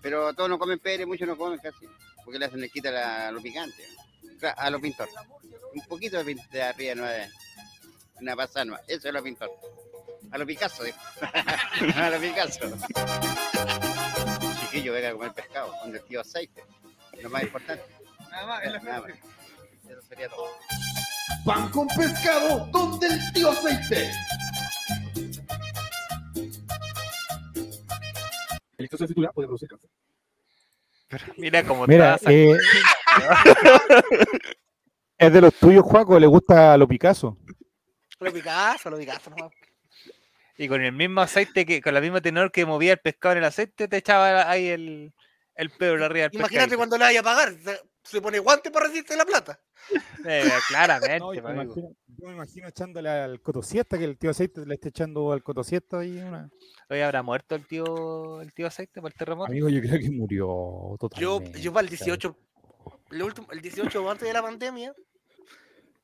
Pero todos no comen pere, muchos no comen casi. Porque le hacen le quita la, lo picante. A los pintores. Un poquito de, de arriba, no una pasada. Eso es lo pintor. A lo Picasso, digo. a lo Picasso. Chiquillo, venga a comer pescado, con el tío aceite. Lo más importante. Nada más, Nada más. Eso sería todo. Pan con pescado donde el tío aceite. El exceso de fritura puede producir cáncer. Mira cómo Mira, está eh, es de los tuyos, Juaco, le gusta lo Picasso. Lo Picasso, lo Picasso, no. Y con el mismo aceite, que con la misma tenor que movía el pescado en el aceite, te echaba ahí el, el pedo arriba del Imagínate pescadito. cuando le vaya a pagar. Se, se pone guante para resistir la plata. Eh, claramente, No, yo, pues, me amigo. imagino, yo me imagino echándole al cotosiesta, que el tío aceite le esté echando al cotosiesta ahí una. Hoy habrá muerto el tío, el tío aceite por el terremoto. Amigo, yo creo que murió Yo, totalmente. yo para el ¿sabes? 18, el, último, el 18 antes de la pandemia,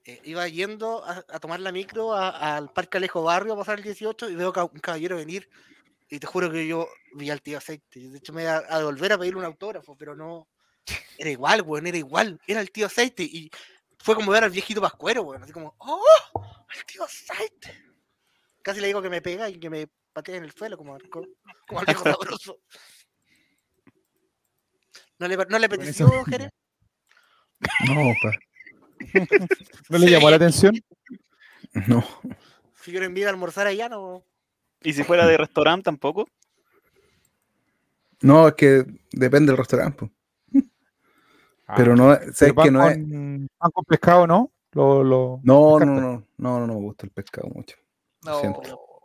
eh, iba yendo a, a tomar la micro a- al Parque Alejo Barrio a pasar el 18 y veo ca- un caballero venir y te juro que yo vi al tío aceite. De hecho me iba a, a volver a pedirle un autógrafo, pero no. Era igual, weón, era igual. Era el tío aceite y fue como ver al viejito pascuero, weón. Así como, ¡oh! ¡El tío aceite! Casi le digo que me pega y que me patea en el suelo como, como, al viejo sabroso. ¿No le, no le apeteció, Jerez? No, pa. ¿No le Sí. llamó la atención? No. Si quiero invitar a almorzar allá, no. Y si fuera de restaurante tampoco. No, es que depende del restaurante. Ah, Pero no, pan que no es. con- pan con pescado, ¿no? Lo, lo- No, no, no, no, no, no me gusta el pescado mucho. Lo siento.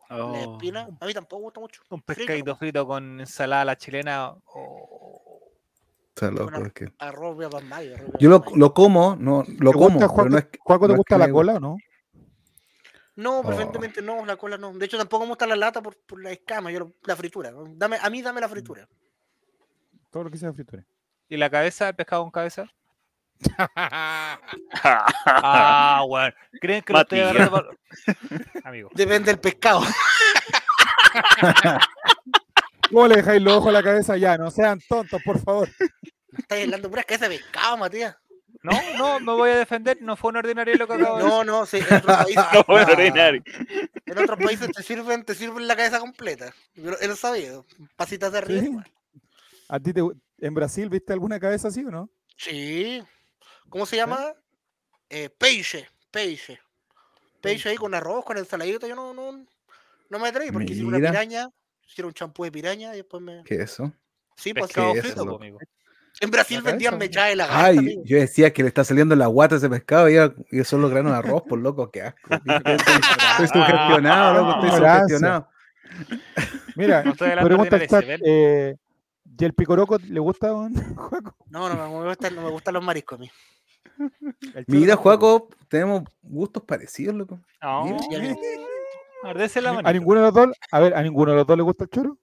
La Oh. espina, a mí tampoco me gusta mucho. Un Frito, pescadito frito con ensalada a la chilena. oh, Loco, Arroz arroz Yo lo, lo como, no, lo ¿Te como, gusta, no es no te es gusta que la me cola o no? No, Oh. preferentemente no, la cola no. De hecho, tampoco me gusta la lata por, por la escama, yo lo- la fritura. Dame, a mí dame la fritura. Todo lo que sea fritura. ¿Y la cabeza? ¿El pescado con cabeza? Ah, bueno. ¿Creen que lo estoy agarrando Amigo. Depende del pescado. ¿Cómo le dejáis los ojos a la cabeza? Ya, no sean tontos, por favor. Estás hablando puras cabezas de pescado, Matías. No, no, me voy a defender. No fue un ordinario lo que acabo de decir. No, no, sí, en otros países, No, bueno, ordinario. en otros países te sirven, te sirven la cabeza completa. Yo lo- he lo sabido. Pasitas de arriba. ¿Sí? igual. ¿A ti te, en Brasil viste alguna cabeza así o no? Sí. ¿Cómo se llama? Eh, peixe, peixe. Peixe ahí con arroz, con ensaladita, yo no, no, no me atreví porque hicieron una Mira. piraña, hicieron un champú de piraña y después me... ¿Qué es eso? Sí, pues Pescado ¿Qué es frito, amigo. En Brasil la vendían mechada de lagarta, Ay, amigo. yo decía que le está saliendo en la guata ese pescado y, y son los granos de arroz, por loco, qué asco. Estoy, estoy sugestionado, loco, estoy sugestionado. Mira, No pregunta eh, ¿y el picoroco le gusta, don Juaco? No, no, no me gustan, no me gustan los mariscos a mí. Mira. Juaco, tenemos gustos parecidos, loco. No, Mira. Ya vi. ardece la ¿A ninguno de los dos? A ver, ¿a ninguno de los dos le gusta el choro?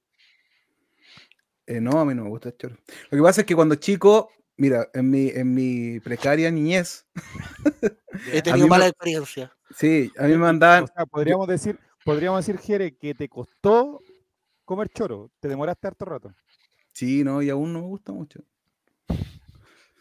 Eh, no, a mí no me gusta el choro. Lo que pasa es que cuando chico, mira, en mi, en mi precaria niñez, He tenido me- mala experiencia. sí, a mí me mandaban, O sea, podríamos decir, podríamos decir, Jere, que te costó comer choro. Te demoraste harto rato. sí, no, y aún no me gusta mucho.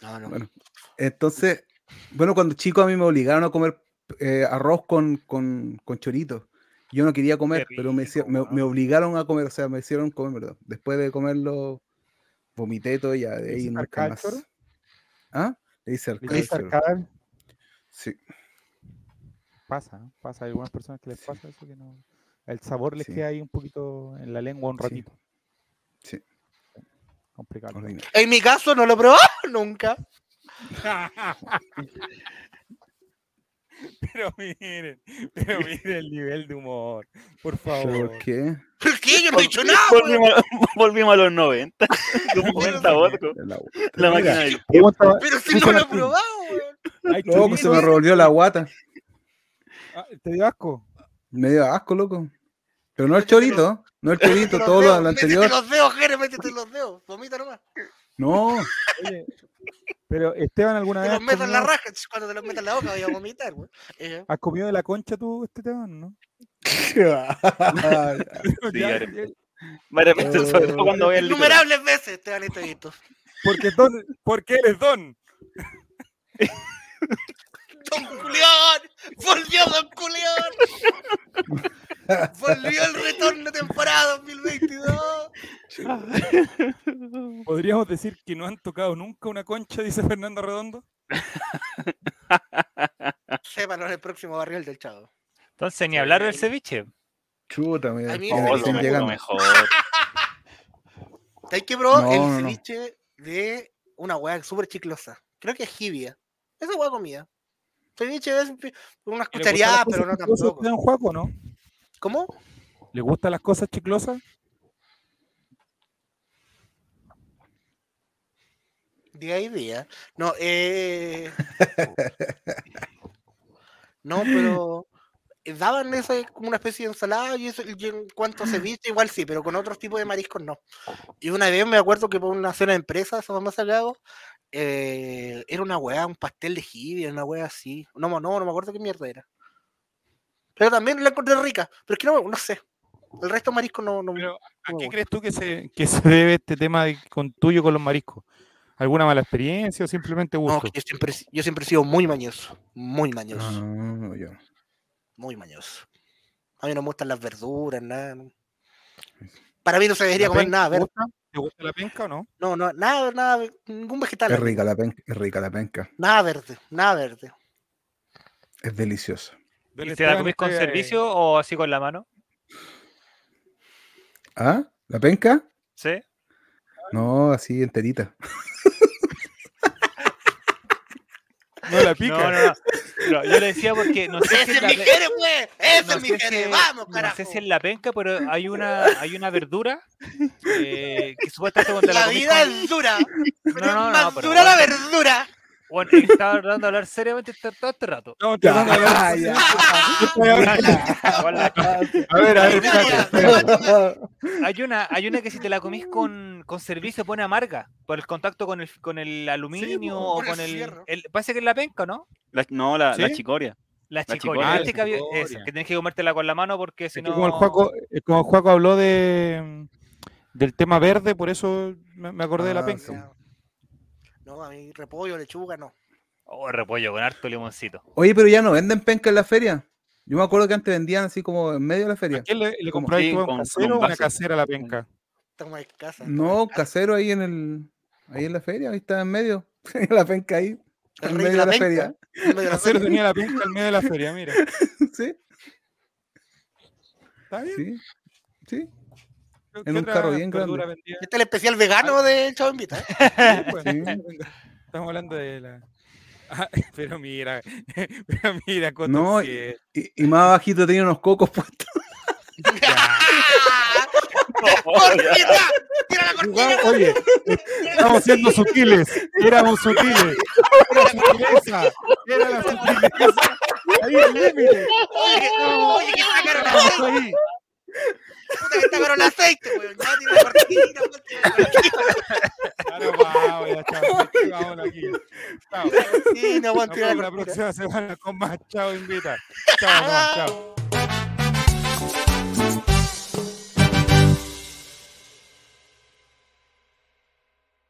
No, no. Bueno, entonces, bueno, cuando chico a mí me obligaron a comer eh, arroz con, con, con choritos. Yo no quería comer, pero me, hici- rico, me, obligaron a comer, o sea, me hicieron comer, ¿verdad? Después de comerlo, vomité todo y ya, de ¿Le ahí nunca más. ¿Ah? Le hice. Sí, Pasa, ¿no? Pasa. Hay algunas personas que les pasa eso que no. El sabor les Sí. queda ahí un poquito en la lengua un Sí. ratito. sí, Complicado. ordinario. En mi caso no lo he probado nunca. Pero miren, pero miren el nivel de humor. Por favor. ¿Por qué? ¿Por qué? Yo no he dicho nada. Volvimos, a- volvimos a los 90. Los 90 vodka. La, La máquina del Pero si no lo he probado, weón. ¿hay Loco, se me revolvió la guata. Ah, ¿Te dio asco? Me dio asco, loco. Pero no el chorito, no el chorito, todo lo, lo Métete anterior. los dedos, Jere, métete los dedos. Vomita nomás. No, Oye, pero Esteban, ¿alguna Te vez los has meto en la raja. Cuando te los metas en la boca voy a vomitar, weón. Eh, has comido de la concha tú, Esteban, no? Sí, Ya, Are. Varias veces, sobre todo cuando voy al litoral. innumerables veces te han hecho esto. Porque, don, porque él es don. Don Julián, volvió Don Julián. Volvió el retorno temporada 2022. ¿Podríamos decir que no han tocado nunca una concha, dice Fernando Redondo? Sépalo en el próximo barril del Chavo. Entonces, ni hablar del ceviche. chuta, mira, A mí me recién mejor, llegando. lo mejor. Hay que probar No, el no, no. ceviche de una hueá súper chiclosa. Creo que es jibia. Esa hueá comida. Ceviche es unas ¿Le cosas pero no tampoco. don Juaco, no? ¿Cómo? ¿Le gustan las cosas chiclosas? Día y día. No, eh. no, pero. Daban eso como una especie de ensalada y, eso, y en cuanto a ceviche, igual sí, pero con otros tipos de mariscos no. Y una vez me acuerdo que por una cena de empresa, esa famosa que hago, eh, era una weá, un pastel de jibia, una weá así. No, no, no me acuerdo qué mierda era. Pero también la encontré rica, pero es que no, no sé. El resto de mariscos no, no, Pero, ¿A no qué crees tú que se, que se debe este tema de- con tuyo con los mariscos? ¿Alguna mala experiencia o simplemente No, gusto? que yo siempre, yo siempre he sido muy mañoso. Muy mañoso. Yo. Muy mañoso. A mí no me gustan las verduras, nada. no. Para mí no se debería ¿La comer nada ¿Te verde. gusta? ¿Te ¿Te gusta la penca o no? No, no, nada, nada, ningún vegetal. Es rica la penca, es rica la penca. Nada verde, nada verde. Es deliciosa. ¿Y te la comís con eh, servicio o así con la mano? ¿Ah? ¿La penca? ¿Sí? No, así enterita. No la No, pica. no, no. Pero yo le decía porque no sé ¡Ese es mi jere, pues! ¡Ese no es mi jere! ¡Vamos, no carajo! sé si en la penca, pero hay una, hay una verdura eh, que supuestamente cuando La la comís vida con- es dura. no, es no, más pero dura la verdura. Bueno, estaba tratando de hablar seriamente todo, todo este rato. Estamos tratando de hablar- Ya, Igual la- A ver, a ver, hay una, hay una que si te la comís con, con servicio pone amarga por el contacto con el, con el aluminio po, o por el con el, el- Parece que es la penca, ¿no? La- no, la, la ¿Sí? chicoria. La La chicoria. chicoria. Que, había- chicoria. esa, que tienes que comértela con la mano porque si no. como el Juaco, eh, como el Juaco habló de del tema verde, por eso me, me acordé de la Ah, penca. sí. No, a mí repollo, lechuga, no. Oh, repollo con harto limoncito. Oye, pero ya no venden penca en la feria. Yo me acuerdo que antes vendían así como en medio de la ¿A feria. quién le, le compráis Sí, tú a un con- con casero un o una casera la penca? En casa. No, casero ahí en el. Ahí en la feria, ahí está en medio. la penca ahí. El En de medio la de la penca. feria. En El casero tenía la penca al medio de la feria, mira. Sí, ¿Está bien? sí. Sí. ¿Qué en un carro bien grande. vendía? Este es el especial vegano de Chavo Invita. ¿eh? Pues, Sí. Estamos hablando de la. Ah, pero mira, pero mira, con No, Y, y más abajito tenía unos cocos puestos. ¡Cortina! ¡Tira la cortina! Oye, estamos siendo sutiles, éramos sutiles. Era sutileza, era la sutileza. Ahí el límite. Oye, oye, que aceite. ahí. Puta que está el aceite, weón. Ya cortina, nos vamos, ya, chao. Aquí. Chao. Sí, no, la próxima semana con más. Chao, invita. Chao, chao.